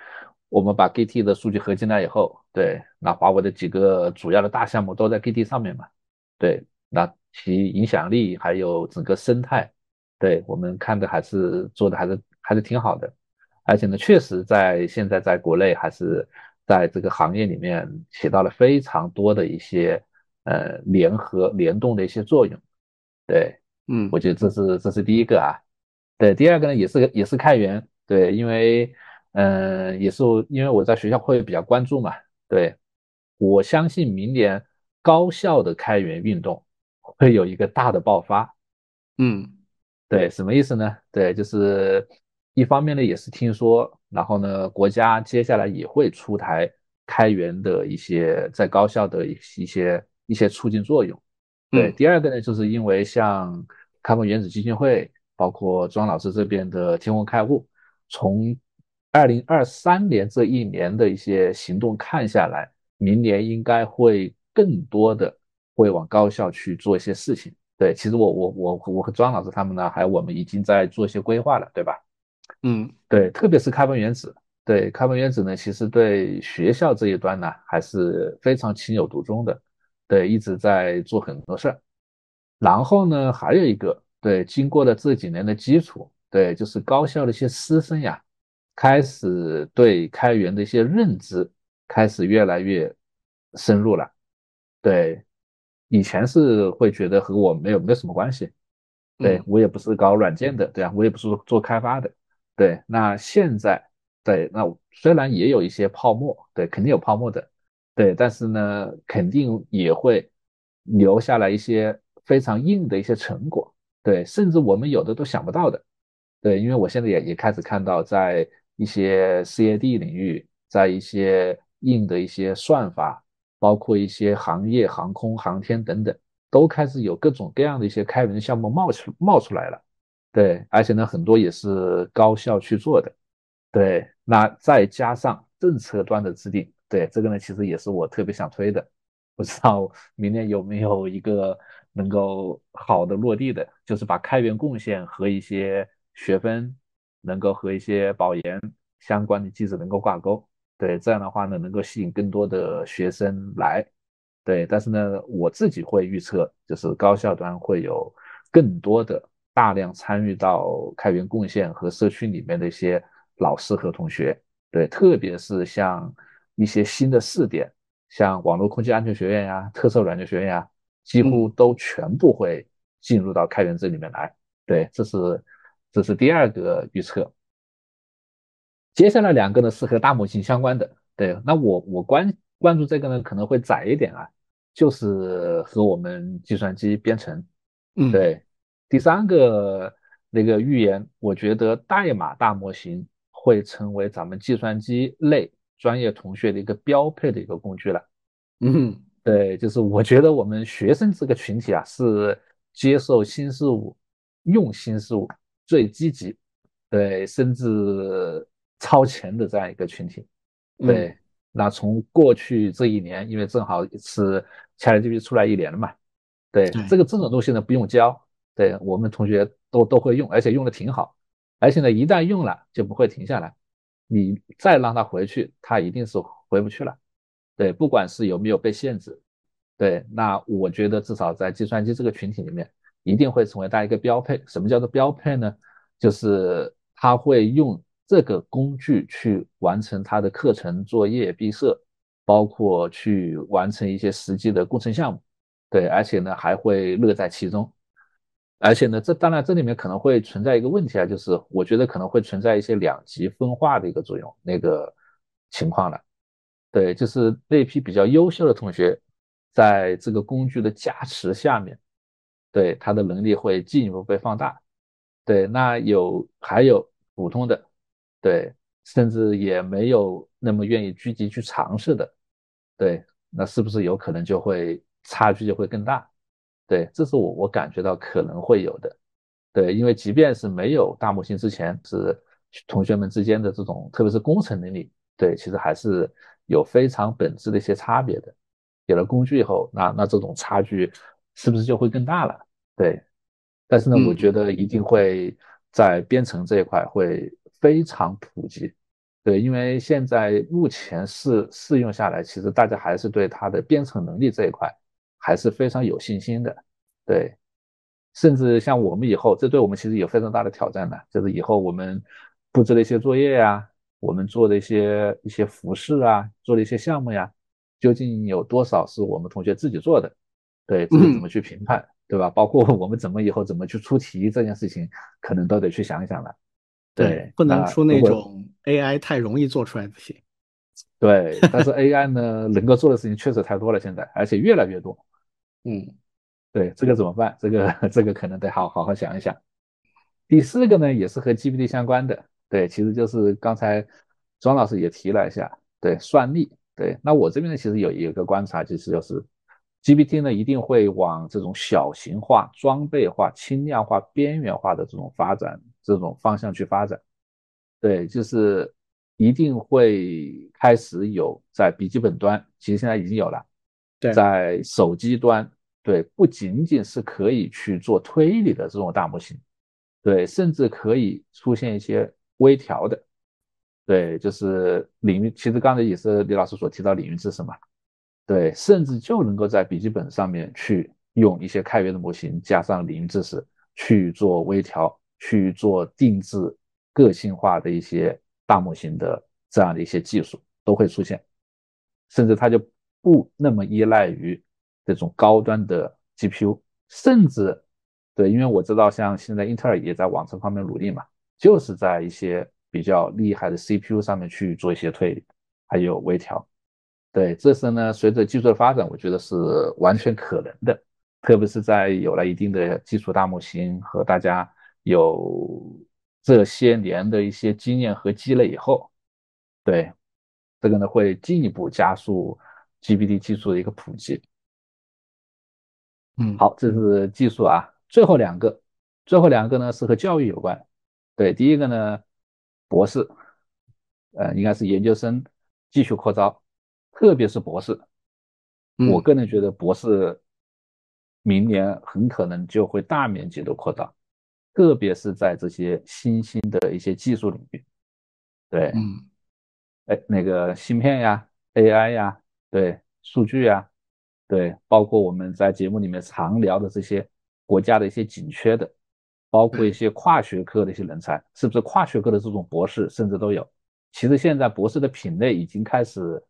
我们把 GT 的数据合进来以后，对，那华为的几个主要的大项目都在 GT 上面嘛，对，那其影响力还有整个生态，对我们看的还是做的还是。还是挺好的，而且呢，确实在现在在国内还是在这个行业里面起到了非常多的一些呃联合联动的一些作用。对，嗯，我觉得这是这是第一个啊。对，第二个呢也是也是开源，对，因为嗯也是因为我在学校会比较关注嘛，对，我相信明年高校的开源运动会有一个大的爆发。嗯，对，什么意思呢？对，就是。一方面呢，也是听说，然后呢，国家接下来也会出台开源的一些在高校的一一些一些促进作用。对，第二个呢，就是因为像开放原子基金会，包括庄老师这边的天空开悟，从二零二三年这一年的一些行动看下来，明年应该会更多的会往高校去做一些事情。对，其实我我我我和庄老师他们呢，还有我们已经在做一些规划了，对吧？嗯，对，特别是开放原子，对开放原子呢，其实对学校这一端呢，还是非常情有独钟的，对，一直在做很多事儿。然后呢，还有一个，对，经过了这几年的基础，对，就是高校的一些师生呀，开始对开源的一些认知开始越来越深入了。对，以前是会觉得和我没有没有什么关系，对我也不是搞软件的，对啊，我也不是做开发的。对，那现在对，那虽然也有一些泡沫，对，肯定有泡沫的，对，但是呢，肯定也会留下来一些非常硬的一些成果，对，甚至我们有的都想不到的，对，因为我现在也也开始看到，在一些 CAD 领域，在一些硬的一些算法，包括一些行业、航空航天等等，都开始有各种各样的一些开源项目冒出冒出来了。对，而且呢，很多也是高校去做的。对，那再加上政策端的制定，对这个呢，其实也是我特别想推的。不知道明年有没有一个能够好的落地的，就是把开源贡献和一些学分能够和一些保研相关的机制能够挂钩。对，这样的话呢，能够吸引更多的学生来。对，但是呢，我自己会预测，就是高校端会有更多的。大量参与到开源贡献和社区里面的一些老师和同学，对，特别是像一些新的试点，像网络空间安全学院呀、特色软件学院呀，几乎都全部会进入到开源这里面来。对，这是这是第二个预测。接下来两个呢是和大模型相关的。对，那我我关关注这个呢可能会窄一点啊，就是和我们计算机编程。嗯，对。第三个那个预言，我觉得代码大模型会成为咱们计算机类专业同学的一个标配的一个工具了。嗯，对，就是我觉得我们学生这个群体啊，是接受新事物、用新事物最积极，对，甚至超前的这样一个群体。对，那从过去这一年，因为正好是 ChatGPT 出来一年了嘛，对，这个这种东西呢不用教。对我们同学都都会用，而且用的挺好，而且呢，一旦用了就不会停下来。你再让他回去，他一定是回不去了。对，不管是有没有被限制，对，那我觉得至少在计算机这个群体里面，一定会成为大家一个标配。什么叫做标配呢？就是他会用这个工具去完成他的课程作业、毕设，包括去完成一些实际的工程项目。对，而且呢，还会乐在其中。而且呢，这当然这里面可能会存在一个问题啊，就是我觉得可能会存在一些两极分化的一个作用，那个情况了。对，就是那批比较优秀的同学，在这个工具的加持下面，对他的能力会进一步被放大。对，那有还有普通的，对，甚至也没有那么愿意积极去尝试的，对，那是不是有可能就会差距就会更大？对，这是我我感觉到可能会有的，对，因为即便是没有大模型之前，是同学们之间的这种，特别是工程能力，对，其实还是有非常本质的一些差别的。有了工具以后，那那这种差距是不是就会更大了？对，但是呢，我觉得一定会在编程这一块会非常普及，对，因为现在目前试试用下来，其实大家还是对它的编程能力这一块。还是非常有信心的，对，甚至像我们以后，这对我们其实有非常大的挑战的，就是以后我们布置的一些作业呀，我们做的一些一些服饰啊，做的一些项目呀，究竟有多少是我们同学自己做的？对，这个怎么去评判，对吧？包括我们怎么以后怎么去出题这件事情，可能都得去想一想了。对，不能出那种 AI 太容易做出来的题。对，但是 AI 呢，能够做的事情确实太多了，现在而且越来越多。嗯，对，这个怎么办？这个 这个可能得好好好想一想。第四个呢，也是和 GPT 相关的，对，其实就是刚才庄老师也提了一下，对，算力，对。那我这边呢，其实有一个观察，其实就是 GPT 呢一定会往这种小型化、装备化、轻量化、边缘化的这种发展这种方向去发展。对，就是一定会开始有在笔记本端，其实现在已经有了。在手机端，对，不仅仅是可以去做推理的这种大模型，对，甚至可以出现一些微调的，对，就是领域，其实刚才也是李老师所提到领域知识嘛，对，甚至就能够在笔记本上面去用一些开源的模型，加上领域知识去做微调，去做定制、个性化的一些大模型的这样的一些技术都会出现，甚至它就。不那么依赖于这种高端的 GPU，甚至对，因为我知道像现在英特尔也在往这方面努力嘛，就是在一些比较厉害的 CPU 上面去做一些推理，还有微调。对，这是呢，随着技术的发展，我觉得是完全可能的，特别是在有了一定的基础大模型和大家有这些年的一些经验和积累以后，对，这个呢会进一步加速。GPT 技术的一个普及，嗯，好，这是技术啊。最后两个，最后两个呢是和教育有关。对，第一个呢，博士，呃，应该是研究生继续扩招，特别是博士。我个人觉得博士明年很可能就会大面积的扩招，特别是在这些新兴的一些技术领域。对，嗯，哎，那个芯片呀，AI 呀。对数据啊，对，包括我们在节目里面常聊的这些国家的一些紧缺的，包括一些跨学科的一些人才，是不是跨学科的这种博士甚至都有？其实现在博士的品类已经开始，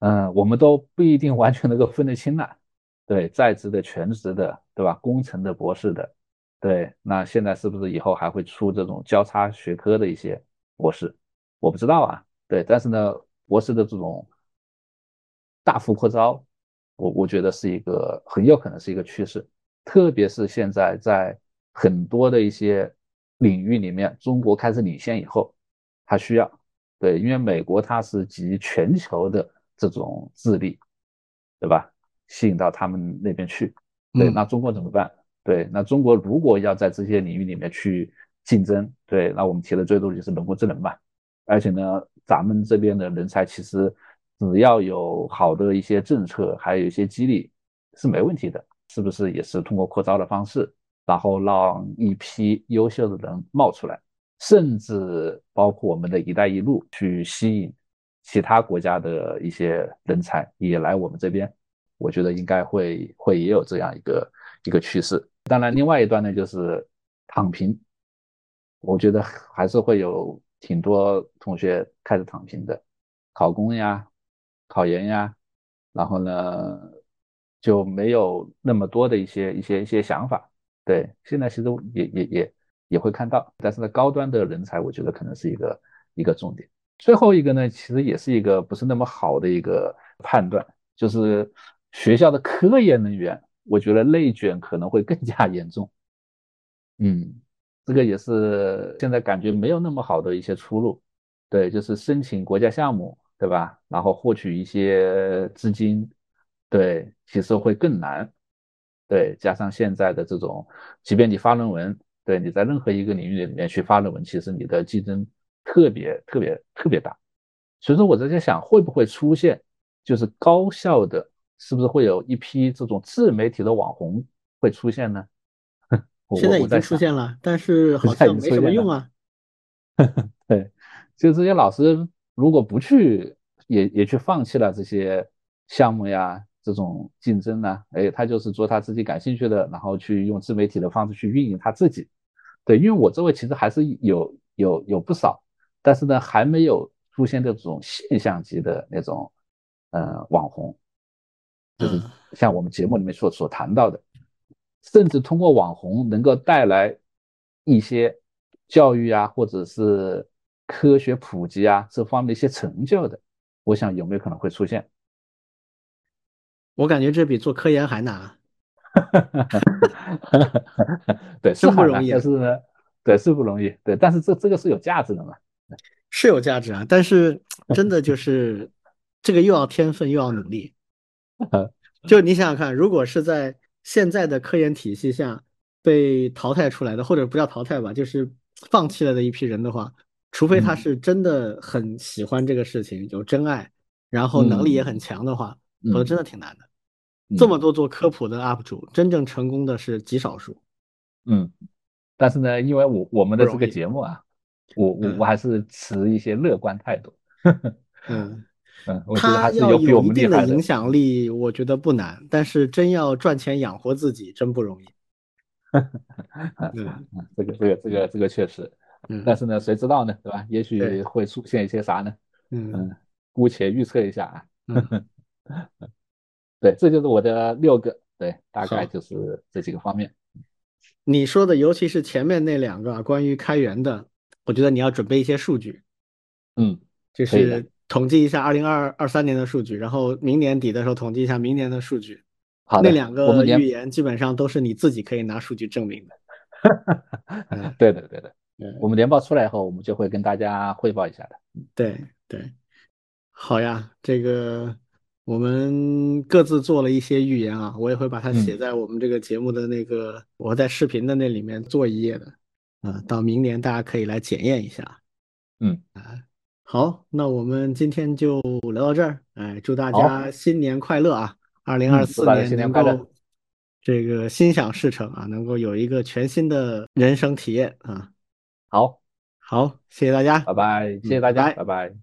嗯，我们都不一定完全能够分得清了。对，在职的、全职的，对吧？工程的、博士的，对，那现在是不是以后还会出这种交叉学科的一些博士？我不知道啊，对，但是呢，博士的这种大幅扩招，我我觉得是一个很有可能是一个趋势，特别是现在在很多的一些领域里面，中国开始领先以后，它需要，对，因为美国它是集全球的这种智力，对吧？吸引到他们那边去，对，那中国怎么办？对，那中国如果要在这些领域里面去竞争，对，那我们提的最多就是人工智能嘛。而且呢，咱们这边的人才其实只要有好的一些政策，还有一些激励是没问题的，是不是？也是通过扩招的方式，然后让一批优秀的人冒出来，甚至包括我们的一带一路去吸引其他国家的一些人才也来我们这边。我觉得应该会会也有这样一个一个趋势。当然，另外一端呢就是躺平，我觉得还是会有挺多同学开始躺平的，考公呀、考研呀，然后呢就没有那么多的一些一些一些想法。对，现在其实也也也也会看到，但是呢，高端的人才，我觉得可能是一个一个重点。最后一个呢，其实也是一个不是那么好的一个判断，就是。学校的科研人员，我觉得内卷可能会更加 严重。嗯，这个也是现在感觉没有那么好的一些出路。对，就是申请国家项目，对吧？然后获取一些资金，对，其实会更难。对，加上现在的这种，即便你发论文，对，你在任何一个领域里面去发论文，其实你的竞争特别特别特别大。所以说，我在想，会不会出现就是高校的？是不是会有一批这种自媒体的网红会出现呢？现在已经出现了，但是好像没什么用啊。对，就这些老师如果不去，也也去放弃了这些项目呀，这种竞争呢？哎，他就是做他自己感兴趣的，然后去用自媒体的方式去运营他自己。对，因为我周围其实还是有有有不少，但是呢，还没有出现这种现象级的那种呃网红。就是像我们节目里面所所谈到的，甚至通过网红能够带来一些教育啊，或者是科学普及啊这方面的一些成就的，我想有没有可能会出现？我感觉这比做科研还难。对，是不容易，但是呢，对，是不容易。对，但是这这个是有价值的嘛？是有价值啊，但是 真的就是这个又要天分又要努力。就你想想看，如果是在现在的科研体系下被淘汰出来的，或者不叫淘汰吧，就是放弃了的一批人的话，除非他是真的很喜欢这个事情，有真爱，然后能力也很强的话，否则真的挺难的。这么多做科普的 UP 主，真正成功的是极少数。嗯，但是呢，因为我我们的这个节目啊，我我我还是持一些乐观态度。嗯。嗯，他要有一定的影响力，我觉得不难，但是真要赚钱养活自己，真不容易。嗯，这个这个这个这个确实，嗯，但是呢，谁知道呢，对吧？也许会出现一些啥呢？嗯，姑且预测一下啊。对，这就是我的六个，对，大概就是这几个方面。你说的，尤其是前面那两个关于开源的，我觉得你要准备一些数据。嗯，就是。统计一下二零二二三年的数据，然后明年底的时候统计一下明年的数据。好那两个预言基本上都是你自己可以拿数据证明的。对的，对的。嗯，我们年报出来以后，我们就会跟大家汇报一下的。对对，好呀，这个我们各自做了一些预言啊，我也会把它写在我们这个节目的那个我在视频的那里面做一页的。啊，到明年大家可以来检验一下。嗯啊。好，那我们今天就聊到这儿。哎，祝大家新年快乐啊！二零二四年能够这个心想事成啊，能够有一个全新的人生体验啊。好，好，谢谢大家，拜拜，谢谢大家，拜拜。